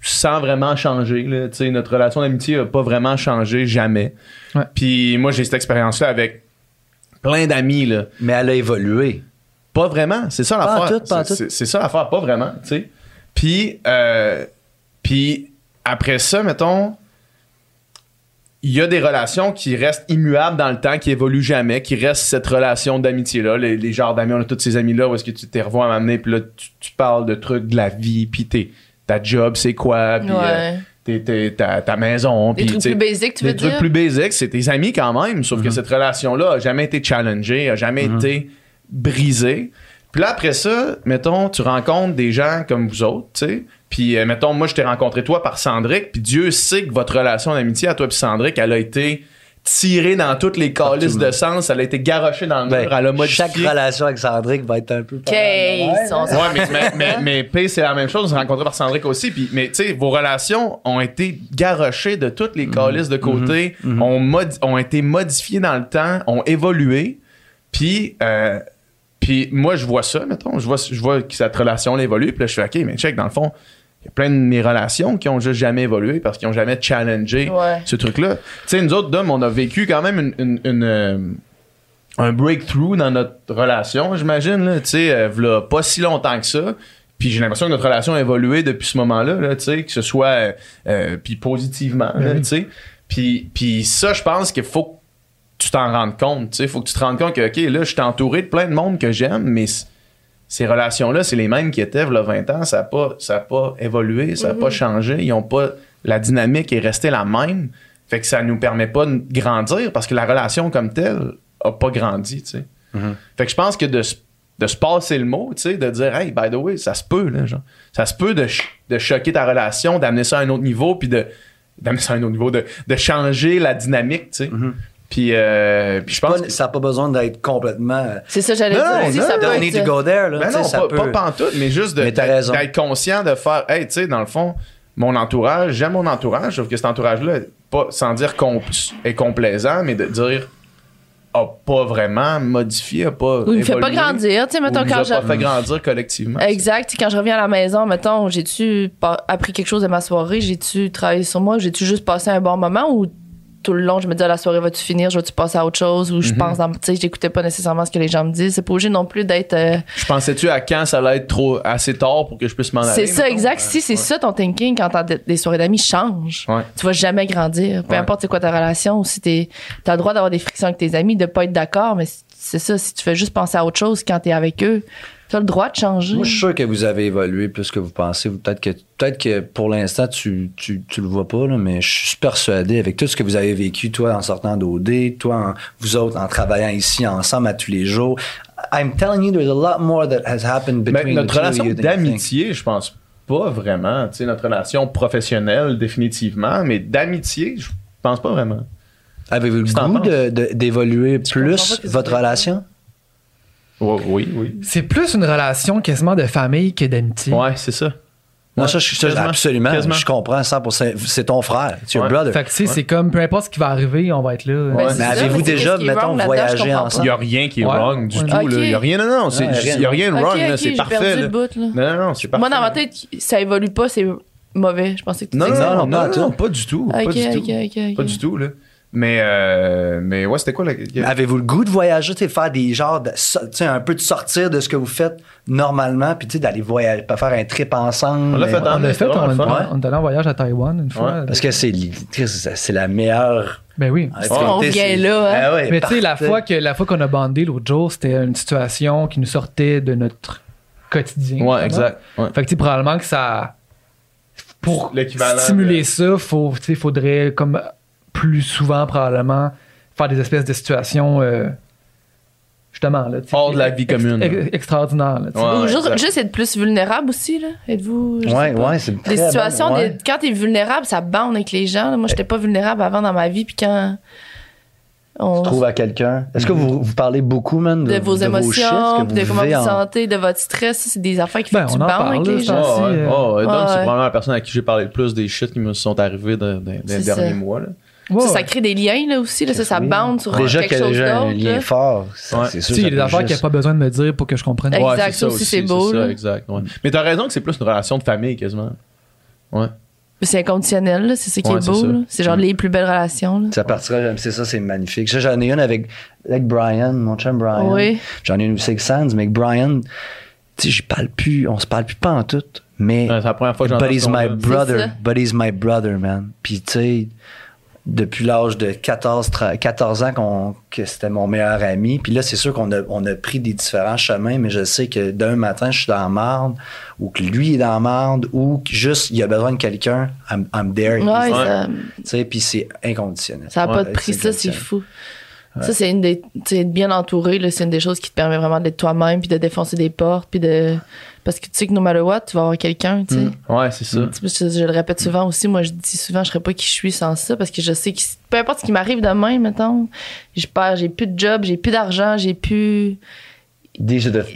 sans vraiment changer. Là. Tu sais, Notre relation d'amitié n'a pas vraiment changé, jamais. Puis moi, j'ai cette expérience-là avec plein d'amis. là. Mais elle a évolué. Pas vraiment, c'est ça l'affaire. tout, pas en C'est- tout. C'est c'est ça l'affaire, pas vraiment, tu sais. Puis, euh, puis après ça, mettons, il y a des relations qui restent immuables dans le temps, qui évoluent jamais, qui restent cette relation d'amitié-là. Les, les genres d'amis, on a tous ces amis-là où est-ce que tu t'es revois à m'amener, puis là, tu, tu parles de trucs de la vie, puis t'es- ta job, c'est quoi, puis euh, Ouais. t'es- ta, ta maison, Des trucs plus basiques, tu des veux trucs dire? plus basiques, c'est tes amis quand même, sauf que cette relation-là a jamais été challengée, a jamais été brisée. Puis là, après ça, mettons, tu rencontres des gens comme vous autres, tu sais. Puis, euh, mettons, moi, je t'ai rencontré toi par Sandrick, puis Dieu sait que votre relation d'amitié à toi puis Sandrick, elle a été tirée dans toutes les calices de sens, elle a été garochée dans le Ben, mur, elle a modifié. chaque relation avec Sandrick va être un peu. Sont- Ouais, mais, mais, mais, mais P, c'est la même chose. On s'est rencontré par Sandrick aussi. Puis, mais tu sais, vos relations ont été garochées de toutes les calices de côté, ont, modi- ont été modifiées dans le temps, ont évolué. Puis, euh, puis moi, je vois ça, mettons. Je vois, je vois que cette relation évolue. Puis là, je fais, OK, mais check, dans le fond, il y a plein de mes relations qui ont juste jamais évolué parce qu'ils ont jamais challengé Ouais. ce truc-là. Tu sais, nous autres, Dom, on a vécu quand même une- une- une, euh, un breakthrough dans notre relation, j'imagine. Tu sais, euh, pas si longtemps que ça. Puis j'ai l'impression que notre relation a évolué depuis ce moment-là, là, tu sais, que ce soit euh, puis positivement, là, tu sais. Puis, puis ça, je pense qu'il faut que tu t'en rendes compte, tu sais. faut que tu te rendes compte que, OK, là, je suis entouré de plein de monde que j'aime, mais ces relations-là, c'est les mêmes qui étaient il 20 ans. Ça n'a pas, ça a pas évolué, ça n'a pas changé. Ils ont pas... La dynamique est restée la même. Fait que ça nous permet pas de grandir parce que la relation comme telle a pas grandi, tu sais. Fait que je pense que de, se- de se passer le mot, tu sais, de dire, hey, by the way, ça se peut, là, genre. Ça se peut de, ch- de choquer ta relation, d'amener ça à un autre niveau, puis de, d'amener ça à un autre niveau, de, de changer la dynamique, tu sais. Puis, euh, puis je pense Pas- que. ça n'a pas besoin d'être complètement. C'est ça, j'allais Non, dire aussi. non, ça peut être need to ça. go there. Là, Ben non, ça pas, peut- pas pantoute, mais juste de- Mais t'as d'être raison. d'être conscient de faire, hey, tu sais, dans le fond, mon entourage, j'aime mon entourage, sauf que cet entourage-là, pas, sans dire qu'on est complaisant, mais de dire, a pas vraiment modifié, a pas. Ou il me fait pas grandir, tu sais, mettons, quand je- pas fait grandir collectivement. Exact. Tu sais, Quand je reviens à la maison, mettons, j'ai-tu appris quelque chose de ma soirée? J'ai-tu travaillé sur moi? J'ai-tu juste passé un bon moment? Ou tout le long, je me dis, la soirée va-tu finir? Je vais-tu passer à autre chose? Ou je pense, dans- tu sais, j'écoutais pas nécessairement ce que les gens me disent. C'est pas obligé non plus d'être. euh, Je pensais-tu à quand ça allait être trop assez tard pour que je puisse m'en aller? C'est ça, mettons? exact. Si c'est ça ton thinking quand t'as des- soirées d'amis, change. Ouais. Tu vas jamais grandir. Peu Ouais. importe c'est quoi ta relation, ou si t'es, t'as le droit d'avoir des frictions avec tes amis, de pas être d'accord, mais c'est ça. Si tu fais juste penser à autre chose quand t'es avec eux, t'as le droit de changer. Moi, je suis sûr que vous avez évolué plus que vous pensez. Peut-être que, peut-être que pour l'instant, tu, tu, tu le vois pas, là, mais je suis persuadé, avec tout ce que vous avez vécu, toi en sortant d'OD, toi, en- vous autres en travaillant ici ensemble à tous les jours. I'm telling you, there's a lot more that has happened Mais between notre the two of relation d'amitié, je pense pas vraiment. Tu sais, notre relation professionnelle, définitivement, mais d'amitié, je pense pas vraiment. Avez-vous le goût d'évoluer plus votre tu relation? Oui, oui. C'est plus une relation quasiment de famille que d'amitié. Ouais, c'est ça. Non, Ouais, ça, je, ça, quasiment, absolument. quasiment. Je comprends 100%. C'est ton frère. C'est Ouais. brother. Fait que tu sais, c'est comme peu importe ce qui va arriver, on va être là. Ben, Mais ça, avez-vous c'est déjà, mettons, voyagé ensemble? Il y a rien qui est Ouais. wrong du Ouais. tout. Il y a rien, non, non, il y a rien de wrong, c'est parfait. perdu là. le bout, là. Non, non, non, c'est parfait. Moi, dans ma tête, ça évolue pas, c'est mauvais. Je pensais que tu Non, disais non, ça. non, pas non, pas du tout. Pas du tout. Pas du tout, là. Mais, euh, mais ouais, c'était quoi la. Avez-vous le goût de voyager, tu faire des genres de, un peu de sortir de ce que vous faites normalement, puis tu sais, d'aller voyager, pas faire un trip ensemble? On l'a fait Mais- en- On l'a fait, on, est allé en voyage à Taïwan une fois. Ouais, Parce que c'est, la meilleure. Ben oui. on vient c'est- là, hein. Ah ouais, Mais tu sais, la fois que la fois qu'on a bandé l'autre jour, c'était une situation qui nous sortait de notre quotidien. Ouais, exact. Ouais. Fait que tu sais, probablement que ça. Pour L'équivalent stimuler de- ça, faut, sais, faudrait comme plus souvent probablement faire des espèces de situations euh, justement là. Hors de la vie commune. ex- extraordinaires. là. Ouais, Ou ouais, juste, juste être plus vulnérable aussi, là. Êtes-vous. Ouais, pas. ouais, c'est Des situations, bon, ouais. des- quand t'es vulnérable, ça bande avec les gens. là. Moi, j'étais pas vulnérable avant dans ma vie, puis quand. On, Tu trouves à quelqu'un. Est-ce que vous, vous parlez beaucoup, man, de, de vos ce émotions, puis de comment vous en- sentez, de votre stress, c'est des affaires qui Ben, font bandes parle, avec les gens. Oh, ouais. euh, Oh, ouais. Donc, ouais, c'est ouais. probablement la personne à qui j'ai parlé le plus des shit qui me sont arrivés dans, les C'est derniers ça. mois. Là. Ouais, Ça, crée des liens, là aussi. Là, ça, ça bande sur Déjà quelque qu'il y a chose déjà un d'autre. lien là. fort, Ouais. c'est Tu sûr. sais, il y a des affaires qu'il n'y a pas besoin de me dire pour que je comprenne. Exact, Ouais, ça c'est aussi, c'est beau, ça, exact. ouais. Mais t'as raison que c'est plus une relation de famille quasiment. Ouais. C'est inconditionnel, là, c'est ça qui Ouais, est beau. C'est genre les plus belles relations. là. Ça partira, c'est ça, c'est magnifique. J'en ai une avec, avec Brian, mon chum Brian. Oui. J'en ai une aussi avec Sands, mais avec Brian, tu sais, je parle plus, on se parle plus pas en tout, mais Ouais, c'est la première fois que j'entends Buddy's ce my brother, ça. Buddy's my brother, man. Puis tu sais, depuis l'âge de 14, tra- 14 ans qu'on, que c'était mon meilleur ami. Puis là, c'est sûr qu'on a, on a pris des différents chemins, mais je sais que d'un matin, je suis dans la marde, ou que lui est dans la marde, ou que juste, il a besoin de quelqu'un, I'm, I'm there. Ouais, ça- puis c'est inconditionnel. Ça n'a Ouais, pas de prix, ça, c'est inconditionnel. Ça, c'est une des. Être bien entouré, c'est une des choses qui te permet vraiment d'être toi-même, puis de défoncer des portes, puis de. Parce que tu sais que no matter what, tu vas avoir quelqu'un, tu sais. Ouais, c'est ça. Je, je le répète souvent aussi, moi je dis souvent je serais pas qui je suis sans ça parce que je sais que peu importe ce qui m'arrive demain, mettons, je perds, j'ai plus de job, j'ai plus d'argent, j'ai plus.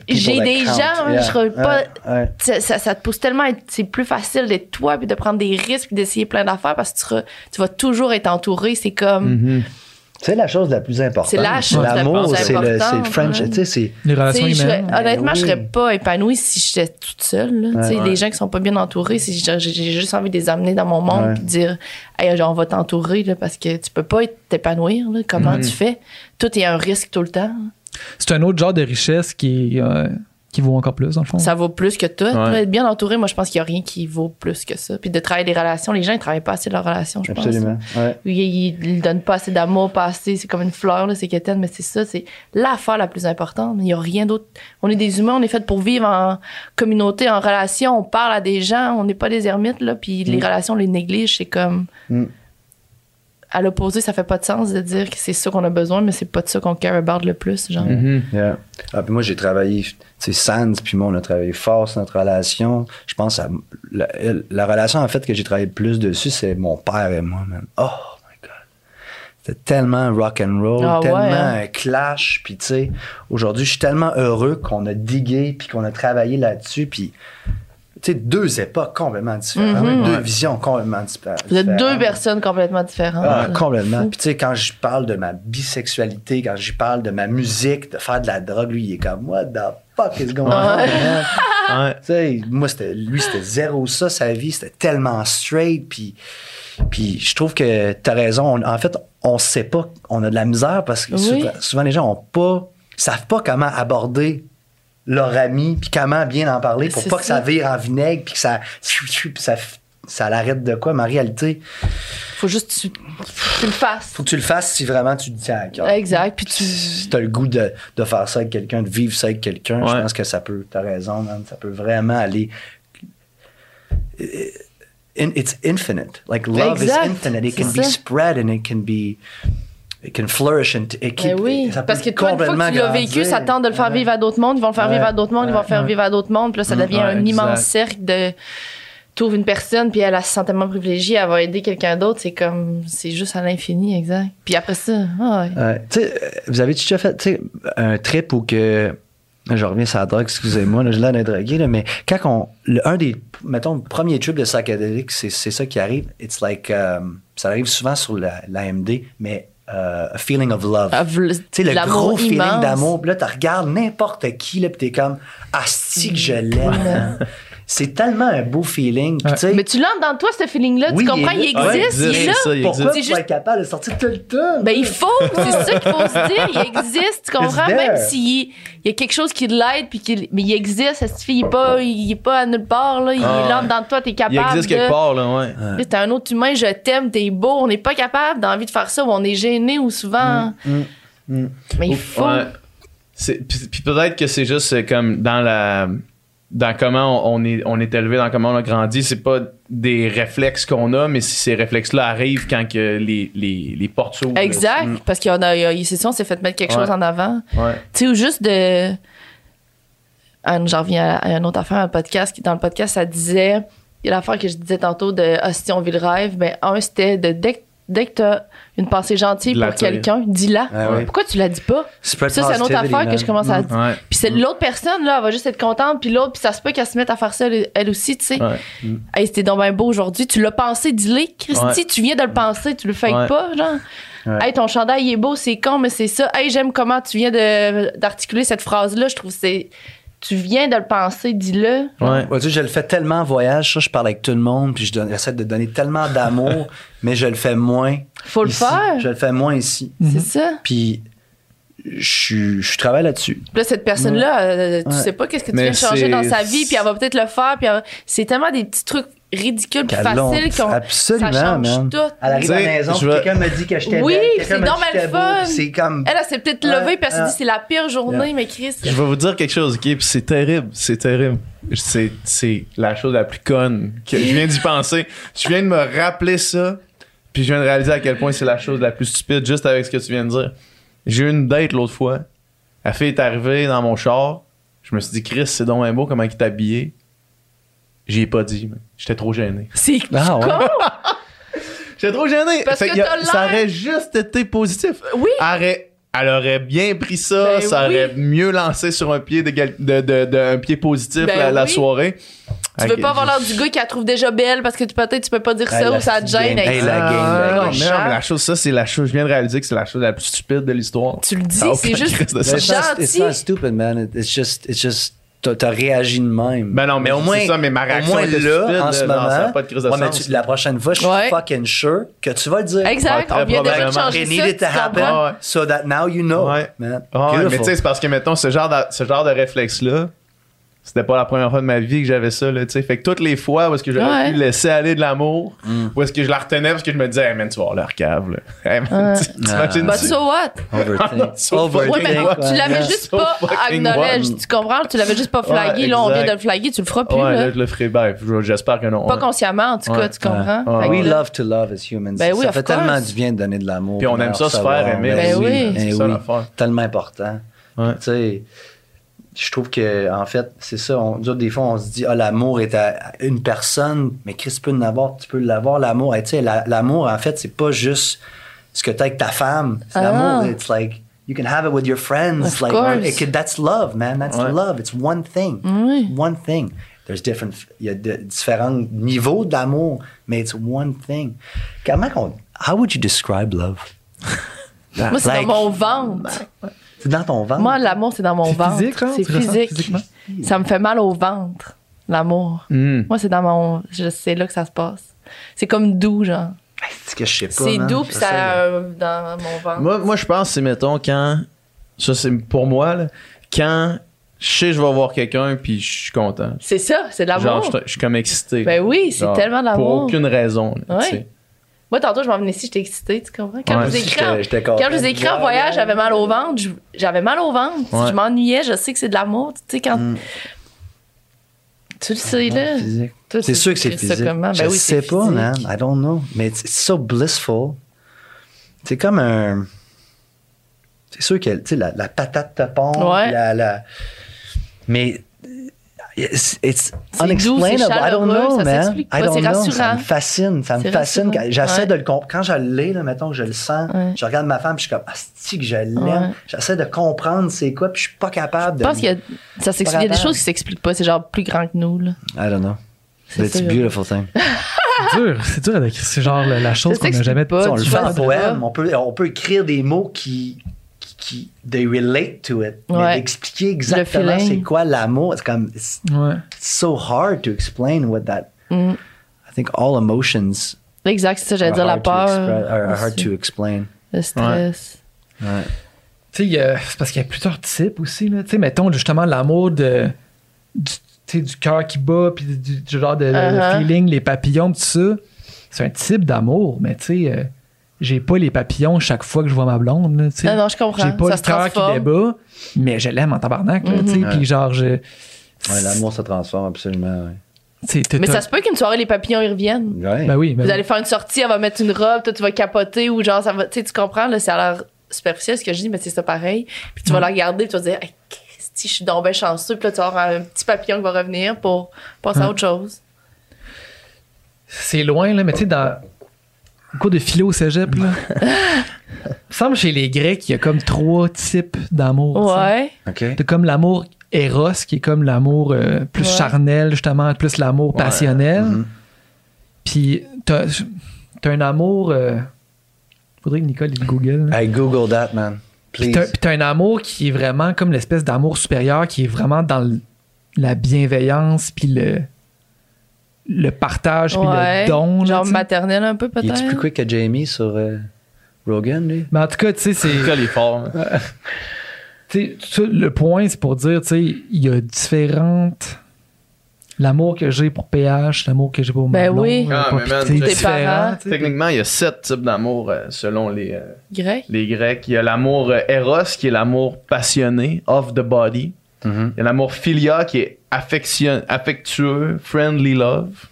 People J'ai des gens, Yeah. je serais pas- Ouais, ouais. Ça, ça, ça te pousse tellement à être- c'est plus facile d'être toi puis de prendre des risques d'essayer plein d'affaires parce que tu, tu vas toujours être entouré. C'est comme. Mhm. C'est la chose la plus importante. C'est la chose la L'amour, plus c'est le, c'est le importante, French. ouais. Tu sais, c'est. Les relations sais, je serais- humaines. honnêtement, je oui. serais pas épanouie si j'étais toute seule. là. Tu sais, Ouais. Les gens qui sont pas bien entourés, c'est- j'ai j'ai juste envie de les amener dans mon monde Ouais. puis de dire hey, genre, on va t'entourer là, parce que tu peux pas être- t'épanouir. là. Comment Mhm. tu fais? Tout est un risque tout le temps. C'est un autre genre de richesse qui, euh, qui vaut encore plus, dans le fond. Ça vaut plus que tout. Ouais. Être bien entouré, moi, je pense qu'il y a rien qui vaut plus que ça. Puis de travailler des relations, les gens, ils travaillent pas assez de leurs relations, je pense. Absolument. Ouais. Ils, ils, donnent pas assez d'amour, pas assez. C'est comme une fleur, là, c'est quétaine, mais c'est ça, c'est l'affaire la plus importante. Il y a rien d'autre. On est des humains, on est fait pour vivre en communauté, en relation. On parle à des gens, on n'est pas des ermites, là. Puis les relations, on les néglige. C'est comme. Mm. À l'opposé, ça fait pas de sens de dire que c'est ça qu'on a besoin, mais c'est pas de ça qu'on care about le plus, genre. Mhm. Yeah. Ah, puis moi, j'ai travaillé, tu sais, Sands, puis moi, on a travaillé fort sur notre relation. Je pense à la, la relation, en fait, que j'ai travaillé le plus dessus, c'est mon père et moi, man. Oh my God. C'était tellement rock and roll, Ah ouais, tellement hein? un clash. Puis, tu sais, aujourd'hui, je suis tellement heureux qu'on a digué, puis qu'on a travaillé là-dessus. Puis, deux époques complètement différentes, Mhm. deux Ouais. visions complètement différentes. Vous êtes deux personnes complètement différentes. Ah, complètement. Puis tu sais, quand je parle de ma bisexualité, quand je parle de ma musique, de faire de la drogue, lui, il est comme What the fuck is going on? Ouais. Ouais. Moi, c'était, lui, c'était zéro ça, sa vie, c'était tellement straight. Puis, puis je trouve que tu as raison. On- en fait, on sait pas, on a de la misère parce que Oui. souvent, souvent, les gens ont pas, savent pas comment aborder leur ami, puis comment bien en parler pour pas que ça vire en vinaigre, puis que ça, ça, ça l'arrête de quoi. Mais en réalité, Faut juste que tu, tu le fasses. faut que tu le fasses si vraiment tu te tiens à cœur. Exact. Puis tu. Si t'as le goût de, de faire ça avec quelqu'un, de vivre ça avec quelqu'un, je pense que ça peut, t'as raison, man, ça peut vraiment aller. In- It's infinite. Like love Exact, is infinite. It can be ça. spread and it can be. It can flourish and can, Ben oui, ça peut parce que toi, une fois que complètement tu l'as vécu, ça tente de le faire vivre à d'autres mondes, ils vont le faire vivre à d'autres mondes, ils vont le faire vivre à d'autres mondes, puis là, ça Mm, devient un exact. immense cercle de. Trouve une personne, puis elle, elle se sent tellement privilégiée, elle va aider quelqu'un d'autre, c'est comme. C'est juste à l'infini, exact. Puis après ça, ah ouais. Tu sais, vous avez déjà fait un trip où que. Je reviens sur la drogue, excusez-moi, là, je d'être drogué, là, mais quand on. le- un des, mettons, premiers trips de psychédélique, c'est c'est ça qui arrive. It's like. um, ça arrive souvent sur la- l'AMD, mais uh, a feeling of love. Ah, Tu sais, le gros feeling immense. d'amour. Puis là, tu regardes n'importe qui, là, puis t'es comme, asti que je l'aime. c'est tellement un beau feeling. Puis, Ouais. tu sais, Mais tu l'as dans toi, ce feeling-là? Oui, tu comprends? il est Il là. existe, Ouais, il est là. ça, il pourquoi existe. Faut juste- être capable de sortir tout le temps? Ben, il faut, c'est ça qu'il faut se dire. Il existe, tu comprends? Même s'il il y a quelque chose qui l'aide, puis mais il existe, ça suffit, il est pas, il est pas à nulle part, là. Il Ah, est là ouais. dans toi, t'es capable. Il existe de- quelque part, là, ouais. T'es un autre humain, je t'aime, t'es beau. On n'est pas capable d'envie de faire ça, ou on est gêné, ou souvent. Mm, mm. Mais il faut. Ouais. C'est- Puis, puis peut-être que c'est juste euh, comme dans la dans comment on est on est élevé, dans comment on a grandi, c'est pas des réflexes qu'on a, mais si ces réflexes-là arrivent quand que les, les, les portes s'ouvrent. Exact, parce qu'il y en a, a- c'est ça, on s'est fait mettre quelque Ouais. chose en avant. Ouais. Tu sais, ou juste de. J'en reviens à, à une autre affaire, un podcast. qui Dans le podcast, ça disait. Il y a l'affaire que je disais tantôt de Ah, si on vit le rêve. Ben, un, c'était de dès, que- dès que tu as une pensée gentille pour quelqu'un, dis-la. Ah. Pourquoi tu la dis pas? Spread Ça, c'est une autre affaire que je commence à dire. Ouais. Puis c'est l'autre personne, là, elle va juste être contente, puis l'autre, puis ça se peut qu'elle se mette à faire ça, elle, elle aussi, tu sais. Ouais. Hey, c'était donc bien beau aujourd'hui. Tu l'as pensé, dis-le. Christy, Ouais. tu viens de le penser, tu le fais Ouais. pas, genre. Ouais. Hey, ton chandail il est beau, c'est con, mais c'est ça. Hey, j'aime comment tu viens de, d'articuler cette phrase-là. Je trouve que c'est. Tu viens de le penser, dis-le. Ouais. Ouais, tu sais, je le fais tellement en voyage, ça, je parle avec tout le monde, puis je donne- j'essaie de donner tellement d'amour, mais je le fais moins. Faut le ici. faire. Je le fais moins ici. C'est ça. Puis je, je travaille là-dessus. Là, cette personne-là, euh, tu Ouais. sais pas qu'est-ce que tu Mais viens de changer c'est- dans sa vie, puis elle va peut-être le faire, puis elle va- c'est tellement des petits trucs ridicules, puis Calon. faciles qu'on. Absolument, ça change man. tout. Elle arrive à la maison, je puis veux- quelqu'un me dit que j'étais Oui, belle, c'est me dit j'étais beau, fun. C'est comme... Elle, elle s'est peut-être Ouais, levée, puis elle s'est ouais. dit c'est la pire journée, mais Chris. Je vais vous dire quelque chose, ok? Puis c'est terrible, c'est terrible. C'est, c'est la chose la plus conne que je viens d'y penser. Je viens de me rappeler ça, puis je viens de réaliser à quel point c'est la chose la plus stupide juste avec ce que tu viens de dire. J'ai eu une date l'autre fois. La fille est arrivée dans mon char. Je me suis dit, Chris, c'est donc bien beau comment il est habillé. J'y ai pas dit, mais j'étais trop gêné. C'est Ah, ouais. J'étais trop gêné. Parce Fait que a- ça aurait juste été positif. Oui. Elle aurait, elle aurait bien pris ça, Ben ça oui. aurait mieux lancé sur un pied, de, de, de- un pied positif Ben la, la oui. soirée. Tu veux pas avoir l'air du gars qui la trouve déjà belle parce que peut-être tu peux pas dire ça ou ça te gêne. Hey, la game, Ah, la non, game. non, mais la chose, ça, c'est la chose, je viens de réaliser que c'est la chose la plus stupide de l'histoire. Tu le dis, Ça a c'est juste crise de Mais sens. it's not- gentil. stupid, man. It- It's just... It's just t'as, réagi de même. Ben non, mais au moins, ça, mais ma réaction au moins était là, stupide, en ce non, moment, ça a pas de crise de ouais, mais tu- la prochaine fois, je suis Ouais. fucking sure que tu vas le dire. Exact, Ouais, très on vient déjà de changer It ça. needed to happen? Ouais. so that now you know, Ouais. man. Ah ouais, mais tu sais, c'est parce que, mettons, ce genre de, ce genre de réflexe-là, c'était pas la première fois de ma vie que j'avais ça, là, tu sais. Fait que toutes les fois où est-ce que j'aurais Ouais. pu laisser aller de l'amour, Mm. où est-ce que je la retenais parce que je me disais, hey man, tu vas leur cave, là. Hey, man, Ouais. tu- t'imagines But tu- so what? Overthink. So Overthink. Ouais, mais tu l'avais juste So pas acknowledge, what? tu comprends? Tu l'avais juste pas flagué. Ouais, là, on vient de le flaguer, tu le feras plus, Ouais, là. là, je le ferai, ben, j'espère que non. Pas consciemment, en tout cas, tu comprends? We love to love as humans. Ben oui, ça fait tellement du bien de donner de l'amour. Puis on aime ça se faire aimer. Ben aussi. oui. C'est Ben ça l'affaire. Tellement important. Ouais. Tu sais, je trouve que en fait, c'est ça. On, des fois, on se dit, ah, l'amour est à une personne, mais Chris tu peux l'avoir, tu peux l'avoir, l'amour. Et tu sais, la- l'amour, en fait, c'est pas juste ce que tu as avec ta femme. C'est Ah. l'amour. It's like, you can have it with your friends. Of like, course. it that's love, man. That's Ouais. love. It's one thing. Oui. One thing. There's different, il y a de- différents niveaux d'amour, mais it's one thing. Comment qu'on, how would you describe love? Moi, c'est Like- dans mon ventre. C'est dans ton ventre? Moi, l'amour, c'est dans mon C'est ventre. physique, genre? C'est Tu ressens physique. Ça me fait mal au ventre, l'amour. Hmm. Moi, c'est dans mon. Je sais là que ça se passe. C'est comme doux, genre. C'est que je sais pas. C'est man. doux, puis ça. euh, dans mon ventre. Moi, moi je pense c'est, mettons, quand. Ça, c'est pour moi, là. Quand je sais que je vais voir quelqu'un, puis je suis content. C'est ça, c'est de Genre, l'amour. je je suis comme excité. Ben oui, c'est Genre, tellement de l'amour. Pour aucune raison. là, Ouais. Moi, tantôt, je m'en venais ici, j'étais excitée, tu comprends? Quand Ouais. je vous ai écrit en- J'étais- j'étais Quand je vous ai écrit en voyage, j'avais mal au ventre. J'avais mal au ventre. Ouais. Je m'ennuyais. Je sais que c'est de l'amour. Tu sais, quand. Mm. Tu le sais, là. C'est sûr que c'est physique. comment? je Ben oui, sais c'est pas, man. I don't know. Mais it's, it's so blissful. C'est comme un. C'est sûr que la, la patate te pond. Ouais. La, la... Mais. It's, it's C'est doux, unexplainable. I don't know, ça man. I don't know. Ça me fascine. Ça me fascine. J'essaie Ouais. de le comprendre. Quand je l'ai, là, mettons que je le sens, Ouais. je regarde ma femme, puis je suis comme, ah, que je l'aime. Ouais. J'essaie de comprendre c'est quoi, puis je suis pas capable de. Je pense qu'il y a, ça s'explique- il y a des choses qui s'expliquent pas. C'est genre plus grand que nous, là. I don't know. C'est It's a beautiful thing. C'est dur. C'est dur à décrire. C'est genre la, chose qu'on n'a jamais. pas. Tu sais, on le fait en poème. On peut, on peut écrire des mots qui, qui, they relate to it. Ouais. Mais d'expliquer exactement c'est quoi l'amour, c'est comme it's Ouais. so hard to explain what that. Mm. I think all emotions Exact, c'est ça, j'allais are dire la hard to peur. are hard to explain. Le stress. Ouais. Tu sais, c'est parce qu'il y a plusieurs types aussi. Là. Tu sais, mettons justement l'amour de, du, tu sais, du cœur qui bat, puis du, du genre de le Uh-huh. feeling, les papillons, tout ça. C'est un type d'amour, mais tu sais, euh, j'ai pas les papillons chaque fois que je vois ma blonde. Là, tu sais. Non, non, je comprends. J'ai pas ça le cœur qui débat, mais je l'aime en tabarnak. là, tu sais, Mhm. Puis genre, je. Ouais, l'amour se transforme absolument. Ouais. Mais ça se peut qu'une soirée, les papillons, ils reviennent. Ouais. Ben oui, ben Vous oui. allez faire une sortie, elle va mettre une robe, toi, tu vas capoter ou genre, ça va. Tu comprends, là, ça a l'air superficiel ce que je dis, mais c'est ça pareil. Puis tu vas la regarder, tu vas dire, hey, qu'est-ce que je suis donc bien chanceux. Puis là, tu vas avoir un petit papillon qui va revenir pour passer à Ouais. autre chose. C'est loin, là, mais tu sais, dans cours de philo au cégep, là. il me semble chez les Grecs, il y a comme trois types d'amour. Ouais. OK. T'as comme l'amour Eros, qui est comme l'amour euh, plus Ouais. charnel, justement, plus l'amour Ouais. passionnel. Mhm. Puis t'as t'as un amour. euh, faudrait que Nicole il google. là. Hey, Google that, man. Puis Please. t'as puis t'as un amour qui est vraiment comme l'espèce d'amour supérieur, qui est vraiment dans la bienveillance, puis le, le partage, puis ouais. le don. Genre maternel un peu, Il est peut-être? plus quick que Jamie sur euh, Rogan, lui? Mais en tout cas, tu sais, c'est. Nicole est fort. hein. Tu sais, ça, le point, c'est pour dire, tu sais, il y a différentes. L'amour que j'ai pour PH, l'amour que j'ai pour Ben oui. Ah, pour- mais man, tes parents. Techniquement, il y a sept types d'amour euh, selon les, euh, Grec. les Grecs. Il y a l'amour euh, Eros, qui est l'amour passionné, of the body. Mhm. Il y a l'amour Philia, qui est affection- affectueux, friendly love.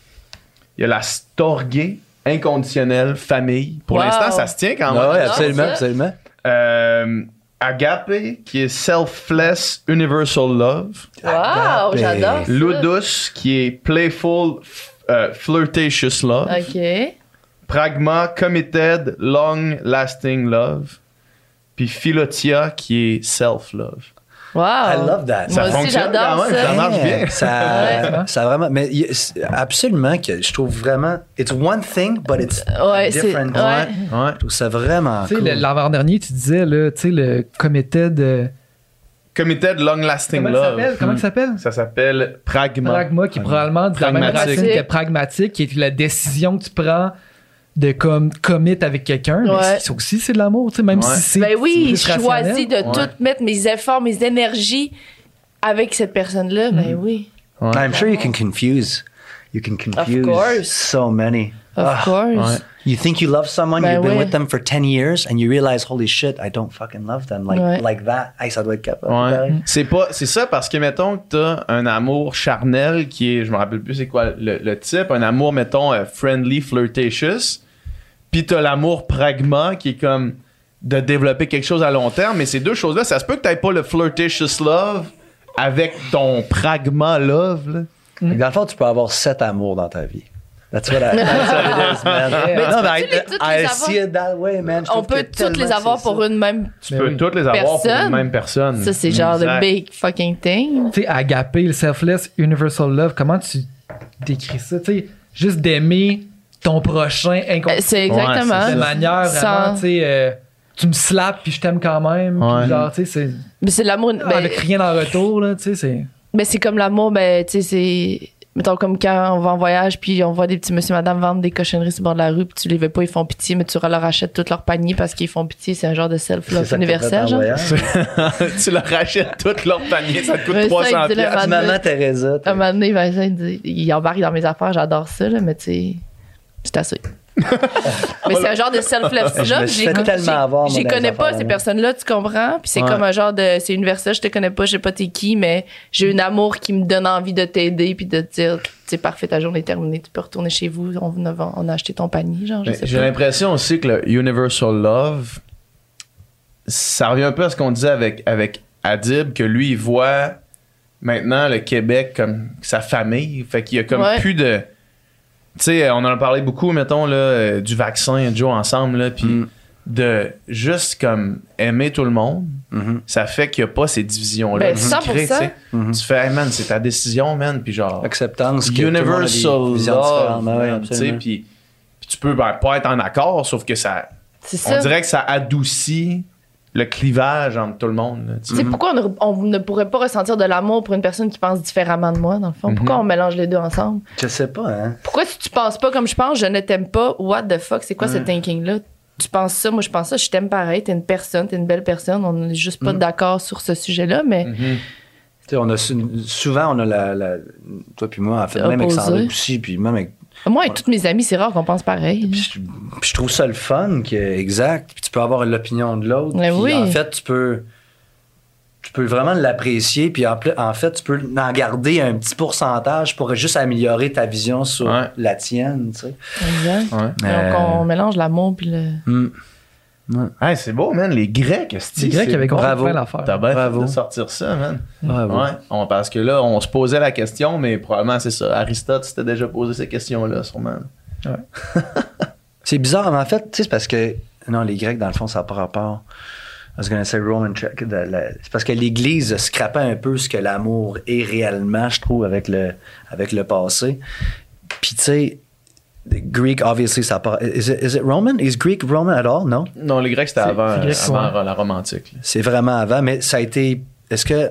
Il y a la Storge, inconditionnel, famille. Pour Wow. l'instant, ça se tient quand même. Ah ouais, non, absolument, absolument. Euh, Agape, qui est selfless, universal love. Wow, j'adore. ça. Ludus, qui est playful, euh, flirtatious love. OK. Pragma, committed, long lasting love. Puis Philotia, qui est self-love. Wow. I love that. Ça Moi aussi, fonctionne j'adore ça. ça marche bien. Ouais. Ça, ça vraiment. Mais absolument que je trouve vraiment. It's one thing, but it's Ouais, c'est. different. Ouais. Ouais. Je trouve ça vraiment. Tu sais, cool. l'avant-dernier, tu disais, là, tu sais, le comité de. Committed, long lasting Comment love. s'appelle? Comment il s'appelle? Ça s'appelle Pragma. Pragma, qui est probablement de la même Pragmatique. racine que pragmatique, qui est la décision que tu prends de comme commit avec quelqu'un. Mais Ouais. c'est- aussi, c'est de l'amour, tu sais, même Ouais. si c'est. Ben oui, je choisis de Ouais. tout mettre mes efforts, mes énergies avec cette personne-là. Mm. Ben oui. Ouais. I'm sure you can confuse. You can confuse course. so many. Of course. Ouais. You think you love someone, Ben you've been oui. with them for 10 years, and you realize, holy shit, I don't fucking love them like, Ouais. like that. Hey, ça doit être capable. Ouais. C'est pas c'est ça parce que mettons que t'as un amour charnel qui est je me rappelle plus c'est quoi le, le type un amour mettons euh, friendly flirtatious puis t'as l'amour pragma qui est comme de développer quelque chose à long terme mais ces deux choses là ça se peut que t'aies pas le flirtatious love avec ton pragma love là. Que Dans le fond, tu peux avoir sept amours dans ta vie. That's what, I, that's what it is, man. Mais non, tu mais peux-tu les- I, toutes I les see it that way, man. Je On peut toutes les avoir pour ça. une même. tu Ben peux oui. toutes les avoir pour Personne? une même personne Ça, c'est genre de big fucking thing. Tu sais, agapé, le selfless, universal love, comment tu décris ça? Tu sais, juste d'aimer ton prochain Euh, inconsciemment. C'est Ouais, exactement. de manière vraiment, tu sais, euh, tu me slaps puis je t'aime quand même. Ouais. genre, tu sais, c'est. Mais c'est l'amour. ben, avec rien en retour, là, tu sais, c'est. Mais c'est comme l'amour, ben, tu sais, c'est. Mettons, comme quand on va en voyage, puis on voit des petits monsieur, madame vendre des cochonneries sur le bord de la rue, puis tu les veux pas, ils font pitié, mais tu leur achètes tout leur panier parce qu'ils font pitié. C'est un genre de C'est self-love ça universel, en genre. tu leur achètes tout leur panier ça te coûte Mais ça, 300 il dit le piastres. Maman Teresa. Un moment donné, Vincent, il, dit- il embarque dans mes affaires, j'adore ça, là, mais tu sais, c'est assez. mais c'est un genre de self-love. Je connais pas, ces personnes-là, tu comprends? Puis c'est Ouais. comme un genre de. C'est universel, je te connais pas, je sais pas t'es qui, mais j'ai un amour qui me donne envie de t'aider, puis de te dire, c'est parfait, ta journée est terminée, tu peux retourner chez vous, on a, on a acheté ton panier, genre, J'ai l'impression aussi que le Universal Love, ça revient un peu à ce qu'on disait avec, avec Adib, que lui, il voit maintenant le Québec comme sa famille. Fait qu'il y a comme Ouais. plus de. Tu sais, on en a parlé beaucoup, mettons, là, euh, du vaccin, Joe, ensemble, là, puis Mm. de juste comme aimer tout le monde, Mhm. ça fait qu'il n'y a pas ces divisions-là. Ben, 100%. créent, tu fais, hey, man, c'est ta décision, man, puis genre. Acceptance. Universal love, tu sais, puis tu peux ben, pas être en accord, sauf que ça, C'est on ça. dirait que ça adoucit le clivage entre tout le monde. là, tu sais. pourquoi on ne, on ne pourrait pas ressentir de l'amour pour une personne qui pense différemment de moi, dans le fond? Pourquoi Mhm. on mélange les deux ensemble? Je sais pas, hein. Pourquoi si tu penses pas comme je pense, je ne t'aime pas, what the fuck, c'est quoi ce thinking-là? Tu penses ça, moi je pense ça, je t'aime pareil, t'es une personne, t'es une belle personne, on n'est juste pas d'accord sur ce sujet-là, mais Mhm. Tu sais, on a sou- souvent, on a la, la- Toi puis moi, en fait, même avec. Sandra aussi, puis même avec moi et toutes mes amies, c'est rare qu'on pense pareil. Puis je, puis je trouve ça le fun, que, exact. Puis tu peux avoir l'opinion de l'autre. Mais puis oui. En fait, tu peux, tu peux vraiment l'apprécier. Puis en, en fait, tu peux en garder un petit pourcentage pour juste améliorer ta vision sur Ouais. la tienne. Tu sais. Exact. Ouais. Euh. Donc on mélange l'amour puis le. Hey, c'est beau, man. Les Grecs, Les Grecs avaient compris d'affaires. T'as bien fait de sortir ça, man. Bravo. Ouais, on- parce que là, on se posait la question, mais probablement c'est ça. Aristote s'était déjà posé ces questions-là, sûrement. C'est bizarre, mais en fait, tu sais, c'est parce que. Non, les Grecs, dans le fond, ça n'a pas rapport. I was gonna say Roman Church. de la- C'est parce que l'Église scrapait un peu ce que l'amour est réellement, je trouve, avec le, avec le passé. Puis, tu sais, Greek, obviously, ça part. Is it, is it Roman? Is Greek Roman at all? Non? Non, les Grecs, c'était avant, Grecs, avant ouais. la romantique. là. C'est vraiment avant, mais ça a été. Est-ce que.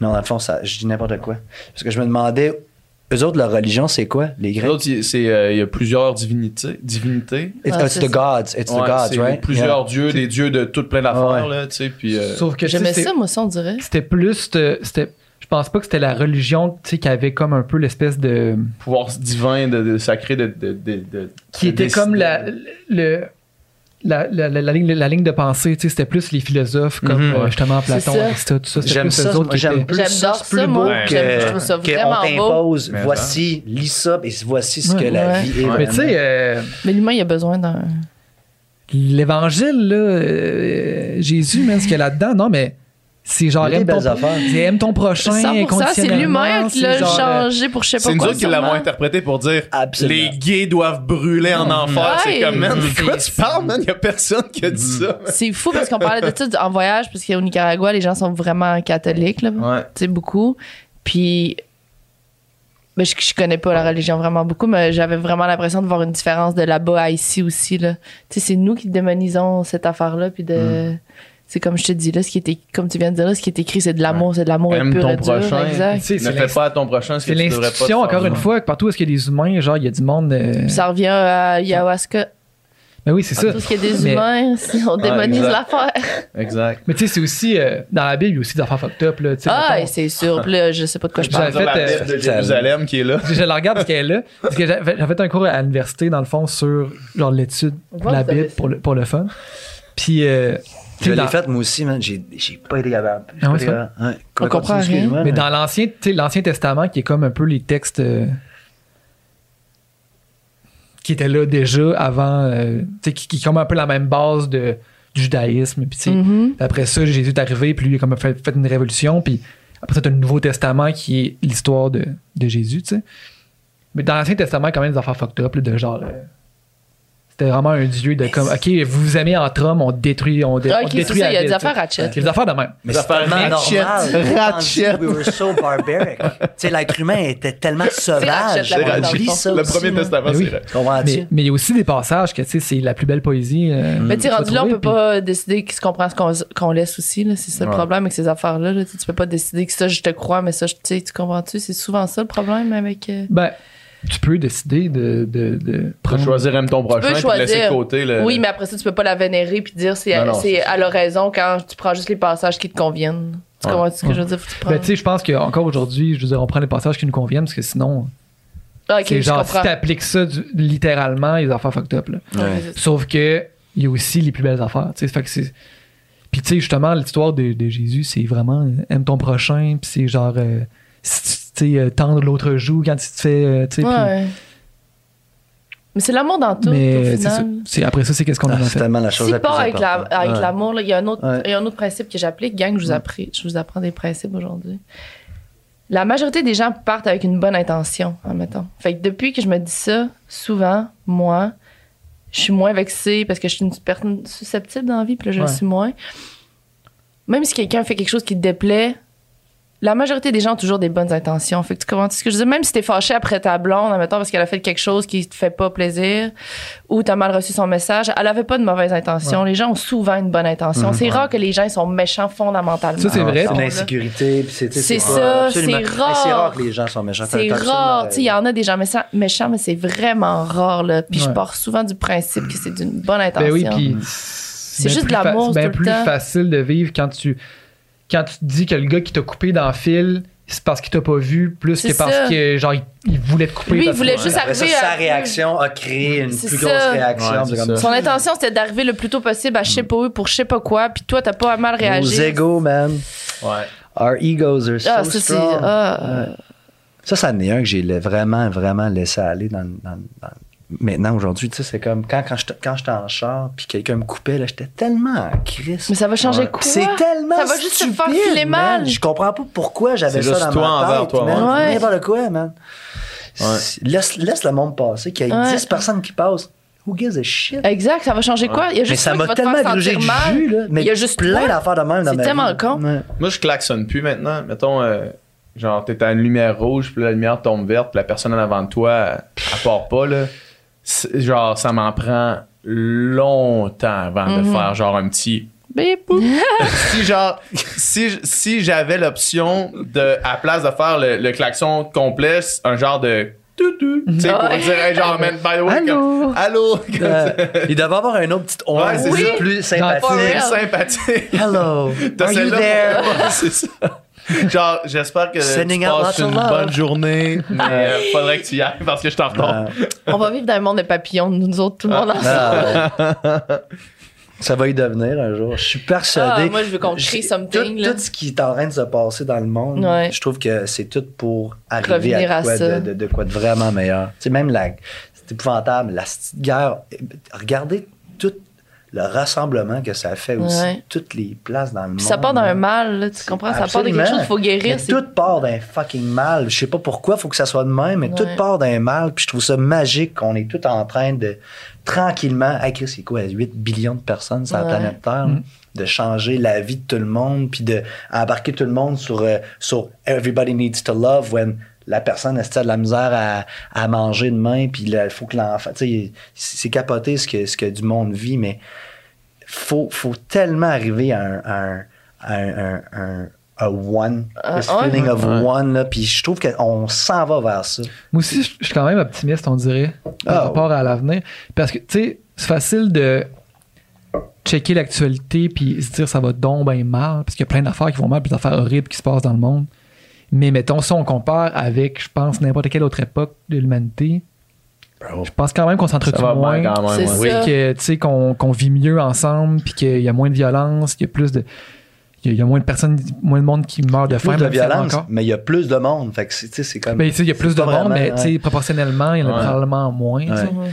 Non, dans le fond, ça, je dis n'importe quoi. Parce que je me demandais, eux autres, leur religion, c'est quoi, les Les Grecs? autres, il c'est, euh, il y a plusieurs divinités. divinités. It's, Ah, it's c'est the gods. It's Ouais, the gods, right? Plusieurs dieux, des dieux de toutes plein d'affaires, Ouais. là, tu sais, puis... euh, Sauf que J'aimais c'était- ça, moi, ça, on dirait. c'était plus. de- C'était, je pense pas que c'était la religion tu sais, qui avait comme un peu l'espèce de. pouvoir divin, de, de sacré, de... de, de, de- qui de était décider. comme la, le, la, la, la, la ligne, la ligne de pensée, tu sais, c'était plus les philosophes comme Mhm. euh, justement Platon. Aristote, tout ça. J'aime plus ça, j'aime plus ça, plus ça, beau que, J'aime- je trouve ça que vraiment on beau. t'impose, voici, lis ça, et voici ce que Ouais. la Ouais. vie est. Ouais. Mais tu sais, euh, Mais l'humain, il a besoin d'un. l'évangile, là, euh, Jésus, même ce qu'il y a là-dedans, non, mais c'est genre aime ton, aime ton prochain 100%, c'est l'humain qui l'a euh, changé pour je sais pas C'est nous quoi. autres qui l'avons interprété pour dire Absolument. les gays doivent brûler en enfer. C'est comme, man, de C'est- quoi tu parles, man? Il y a personne qui a dit ça. C'est fou parce qu'on parlait de ça en voyage, parce qu'au Nicaragua, les gens sont vraiment catholiques, là. Ouais. Tu sais, beaucoup. Puis. Ben, je, je connais pas la religion vraiment beaucoup, mais j'avais vraiment l'impression de voir une différence de là-bas à ici aussi, là. Tu sais, c'est nous qui démonisons cette affaire-là, puis de. Mm. C'est comme je te dis, là, ce qui était, comme tu viens de dire, là, ce qui est écrit, c'est de l'amour, c'est de l'amour Aime pur ton et dur. prochain. Exact. Tu sais, Ne fais pas à ton prochain ce que c'est tu devrais pas encore une fois, que partout où est-ce qu'il y a des humains, genre, il y a du monde. euh, ça revient à ayahuasca. Mais oui, c'est ça. Tout ce qui est des humains, on démonise exact. l'affaire. Exact. Mais tu sais, c'est aussi. euh, dans la Bible, il y a aussi des affaires fucked up, là. Ah, c'est sûr. Puis là, je sais pas de quoi je J'avais parle. fait, la euh, Bible de Jérusalem qui est là. Je la regarde parce qu'elle est là. Parce que j'avais j'avais fait un cours à l'université, dans le fond, sur genre l'étude de la Bible pour le, pour le fun. Puis. euh, Je l'ai dans- faite moi aussi, man. J'ai j'ai pas été capable. Ah pas ouais, été c'est capable. Ouais. On comprend rien. Mais dans l'Ancien, tu sais, l'Ancien Testament, qui est comme un peu les textes euh, qui étaient là déjà avant, euh, tu sais, qui, qui est comme un peu la même base de, du judaïsme. Puis, tu sais, Mhm. après ça, Jésus est arrivé, puis lui, il a comme fait, fait une révolution. Puis après ça, tu as le Nouveau Testament qui est l'histoire de, de Jésus, tu sais. Mais dans l'Ancien Testament, il y a quand même des affaires fucked up, là, de genre. euh, c'était vraiment un dieu de comme, OK, vous vous aimez entre hommes, on détruit, on, dé- Ah, on c'est détruit ça, la il y a des affaires ratchet. Il y a des affaires de même. Mais Ça c'est ratchet, ratchet. We were so barbaric. tu sais, l'être humain était tellement sauvage. ratchet, dans le ça Le aussi, premier testament, Mais oui. c'est vrai. Comprends-tu? Mais mais il y a aussi des passages que, tu sais, c'est la plus belle poésie. euh, Mais tu rendu là, on peut pas décider ce qu'on prend, ce qu'on, qu'on laisse aussi. Là. C'est ça le problème avec ces affaires-là. Là. Tu peux pas décider que ça, je te crois, mais ça, je- tu sais, tu comprends-tu? C'est souvent ça le problème avec. euh, Ben, tu peux décider de, de, Tu choisir aime ton prochain peux puis de laisser de choisir. côté le. Oui, mais après ça, tu peux pas la vénérer puis dire c'est, Non, non, c'est c'est à l'oraison quand tu prends juste les passages qui te conviennent. Tu Ouais. comprends ce que je veux dire? Faut tu. Ben, tu sais, je pense qu'encore aujourd'hui, je veux dire, on prend les passages qui nous conviennent parce que sinon, Ah, c'est genre, si comprends. t'appliques ça du- littéralement, les affaires fucked up. Là. Ouais. Sauf que, il y a aussi les plus belles affaires. tu sais, Fait que c'est. Puis, tu sais, justement, l'histoire de, de Jésus, c'est vraiment aime ton prochain, puis c'est genre, euh, si tu tu sais, euh, tendre l'autre joue quand tu te fais. euh, tu sais. Mais c'est l'amour dans tout, mais c'est Après ça, c'est qu'est-ce qu'on Ah, a fait? tellement la chose Si la plus pas avec, la- importante. avec Ouais. l'amour, là, il y, a un autre- Ouais. y a un autre principe que j'applique. Gang, je vous, appris, je vous apprends des principes aujourd'hui. La majorité des gens partent avec une bonne intention, admettons. Fait que depuis que je me dis ça, souvent, moi, je suis moins vexée parce que je suis une personne susceptible dans la vie, puis là, je le Ouais. suis moins. Même si quelqu'un fait quelque chose qui te déplaît, la majorité des gens ont toujours des bonnes intentions. Fait que tu comprends ce que je dis? Même si t'es fâché après ta blonde, admettons, parce qu'elle a fait quelque chose qui te fait pas plaisir, ou t'as mal reçu son message, elle avait pas de mauvaise intention. Les gens ont souvent une bonne intention. C'est rare que les gens ils sont méchants fondamentalement. Ça, c'est vrai. C'est l'insécurité. C'est ça, c'est rare. C'est rare que les gens sont méchants. C'est rare. Tu sais, il y raison. en a des gens méchants, méchants mais c'est vraiment rare, là. Puis je pars souvent du principe que c'est d'une bonne intention. Ben oui, puis C'est juste plus de l'amour, fa- C'est bien tout le plus temps. facile de vivre quand tu quand tu te dis que le gars qui t'a coupé dans le fil, c'est parce qu'il t'a pas vu, plus que parce que genre il, il voulait te couper. Lui, il voulait juste ça, arriver sa à- réaction a créé une plus ça. grosse réaction. Ouais, comme. Son intention, c'était d'arriver le plus tôt possible à je sais pas où pour je sais pas quoi, puis toi, t'as pas mal réagi. Nos égos, man. Ouais. Our egos are so Ah, ça, c'est. strong. ah, Ouais. Ça, ça en est un que j'ai vraiment, vraiment laissé aller dans, dans- dans- Maintenant, aujourd'hui, tu sais, c'est comme quand, quand j'étais quand en char puis quelqu'un me coupait, là, j'étais tellement en crise. Mais ça va changer Ouais. quoi? C'est tellement Ça va juste te stupide, faire filer mal. Je comprends pas pourquoi j'avais C'est ça dans toi ma envers tête. toi, man. ouais. N'importe quoi, man. Ouais. Laisse, laisse le monde passer, qu'il y ait Ouais. 10 personnes qui passent. Who gives a shit? Exact, ça va changer quoi? Il y a juste Mais ça m'a te tellement grugé du mal. jus, là. Mais Il y a juste plein d'affaires de même dans C'est ma tellement vie. con. Ouais. Moi, je klaxonne plus maintenant. Mettons, euh, genre, t'es à une lumière rouge, puis la lumière tombe verte, puis la personne en avant de toi, elle, elle part pas, là. Genre, ça m'en prend longtemps avant de Mhm. faire, genre, un petit. Bip. si, genre, si, si j'avais l'option de, à la place de faire le, le klaxon complet, un genre de. toutou, Tu sais, pour dire, hey, genre, man, by the way, Allô? comme- allô? Comme Euh, il devait avoir un autre petit onde Ouais, c'est oui. ça. plus sympathique. real. sympathique. Hello, are you there? c'est ça. Genre, j'espère que Sending tu passes une love. bonne journée, mais euh, faudrait que tu y ailles parce que je t'en retard. On va vivre dans un monde de papillons, nous autres, tout le monde ensemble. ah, ouais. Ça va y devenir un jour. Je suis persuadé. Ah, moi, je veux qu'on crée something, Tout, là. tout ce qui est en train de se passer dans le monde, Ouais. je trouve que c'est tout pour arriver Revenir à, à quoi ça. de, de- de quoi de vraiment meilleur. Tu sais, même la. C'est épouvantable. La guerre. Regardez tout le rassemblement que ça fait aussi. Ouais. Toutes les places dans le monde. Puis ça part d'un mal, là, tu comprends? Ça part de quelque chose qu'il faut guérir. Mais tout part d'un fucking mal. Je sais pas pourquoi, faut que ça soit de même, mais Ouais. tout part d'un mal. Puis je trouve ça magique qu'on est tout en train de tranquillement, hey Chris, c'est quoi, 8 billions de personnes sur la planète Terre, Mm. de changer la vie de tout le monde, puis de embarquer tout le monde sur, euh, sur Everybody Needs to Love when la personne est de la misère à, à manger demain, puis il faut que l'enfant. Tu sais, c'est capoté ce que, ce que du monde vit, mais faut, faut tellement arriver à un, à un, à un, un- un- a one, Ah, ouais. feeling of Ouais. one, là, puis je trouve qu'on s'en va vers ça. Moi aussi, je je suis quand même optimiste, on dirait, par Ah, rapport à l'avenir. Parce que, tu sais, c'est facile de checker l'actualité puis se dire ça va donc bien mal, parce qu'il y a plein d'affaires qui vont mal, puis des affaires horribles qui se passent dans le monde. Mais mettons, si on compare avec, je pense, n'importe quelle autre époque de l'humanité, je pense quand même qu'on s'entretue moins. quand même. Ça. que tu sais qu'on qu'on vit mieux ensemble puis qu'il y a moins de violence qu'il y a plus de il y a- il y a moins de personnes moins de monde qui meurt de faim Plus de s'il y a violence, encore. mais il y a plus de monde. Fait que c'est, tu sais, c'est comme. Ben, tu sais, il y a plus de monde vraiment, mais tu sais, ouais. proportionnellement il y en a Ouais. probablement moins. Ouais.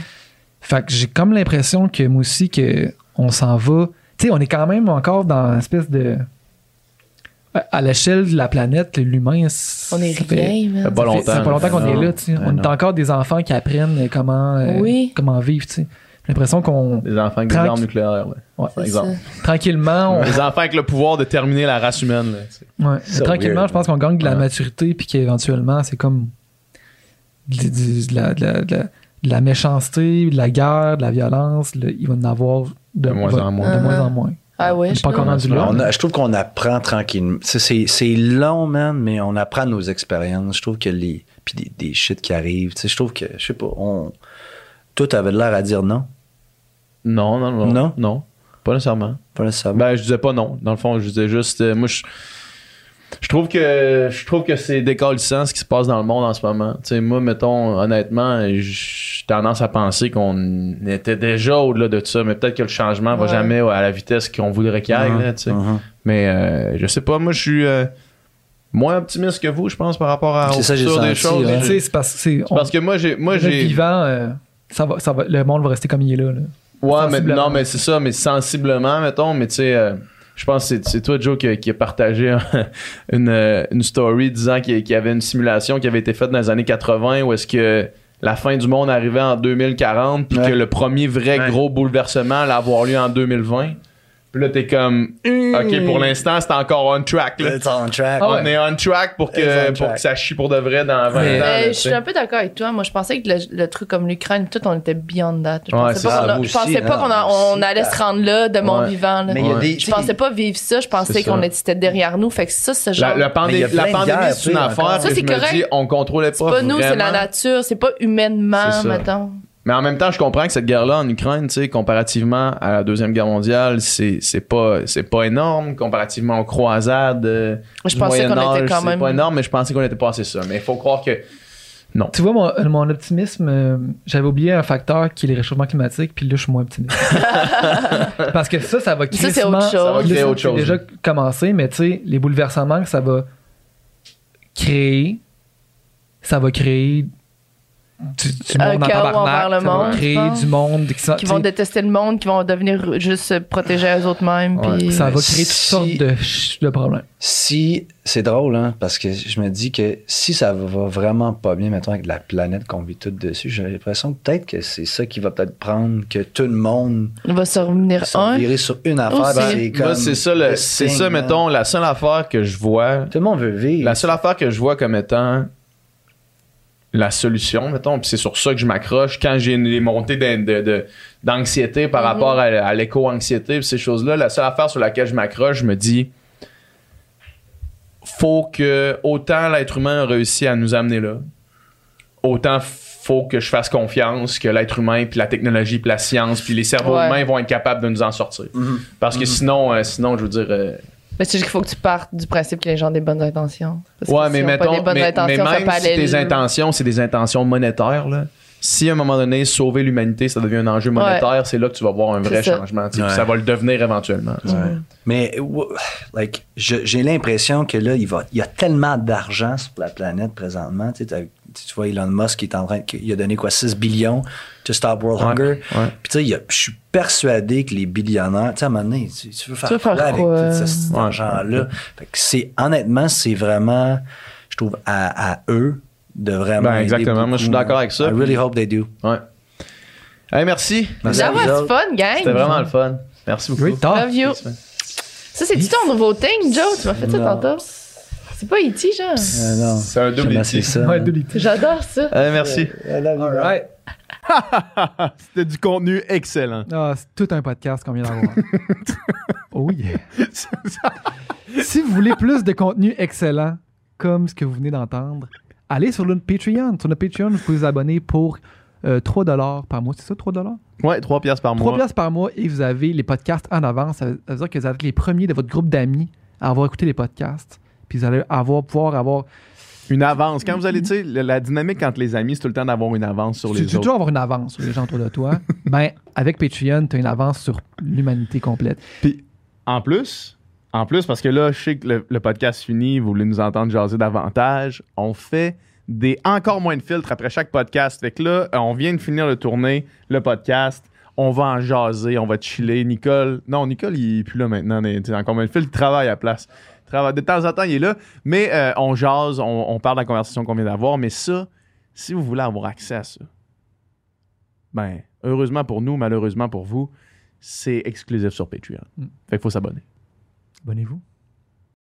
fait que j'ai comme l'impression que moi aussi que on s'en va tu sais on est quand même encore dans une espèce de à- l'échelle de la planète l'humain On est ça fait- rien, man. fait pas longtemps. ça fait pas longtemps qu'on est là tu sais. Ouais, on est encore des enfants qui apprennent comment euh, Oui. comment vivre tu sais j'ai l'impression qu'on Des enfants avec des armes nucléaires, là, Ouais. par exemple. ça. tranquillement on, Des enfants avec le pouvoir de terminer la race humaine. là, tu sais. Ouais. So Tranquillement, weird, je pense qu'on gagne de la Ouais. maturité, puis qu'éventuellement, c'est comme de, la, de la- de la- de la méchanceté, de la guerre, de la violence. là, il va en avoir de, De moins en moins. De moins en Uh-huh. moins. Ah ouais, On je pas encore sais. rendu là. On a- je trouve qu'on apprend tranquillement. C'est, long, man, mais on apprend nos expériences. Je trouve que les. Puis des, des shit qui arrivent. Tu sais, je trouve que, je sais pas, on. Tout avait l'air à dire non? Non, non, non. Non? Non. Pas nécessairement. Pas nécessairement. Ben, je disais pas non. Dans le fond, je disais juste. euh, moi, je. Je trouve que je trouve que c'est décalissant ce qui se passe dans le monde en ce moment. Tu sais, moi, mettons, honnêtement, j'ai tendance à penser qu'on était déjà au-delà de ça, mais peut-être que le changement va Ouais. jamais à la vitesse qu'on voudrait qu'il aille. Là, mhm. Mais euh, je sais pas, moi, je suis euh, moins optimiste que vous, je pense, par rapport à ça, j'ai futur des senti, choses. ouais. Tu sais, c'est parce que c'est. on- Parce que moi, j'ai. Moi, j'ai. vivant, euh, ça va, ça va, le monde va rester comme il est là. là. Ouais, mais non, mais c'est ça, mais sensiblement, mettons, mais tu sais, euh, je pense que c'est- toi, Joe, qui, qui a partagé une, euh, une story disant qu'il qu'il y avait une simulation qui avait été faite dans les années 80 où est-ce que la fin du monde arrivait en 2040 puis Ouais. que le premier vrai Ouais. gros bouleversement allait avoir lieu en 2020. Puis là, t'es comme, OK, pour l'instant, c'est encore on track. Là. It's on track. On est on track pour que, on pour que ça chie pour de vrai dans 20 Mais- ans. là, je suis un peu d'accord avec toi. Moi, je pensais que le, le truc comme l'Ukraine, tout, on était beyond that. Je Ouais, pensais c'est pas, ça. qu'on a- je pensais pas non, qu'on a- on allait se rendre là de mon vivant. là. Mais il y a Ouais. des. Je pensais pas vivre ça. Je pensais C'est qu'on était derrière nous. Fait que ça, ce genre. La, la pandé- Mais il y a la pandémie, c'est une affaire Ça, c'est correct. on contrôlait pas c'est pas nous, c'est la nature. C'est pas humainement, C'est mettons. Mais en même temps, je comprends que cette guerre-là en Ukraine, tu sais, comparativement à la Deuxième Guerre mondiale, c'est c'est pas, c'est pas énorme. Comparativement aux croisades euh, Je pensais qu'on était quand c'est même- pas énorme, mais je pensais qu'on était passé ça. Mais il faut croire que... Non. Tu vois, mon, euh, mon optimisme, euh, j'avais oublié un facteur qui est les réchauffements climatiques, puis là, je suis moins optimiste. Parce que ça, ça va Ça, c'est autre chose. Ça va créer Là, autre c'est chose. déjà commencé, mais tu sais, les bouleversements que ça va créer, ça va créer du, du Un monde en chaos tabarnak, envers le monde, créer du monde qui, sont- Qui vont détester le monde, qui vont devenir juste se protéger eux-mêmes. Ouais. puis- ça va Si- créer toutes sortes de, problèmes. Si, c'est drôle, hein, parce que je me dis que si ça va vraiment pas bien, mettons, avec la planète qu'on vit tout dessus, j'ai l'impression que peut-être que c'est ça qui va peut-être prendre que tout le monde Il va se revenir un. virer sur une affaire. Ben, c'est Moi, c'est ça, le- c'est ça, hein. mettons, la seule affaire que je vois... Tout le monde veut vivre. La seule affaire que je vois comme étant la solution, mettons, puis c'est sur ça que je m'accroche quand j'ai des montées d'an- de- de- d'anxiété par Mhm. rapport à, à l'éco-anxiété, ces choses-là, la seule affaire sur laquelle je m'accroche, je me dis, faut que autant l'être humain a réussi à nous amener là, autant faut que je fasse confiance que l'être humain, puis la technologie, puis la science, puis les cerveaux Ouais. humains vont être capables de nous en sortir. Mhm. Parce que sinon, euh, sinon, je veux dire... euh, Mais c'est juste qu'il faut que tu partes du principe que les gens ont des bonnes intentions. Parce que Ouais, s'ils mais pas mettons, des bonnes mais, intentions, même si tes intentions, c'est des intentions monétaires, là. Si à un moment donné, sauver l'humanité, ça devient un enjeu monétaire, c'est là que tu vas voir un vrai ça. changement. tu sais, Ouais. puis Ça va le devenir éventuellement. tu sais. Ouais. Mais like, je- j'ai l'impression que là, il, va, il y a tellement d'argent sur la planète présentement. Tu, sais, t'as- tu vois, Elon Musk qui est en train de- il a donné quoi 6 billions to stop world Ouais, hunger. ouais. Puis tu sais, il y a- je suis persuadé que les billionnaires, tu sais, à un moment donné, tu, tu veux faire Tu veux faire quoi avec quoi? tout ce- cet Ouais. argent-là? Fait que c'est, honnêtement, c'est vraiment, je trouve, à, à eux de vraiment. Ben, exactement. Moi, je suis d'accord avec ça. I really hope they do. Ouais. Hey, merci. Merci That was fun, gang. C'était vraiment le fun. Merci beaucoup. Great talk. Love you. Ça, c'est-tu ton nouveau thing, Joe? Tu m'as fait ça tantôt? C'est pas E.T., genre? Euh, non. C'est un double éthique. ça. Ouais, de l'été. J'adore ça. Hey, merci. Alright. C'était du contenu excellent. Ah, c'est tout un podcast qu'on vient d'avoir. oh yeah. si vous voulez plus de contenu excellent, comme ce que vous venez d'entendre, allez sur notre Patreon. Sur notre Patreon, vous pouvez vous abonner pour euh, 3 par mois. C'est ça, 3 Ouais, 3 piastres par 3 mois. piastres par mois et vous avez les podcasts en avance. Ça veut ça veut dire que vous êtes les premiers de votre groupe d'amis à avoir écouté les podcasts. Puis vous allez avoir, pouvoir avoir. Une avance. Quand vous allez, tu sais, la, dynamique entre les amis, c'est tout le temps d'avoir une avance sur Tu les tu autres. toujours avoir une avance sur les gens autour de toi. ben, avec Patreon, tu as une avance sur l'humanité complète. Puis, en plus, en plus, parce que là, je sais que le, le podcast finit, vous voulez nous entendre jaser davantage, on fait des encore moins de filtres après chaque podcast. Fait que là, on vient de finir de tourner le podcast. On va en jaser, on va chiller. Nicole, non, Nicole, il est plus là maintenant. tu sais, encore moins de filtres, il travaille à la place. Il travaille- De temps en temps, il est là. Mais euh, on jase, on, on parle de la conversation qu'on vient d'avoir. Mais ça, si vous voulez avoir accès à ça, ben, heureusement pour nous, malheureusement pour vous, c'est exclusif sur Patreon. Mm. Fait qu'il faut s'abonner. Abonnez-vous.